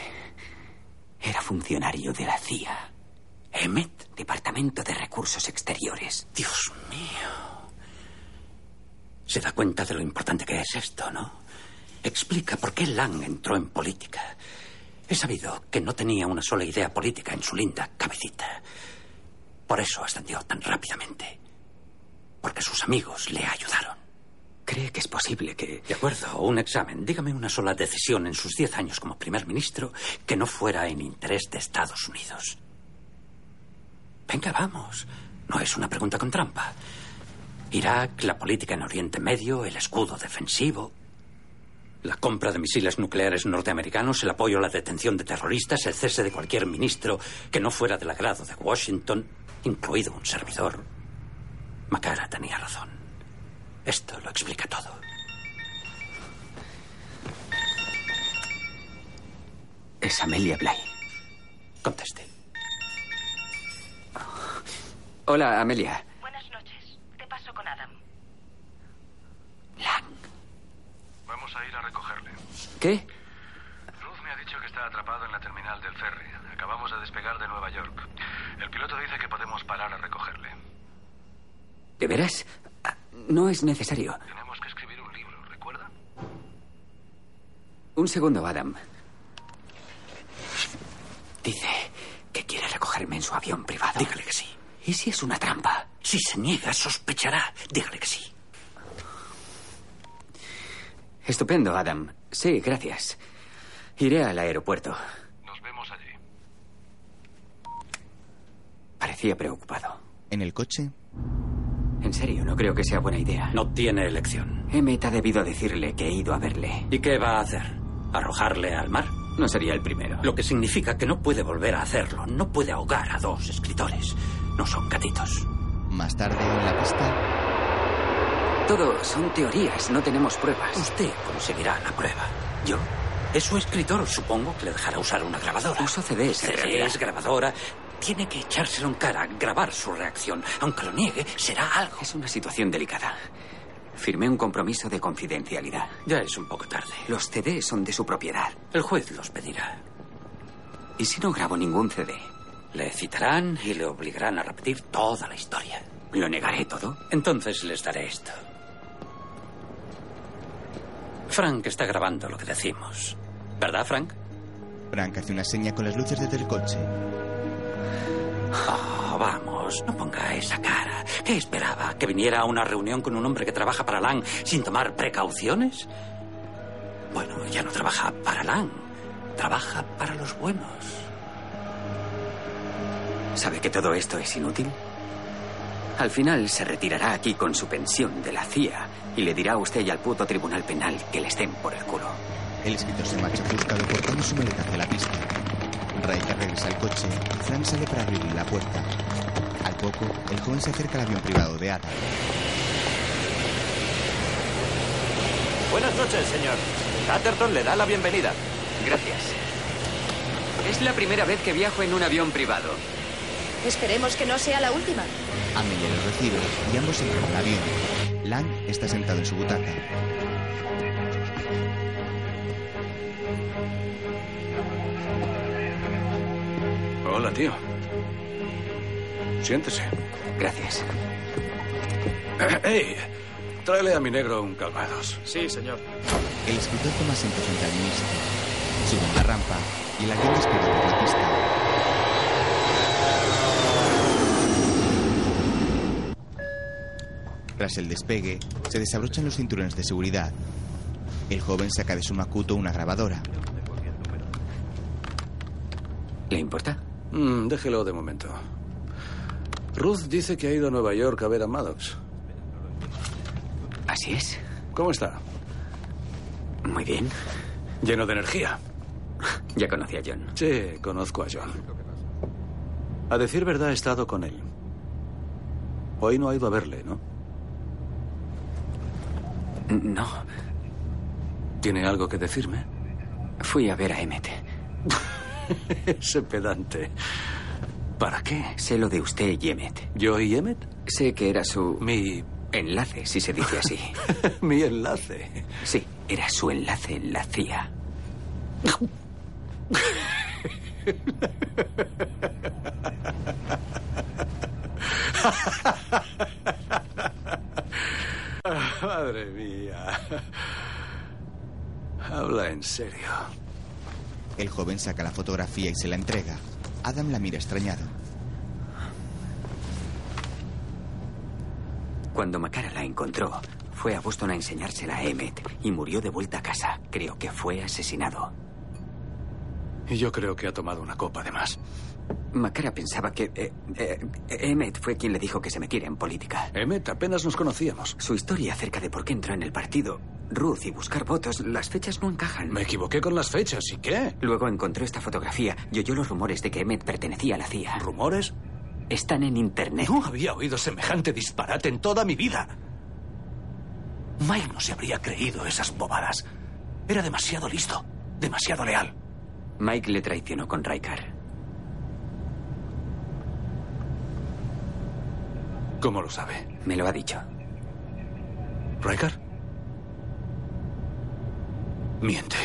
[SPEAKER 2] era funcionario de la CIA.
[SPEAKER 21] ¿Emmett?
[SPEAKER 2] Departamento de Recursos Exteriores.
[SPEAKER 21] Dios mío. Se da cuenta de lo importante que es esto, ¿no? explica por qué Lang entró en política. He sabido que no tenía una sola idea política en su linda cabecita. Por eso ascendió tan rápidamente. Porque sus amigos le ayudaron.
[SPEAKER 2] ¿Cree que es posible que...
[SPEAKER 21] De acuerdo, un examen. Dígame una sola decisión en sus diez años como primer ministro que no fuera en interés de Estados Unidos. Venga, vamos. No es una pregunta con trampa. Irak, la política en Oriente Medio, el escudo defensivo, la compra de misiles nucleares norteamericanos, el apoyo a la detención de terroristas, el cese de cualquier ministro que no fuera del agrado de Washington, incluido un servidor. Macara tenía razón. Esto lo explica todo.
[SPEAKER 2] Es Amelia Bly.
[SPEAKER 21] Conteste.
[SPEAKER 2] Hola, Amelia.
[SPEAKER 30] Buenas noches. Te paso con Adam.
[SPEAKER 31] Vamos a ir a recogerle.
[SPEAKER 2] ¿Qué?
[SPEAKER 31] Ruth me ha dicho que está atrapado en la terminal del ferry. Acabamos de despegar de Nueva York. El piloto dice que podemos parar a recogerle.
[SPEAKER 2] ¿De veras? Ah, No es necesario.
[SPEAKER 31] Tenemos que escribir un libro, ¿recuerda?
[SPEAKER 2] Un segundo, Adam. Dice que quiere recogerme en su avión privado.
[SPEAKER 21] Dígale que sí.
[SPEAKER 2] ¿Y si es una trampa?
[SPEAKER 21] Si se niega, sospechará. Dígale que sí.
[SPEAKER 2] Estupendo, Adam. Sí, gracias. Iré al aeropuerto.
[SPEAKER 31] Nos vemos allí.
[SPEAKER 2] Parecía preocupado.
[SPEAKER 1] En el coche,
[SPEAKER 2] En serio, no creo que sea buena idea.
[SPEAKER 21] No tiene elección.
[SPEAKER 2] Emmet ha debido decirle que he ido a verle.
[SPEAKER 21] ¿Y qué va a hacer? ¿Arrojarle al mar?
[SPEAKER 2] No sería el primero.
[SPEAKER 21] Lo que significa que no puede volver a hacerlo. No puede ahogar a dos escritores. No son gatitos.
[SPEAKER 1] más tarde en la pista,
[SPEAKER 2] Todo son teorías, no tenemos pruebas.
[SPEAKER 21] Usted conseguirá la prueba. ¿Yo? Es su escritor, supongo que le dejará usar una grabadora.
[SPEAKER 2] Uso CDs.
[SPEAKER 21] CDs, grabadora. Tiene que echárselo en cara, grabar su reacción. Aunque lo niegue, será algo.
[SPEAKER 2] Es una situación delicada. Firmé un compromiso de confidencialidad.
[SPEAKER 21] Ya es un poco tarde.
[SPEAKER 2] Los CDs son de su propiedad.
[SPEAKER 21] El juez los pedirá.
[SPEAKER 2] ¿Y si no grabo ningún CD?
[SPEAKER 21] Le citarán y le obligarán a repetir toda la historia.
[SPEAKER 2] ¿Lo negaré todo?
[SPEAKER 21] Entonces les daré esto. Frank está grabando lo que decimos. ¿Verdad, Frank?
[SPEAKER 1] Frank hace una seña con las luces del coche.
[SPEAKER 21] Oh, vamos, no ponga esa cara. ¿Qué esperaba? ¿Que viniera a una reunión con un hombre que trabaja para Lang sin tomar precauciones? Bueno, ya no trabaja para Lang. Trabaja para los buenos.
[SPEAKER 2] ¿Sabe que todo esto es inútil? Al final se retirará aquí con su pensión de la CIA y le dirá a usted y al puto tribunal penal que le estén por el culo.
[SPEAKER 1] El escritor se marcha buscado portando su maleta hacia la pista. Riker regresa al coche y Frank sale para abrirle la puerta. Al poco, el joven se acerca al avión privado de Adam.
[SPEAKER 22] Buenas noches, señor. Atherton le da la bienvenida.
[SPEAKER 2] Gracias. Es la primera vez que viajo en un avión privado.
[SPEAKER 8] Esperemos que no sea la última.
[SPEAKER 1] Amelia los recibe y ambos entran al avión. Lang está sentado en su butaca.
[SPEAKER 11] Hola, tío. Siéntese.
[SPEAKER 2] Gracias.
[SPEAKER 11] ¡Ey! Tráele a mi negro un calvados.
[SPEAKER 22] Sí, señor.
[SPEAKER 1] El escritor toma asiento frente al ministro. Suben la rampa y el avión despega por la pista. Tras el despegue, se desabrochan los cinturones de seguridad. El joven saca de su macuto una grabadora.
[SPEAKER 2] ¿Le importa?
[SPEAKER 11] Mm, déjelo de momento. Ruth dice que ha ido a Nueva York a ver a Maddox.
[SPEAKER 2] Así es.
[SPEAKER 11] ¿Cómo está?
[SPEAKER 2] Muy bien.
[SPEAKER 11] Lleno de energía.
[SPEAKER 2] Ya conocí a John.
[SPEAKER 11] Sí, conozco a John. A decir verdad, he estado con él. Hoy no ha ido a verle, ¿no?
[SPEAKER 2] No.
[SPEAKER 11] ¿Tiene algo que decirme?
[SPEAKER 2] Fui a ver a Emmet.
[SPEAKER 11] Ese pedante. ¿Para qué?
[SPEAKER 2] Sé lo de usted y Emmet.
[SPEAKER 11] ¿Yo y Emmet?
[SPEAKER 2] Sé que era su...
[SPEAKER 11] Mi...
[SPEAKER 2] Enlace, si se dice así.
[SPEAKER 11] Mi enlace.
[SPEAKER 2] Sí, era su enlace en la CIA.
[SPEAKER 11] Madre mía. Habla en serio.
[SPEAKER 1] El joven saca la fotografía y se la entrega. Adam la mira extrañado.
[SPEAKER 2] Cuando Macara la encontró, fue a Boston a enseñársela a Emmett y murió de vuelta a casa. Creo que fue asesinado.
[SPEAKER 11] Y yo creo que ha tomado una copa de más.
[SPEAKER 2] Macara pensaba que eh, eh, Emmett fue quien le dijo que se metiera en política.
[SPEAKER 11] Emmett, apenas nos conocíamos.
[SPEAKER 2] Su historia acerca de por qué entró en el partido, Ruth y buscar votos, las fechas no encajan.
[SPEAKER 11] Me equivoqué con las fechas, ¿y qué?
[SPEAKER 2] Luego encontró esta fotografía y oyó los rumores de que Emmett pertenecía a la CIA.
[SPEAKER 11] ¿Rumores?
[SPEAKER 2] Están en internet.
[SPEAKER 11] No había oído semejante disparate en toda mi vida. Mike no se habría creído esas bobadas. Era demasiado listo, demasiado leal.
[SPEAKER 2] Mike le traicionó con Raikar.
[SPEAKER 11] ¿Cómo lo sabe?
[SPEAKER 2] Me lo ha dicho.
[SPEAKER 11] ¿Raikar? Miente.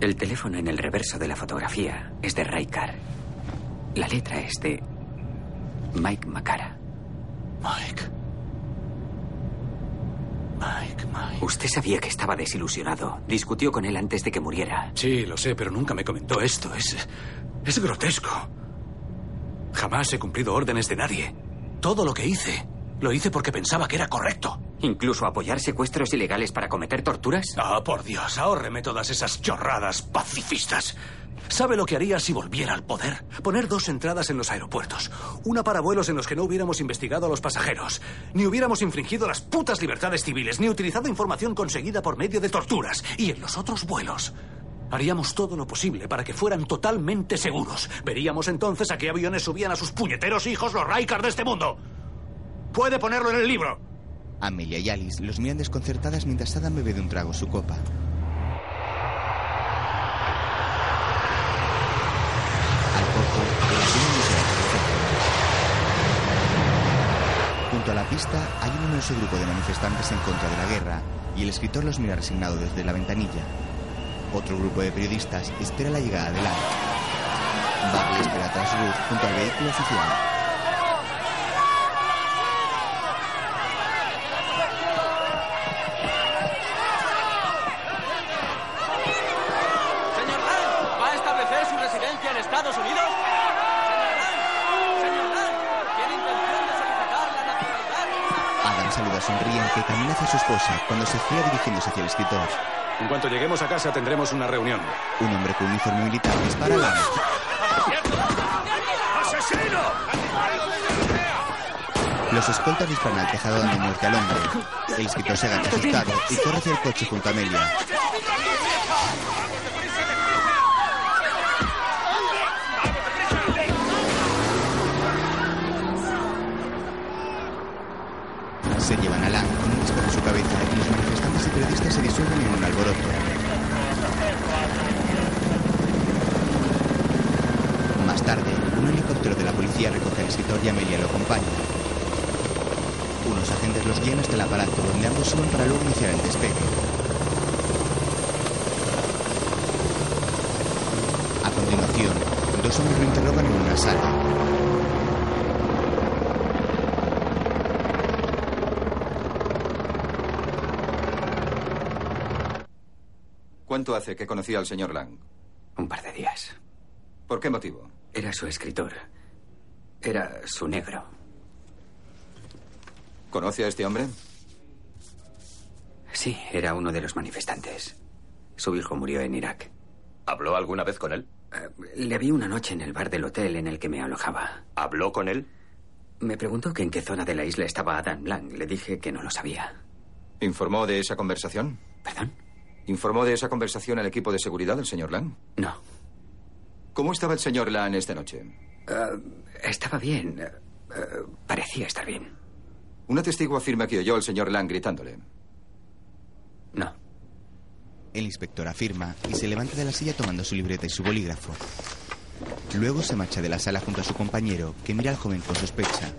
[SPEAKER 2] El teléfono en el reverso de la fotografía es de Raikar. La letra es de Mike Macara.
[SPEAKER 11] Mike. Mike, Mike.
[SPEAKER 2] Usted sabía que estaba desilusionado. Discutió con él antes de que muriera.
[SPEAKER 11] Sí, lo sé, pero nunca me comentó esto. Es. Es grotesco. Jamás he cumplido órdenes de nadie. Todo lo que hice, lo hice porque pensaba que era correcto.
[SPEAKER 2] ¿Incluso apoyar secuestros ilegales para cometer torturas?
[SPEAKER 11] Ah, por Dios, ahórreme todas esas chorradas pacifistas. ¿Sabe lo que haría si volviera al poder? Poner dos entradas en los aeropuertos. Una para vuelos en los que no hubiéramos investigado a los pasajeros, ni hubiéramos infringido las putas libertades civiles, ni utilizado información conseguida por medio de torturas. Y en los otros vuelos, haríamos todo lo posible para que fueran totalmente seguros. Veríamos entonces a qué aviones subían a sus puñeteros hijos los Raikar de este mundo. Puede ponerlo en el libro.
[SPEAKER 1] Amelia y Alice los miran desconcertadas mientras Adam bebe de un trago su copa. Al poco, el avión aterrizaje. Junto a la pista hay un numeroso grupo de manifestantes en contra de la guerra y el escritor los mira resignado desde la ventanilla. Otro grupo de periodistas espera la llegada de Lang. Barley espera tras Ruth junto al vehículo oficial.
[SPEAKER 32] Señor Lang, ¿va a establecer su residencia en Estados Unidos? Señor Lang, ¿tiene intención de solicitar la nacionalidad?
[SPEAKER 1] Adam saluda sonriente y camina hacia su esposa cuando se gira dirigiéndose hacia el escritor.
[SPEAKER 11] En cuanto lleguemos a casa tendremos una reunión.
[SPEAKER 1] Un hombre con uniforme militar dispara a Lang.
[SPEAKER 11] ¡Asesino!
[SPEAKER 1] Los escoltas disparan al tejado dando muerte al hombre. El escritor se agacha asustado y corre hacia el coche junto a Amelia. Se llevan a Lang con un disparo en su cabeza y los manifestantes y periodistas se disuelven en un Más tarde, un helicóptero de la policía recoge al escritor y Amelia lo acompaña. Unos agentes los guían hasta el aparato donde ambos suben para luego iniciar el despegue. A continuación, dos hombres lo interrogan en una sala.
[SPEAKER 17] ¿Cuánto hace que conocía al señor Lang?
[SPEAKER 2] Un par de días.
[SPEAKER 17] ¿Por qué motivo?
[SPEAKER 2] Era su escritor. Era su negro.
[SPEAKER 17] ¿Conoce a este hombre?
[SPEAKER 2] Sí, era uno de los manifestantes. Su hijo murió en Irak.
[SPEAKER 33] ¿Habló alguna vez con él?
[SPEAKER 2] Eh, le vi una noche en el bar del hotel en el que me alojaba.
[SPEAKER 33] ¿Habló con él?
[SPEAKER 2] Me preguntó que en qué zona de la isla estaba Adam Lang. Le dije que no lo sabía.
[SPEAKER 17] ¿Informó de esa conversación?
[SPEAKER 2] ¿Perdón?
[SPEAKER 17] ¿Informó de esa conversación al equipo de seguridad del señor Lang?
[SPEAKER 2] No.
[SPEAKER 17] ¿Cómo estaba el señor Lang esta noche?
[SPEAKER 2] Eh, estaba bien. Eh, parecía estar bien.
[SPEAKER 17] Una testigo afirma que oyó al señor Lang gritándole.
[SPEAKER 2] No.
[SPEAKER 1] El inspector afirma y se levanta de la silla tomando su libreta y su bolígrafo. Luego se marcha de la sala junto a su compañero, que mira al joven con sospecha.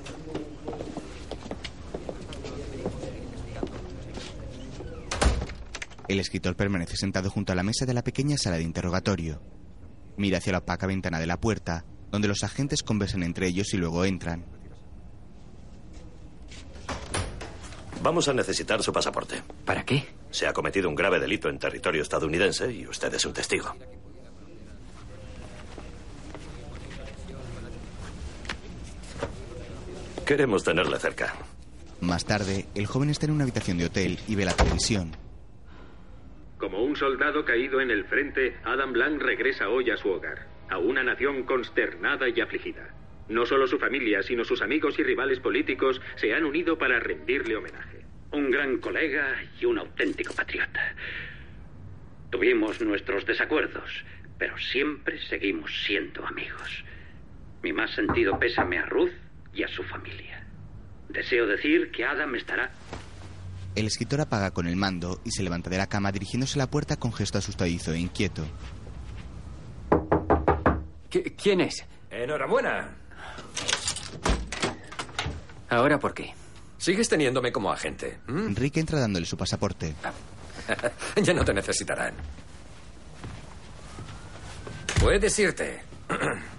[SPEAKER 1] El escritor permanece sentado junto a la mesa de la pequeña sala de interrogatorio. Mira hacia la opaca ventana de la puerta, donde los agentes conversan entre ellos y luego entran.
[SPEAKER 22] Vamos a necesitar su pasaporte.
[SPEAKER 2] ¿Para qué?
[SPEAKER 22] Se ha cometido un grave delito en territorio estadounidense y usted es un testigo. Queremos tenerle cerca.
[SPEAKER 1] Más tarde, el joven está en una habitación de hotel y ve la televisión.
[SPEAKER 34] Como un soldado caído en el frente, Adam Blanc regresa hoy a su hogar, a una nación consternada y afligida. No solo su familia, sino sus amigos y rivales políticos se han unido para rendirle homenaje.
[SPEAKER 21] Un gran colega y un auténtico patriota. Tuvimos nuestros desacuerdos, pero siempre seguimos siendo amigos. Mi más sentido pésame a Ruth y a su familia. Deseo decir que Adam estará
[SPEAKER 1] El escritor apaga con el mando y se levanta de la cama dirigiéndose a la puerta con gesto asustadizo e inquieto.
[SPEAKER 2] ¿Quién es?
[SPEAKER 35] Enhorabuena.
[SPEAKER 2] ¿Ahora por qué?
[SPEAKER 35] Sigues teniéndome como agente. ¿m?
[SPEAKER 1] Rick entra dándole su pasaporte.
[SPEAKER 35] ya no te necesitarán. Puedes irte.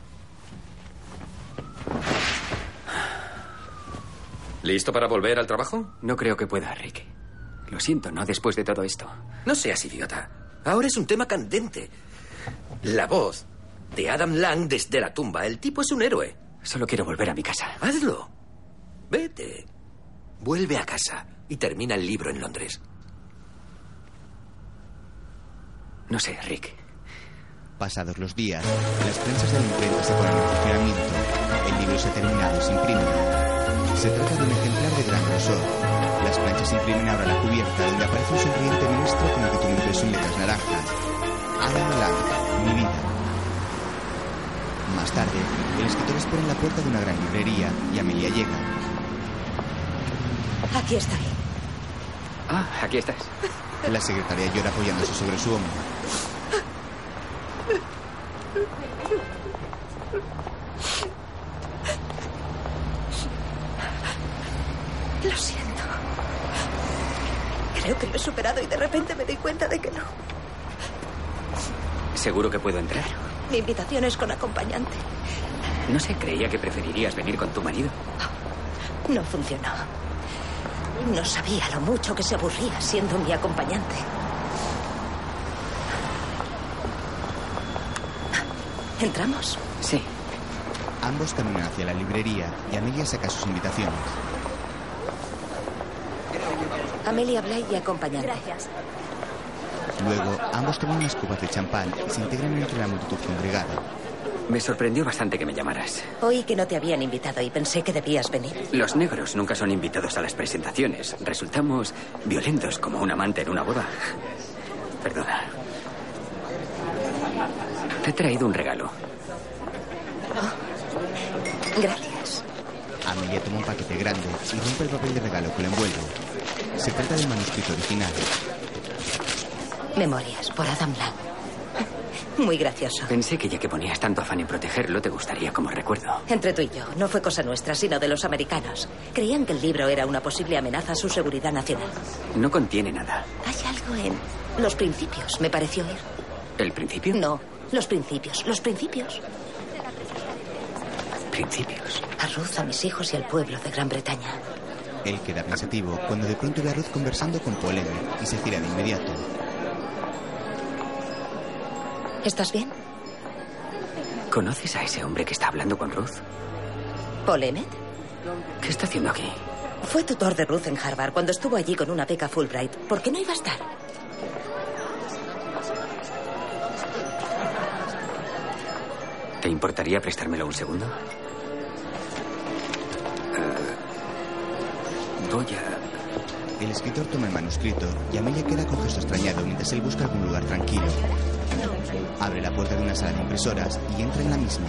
[SPEAKER 35] ¿Listo para volver al trabajo?
[SPEAKER 2] No creo que pueda, Rick. Lo siento, no después de todo esto.
[SPEAKER 35] No seas idiota. Ahora es un tema candente. La voz de Adam Lang desde la tumba. El tipo es un héroe.
[SPEAKER 2] Solo quiero volver a mi casa.
[SPEAKER 35] Hazlo. Vete. Vuelve a casa y termina el libro en Londres.
[SPEAKER 2] No sé, Rick.
[SPEAKER 1] Pasados los días, las prensas de la imprenta se ponen en funcionamiento. El libro se terminado y se imprime. Se trata de un ejemplar de gran grosor. Las planchas imprimen ahora la cubierta donde aparece un sonriente ministro con el que tuvo impreso en letras naranjas. Adam Lang, mi vida. Más tarde, el escritor espera en la puerta de una gran librería y Amelia llega.
[SPEAKER 8] Aquí estoy.
[SPEAKER 2] Ah, aquí estás.
[SPEAKER 1] La secretaria llora apoyándose sobre su hombro.
[SPEAKER 8] Lo siento. Creo que lo he superado y de repente me doy cuenta de que no.
[SPEAKER 2] ¿Seguro que puedo entrar?
[SPEAKER 8] Mi invitación es con acompañante.
[SPEAKER 2] No sé, creía que preferirías venir con tu marido.
[SPEAKER 8] No funcionó. No sabía lo mucho que se aburría siendo mi acompañante. ¿Entramos?
[SPEAKER 2] Sí.
[SPEAKER 1] Ambos caminan hacia la librería y Amelia saca sus invitaciones.
[SPEAKER 8] Amelia Blay y acompañante.
[SPEAKER 26] Gracias.
[SPEAKER 1] Luego, ambos toman unas copas de champán y se integran entre la multitud congregada.
[SPEAKER 2] Me sorprendió bastante que me llamaras.
[SPEAKER 8] Oí que no te habían invitado y pensé que debías venir.
[SPEAKER 2] Los negros nunca son invitados a las presentaciones. Resultamos violentos como un amante en una boda. Perdona. Te he traído un regalo.
[SPEAKER 8] Gracias.
[SPEAKER 1] Amelia toma un paquete grande y rompe el papel de regalo que lo envuelve. Se trata del manuscrito original.
[SPEAKER 8] Memorias por Adam Lang. Muy gracioso.
[SPEAKER 2] Pensé que ya que ponías tanto afán en protegerlo, te gustaría como recuerdo.
[SPEAKER 8] Entre tú y yo, no fue cosa nuestra, sino de los americanos. Creían que el libro era una posible amenaza a su seguridad nacional.
[SPEAKER 2] No contiene nada.
[SPEAKER 8] Hay algo en los principios, me pareció oír.
[SPEAKER 2] ¿El principio?
[SPEAKER 8] No, los principios, los principios.
[SPEAKER 2] Principios.
[SPEAKER 8] A Ruth, a mis hijos y al pueblo de Gran Bretaña.
[SPEAKER 1] Él queda pensativo cuando de pronto ve a Ruth conversando con Paul y se gira de inmediato.
[SPEAKER 8] ¿Estás bien?
[SPEAKER 2] ¿Conoces a ese hombre que está hablando con Ruth?
[SPEAKER 8] ¿Paul Emmett?
[SPEAKER 2] ¿Qué está haciendo aquí?
[SPEAKER 8] Fue tutor de Ruth en Harvard cuando estuvo allí con una beca Fulbright. ¿Por qué no iba a estar?
[SPEAKER 2] ¿Te importaría prestármelo un segundo? Eh, voy a...
[SPEAKER 1] El escritor toma el manuscrito y Amelia queda con gesto extrañado mientras él busca algún lugar tranquilo. Abre la puerta de una sala de impresoras y entra en la misma.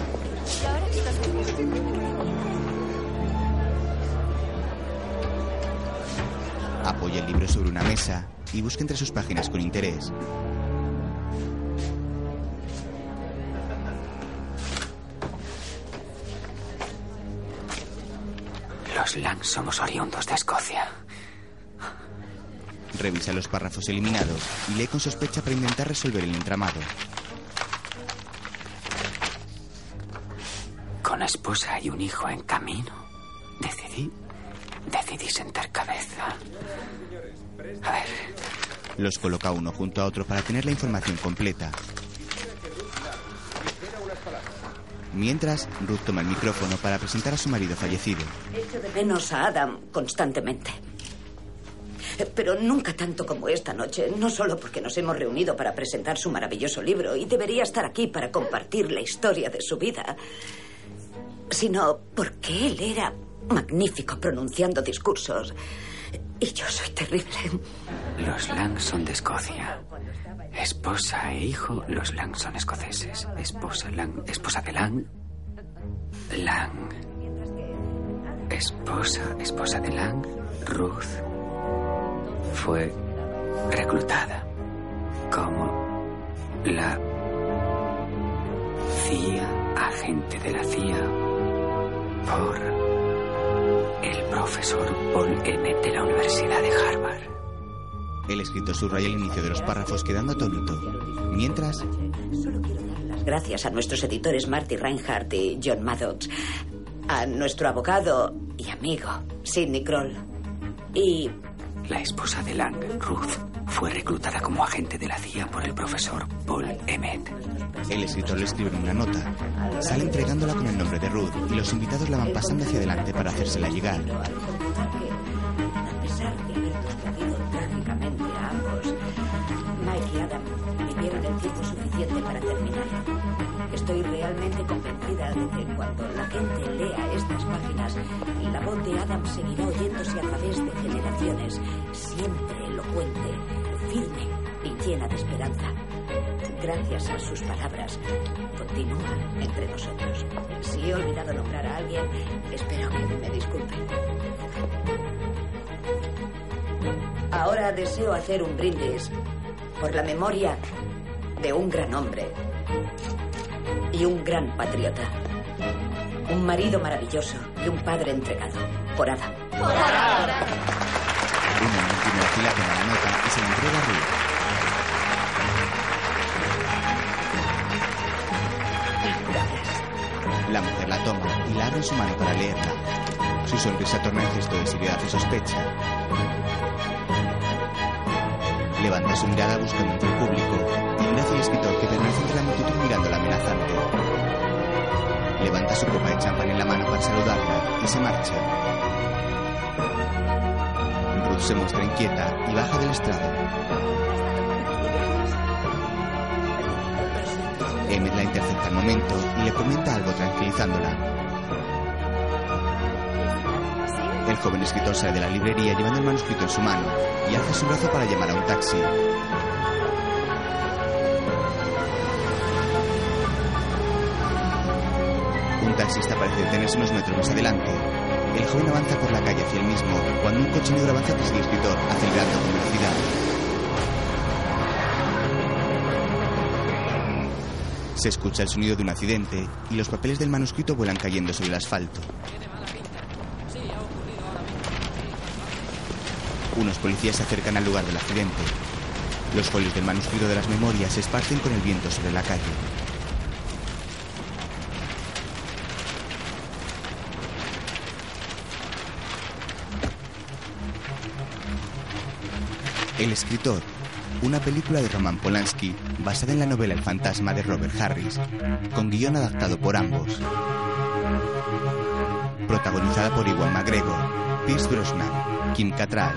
[SPEAKER 1] Apoya el libro sobre una mesa y busca entre sus páginas con interés.
[SPEAKER 2] Los Lang somos oriundos de Escocia.
[SPEAKER 1] Revisa los párrafos eliminados y lee con sospecha para intentar resolver el entramado.
[SPEAKER 2] Con esposa y un hijo en camino, decidí Decidí sentar cabeza. A ver.
[SPEAKER 1] Los coloca uno junto a otro para tener la información completa. Mientras, Ruth toma el micrófono para presentar a su marido fallecido.
[SPEAKER 10] Echo de menos a Adam constantemente. Pero nunca tanto como esta noche, no solo porque nos hemos reunido para presentar su maravilloso libro y debería estar aquí para compartir la historia de su vida, sino porque él era magnífico pronunciando discursos y yo soy terrible.
[SPEAKER 2] Los Lang son de Escocia. Esposa e hijo, los Lang son escoceses. Esposa Lang, esposa de Lang. Lang. Esposa, esposa de Lang. Ruth fue reclutada como la CIA, agente de la CIA, por el profesor Paul Emmett de la Universidad de Harvard.
[SPEAKER 1] El escritor subraya el inicio de los párrafos quedando atónito. Mientras,
[SPEAKER 10] Solo quiero dar las gracias a nuestros editores Marty Reinhardt y John Maddox, a nuestro abogado y amigo Sidney Kroll y
[SPEAKER 2] La esposa de Lang, Ruth, fue reclutada como agente de la CIA por el profesor Paul Emmett.
[SPEAKER 1] el escritor le escribe una nota. Sale entregándola con el nombre de Ruth y los invitados la van pasando hacia adelante para hacérsela llegar.
[SPEAKER 10] Estoy realmente convencida de que cuando la gente páginas, la voz de Adam seguirá oyéndose a través de generaciones, siempre elocuente, firme y llena de esperanza. Gracias a sus palabras, continúa entre nosotros. Si he olvidado nombrar a alguien, espero que me disculpen. Ahora deseo hacer un brindis por la memoria de un gran hombre y un gran patriota. Un marido maravilloso y un padre entregado. Por Adam.
[SPEAKER 1] Una en primera fila toma la nota y se la entrega a Ruth. La mujer la toma y la abre su mano para leerla. Su sonrisa torna en gesto de seriedad y sospecha. Levanta su mirada buscando entre el público y mira hacia el escritor que permanece entre la multitud mirándola amenazante. Levanta su copa de champán en la mano para saludarla y se marcha. Ruth se muestra inquieta y baja del estrado. Emmett la intercepta al momento y le comenta algo tranquilizándola. El joven escritor sale de la librería llevando el manuscrito en su mano y alza su brazo para llamar a un taxi. Taxista parece detenerse unos metros más adelante. El joven avanza por la calle hacia el mismo cuando un coche negro avanza tras el escritor, acelerando con velocidad. Se escucha el sonido de un accidente y los papeles del manuscrito vuelan cayendo sobre el asfalto. Unos policías se acercan al lugar del accidente. Los folios del manuscrito de las memorias se esparcen con el viento sobre la calle. El escritor, una película de Roman Polanski basada en la novela El fantasma de Robert Harris, con guion adaptado por ambos. Protagonizada por Iwan McGregor, Pierce Brosnan, Kim Cattrall,